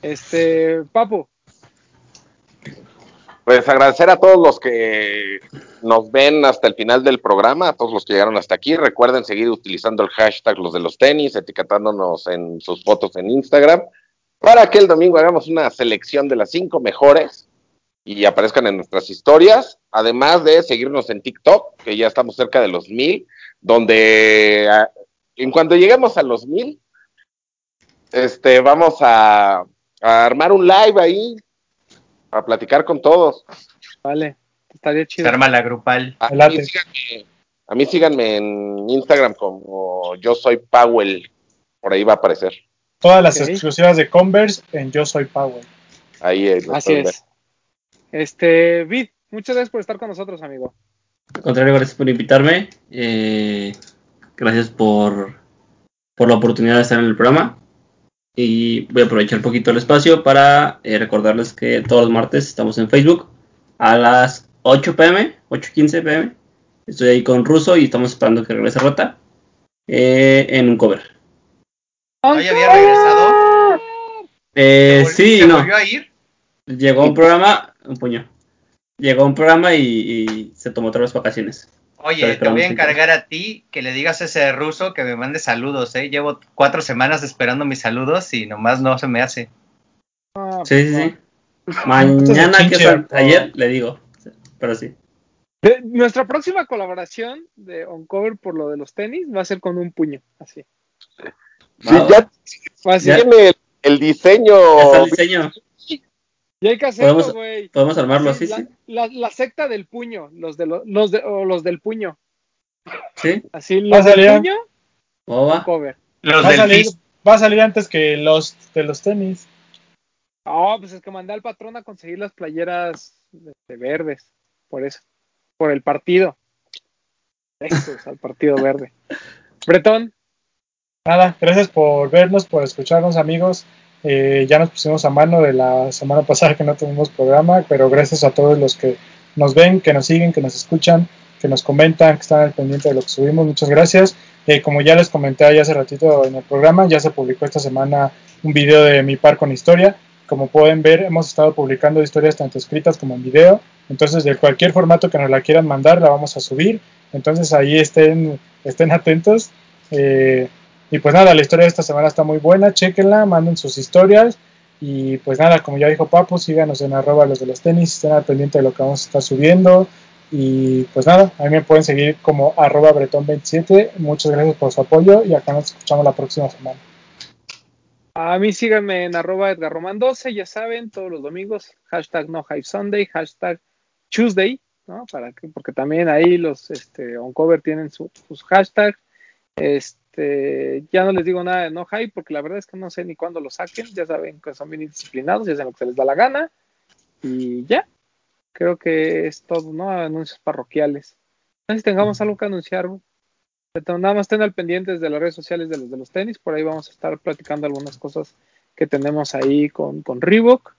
Este, Papu, Pues agradecer a todos los que nos ven hasta el final del programa, a todos los que llegaron hasta aquí. Recuerden seguir utilizando el hashtag los de los tenis, etiquetándonos en sus fotos en Instagram, para que el domingo hagamos una selección de las cinco mejores y aparezcan en nuestras historias. Además de seguirnos en TikTok, que ya estamos cerca de los mil. donde ah, en cuanto lleguemos a los mil, este, vamos a, a armar un live ahí, a platicar con todos. Vale, estaría Se chido. arma la grupal. A mí, síganme, a mí síganme en Instagram como yo soy Powell, por ahí va a aparecer. Todas las exclusivas de Converse en Yo Soy Power. Ahí lo Así es. Este, Vid, muchas gracias por estar con nosotros, amigo. Al contrario, gracias por invitarme. eh, gracias por, por la oportunidad de estar en el programa. Y voy a aprovechar un poquito el espacio para eh, recordarles que todos los martes estamos en Facebook a las 8 pm, 8.15 pm. Estoy ahí con Ruso y estamos esperando que regrese Rota eh, en un cover. ¿No ya había regresado? Eh, ¿Se vol- sí, ¿Se no. volvió a ir? Llegó a un programa, un puño. Llegó a un programa y, y se tomó otras vacaciones. Oye, te voy a encargar a ti que le digas a ese ruso que me mande saludos, ¿eh? Llevo cuatro semanas esperando mis saludos y nomás no se me hace. Ah, Sí, sí, sí. Mañana, que es ayer, le digo. Pero sí. De- nuestra próxima colaboración de Oncover por lo de los tenis va a ser con un puño, así. Sí, ya tiene el, el diseño. Ya está el diseño. Y hay que hacerlo, Podemos- güey. Podemos armarlo, Así, sí, la, sí. La, la secta del puño, los de los, los de, o los del puño. Sí, Así, Va a los del salir. puño, ¿cómo va? cover. Los Va a, del salir, va a salir antes que los de los tenis. Ah, pues es que mandé al patrón a conseguir las playeras de, de verdes, por eso, por el partido. Eso es, al partido verde. Bretón, Nada, gracias por vernos, por escucharnos, amigos. Eh, ya nos pusimos a mano de la semana pasada que no tuvimos programa, pero gracias a todos los que nos ven, que nos siguen, que nos escuchan, que nos comentan, que están al pendiente de lo que subimos. Muchas gracias. Eh, como ya les comenté ahí hace ratito en el programa, ya se publicó esta semana un video de mi par con historia. Como pueden ver, hemos estado publicando historias tanto escritas como en video. Entonces, de cualquier formato que nos la quieran mandar, la vamos a subir. Entonces, ahí estén, estén atentos. Eh, y pues nada, la historia de esta semana está muy buena, chequenla, manden sus historias. Y pues nada, como ya dijo Papu, síganos en arroba los de los tenis, estén al pendiente de lo que vamos a estar subiendo. Y pues nada, a mí me pueden seguir como arroba bretón27. Muchas gracias por su apoyo y acá nos escuchamos la próxima semana. a mí síganme en arroba Edgar Román 12, ya saben, todos los domingos, hashtag no hype Sunday, hashtag Tuesday, ¿no? Para que, porque también ahí los este, Oncover tienen su- sus hashtags. Este, ya no les digo nada de no hype, porque la verdad es que no sé ni cuándo lo saquen, ya saben que son bien indisciplinados y hacen lo que se les da la gana. Y ya, creo que es todo, ¿no? Anuncios parroquiales. No sé si tengamos algo que anunciar, nada más estén al pendientes de las redes sociales de los de los tenis, por ahí vamos a estar platicando algunas cosas que tenemos ahí con, con Reebok.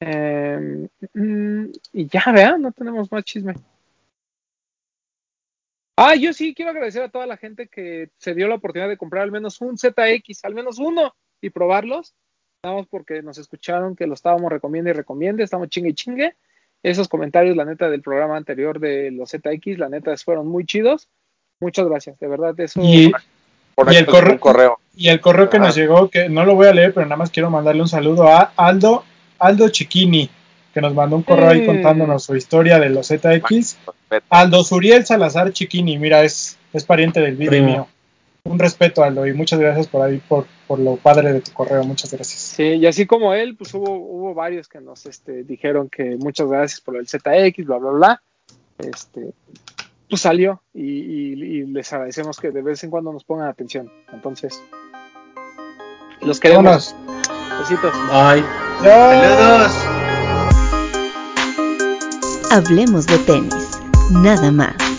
Eh, mm, y ya, vean, no tenemos más chisme. Ah, yo sí quiero agradecer a toda la gente que se dio la oportunidad de comprar al menos un ZX, al menos uno, y probarlos. Más porque nos escucharon que lo estábamos recomiendo y recomiende, estamos chingue y chingue. Esos comentarios, la neta, del programa anterior de los ZX, la neta, fueron muy chidos. Muchas gracias, de verdad, eso. Y, Por Y el correo- un correo. y el correo que nos llegó, que no lo voy a leer, pero nada más quiero mandarle un saludo a Aldo, Aldo Chiquini, que nos mandó un correo ahí Mm. contándonos su historia de los ZX. Aldo Suriel Salazar Chiquini, mira, es, es pariente del Primo. mío. Un respeto, Aldo, y muchas gracias por ahí, por, por lo padre de tu correo, muchas gracias. Sí, y así como él, pues hubo, hubo varios que nos este, dijeron que muchas gracias por el ZX, bla, bla, bla. Este, pues salió y, y- y les agradecemos que de vez en cuando nos pongan atención. Entonces, los queremos. Vámonos. Besitos. Bye. Saludos. Hablemos de tenis, nada más.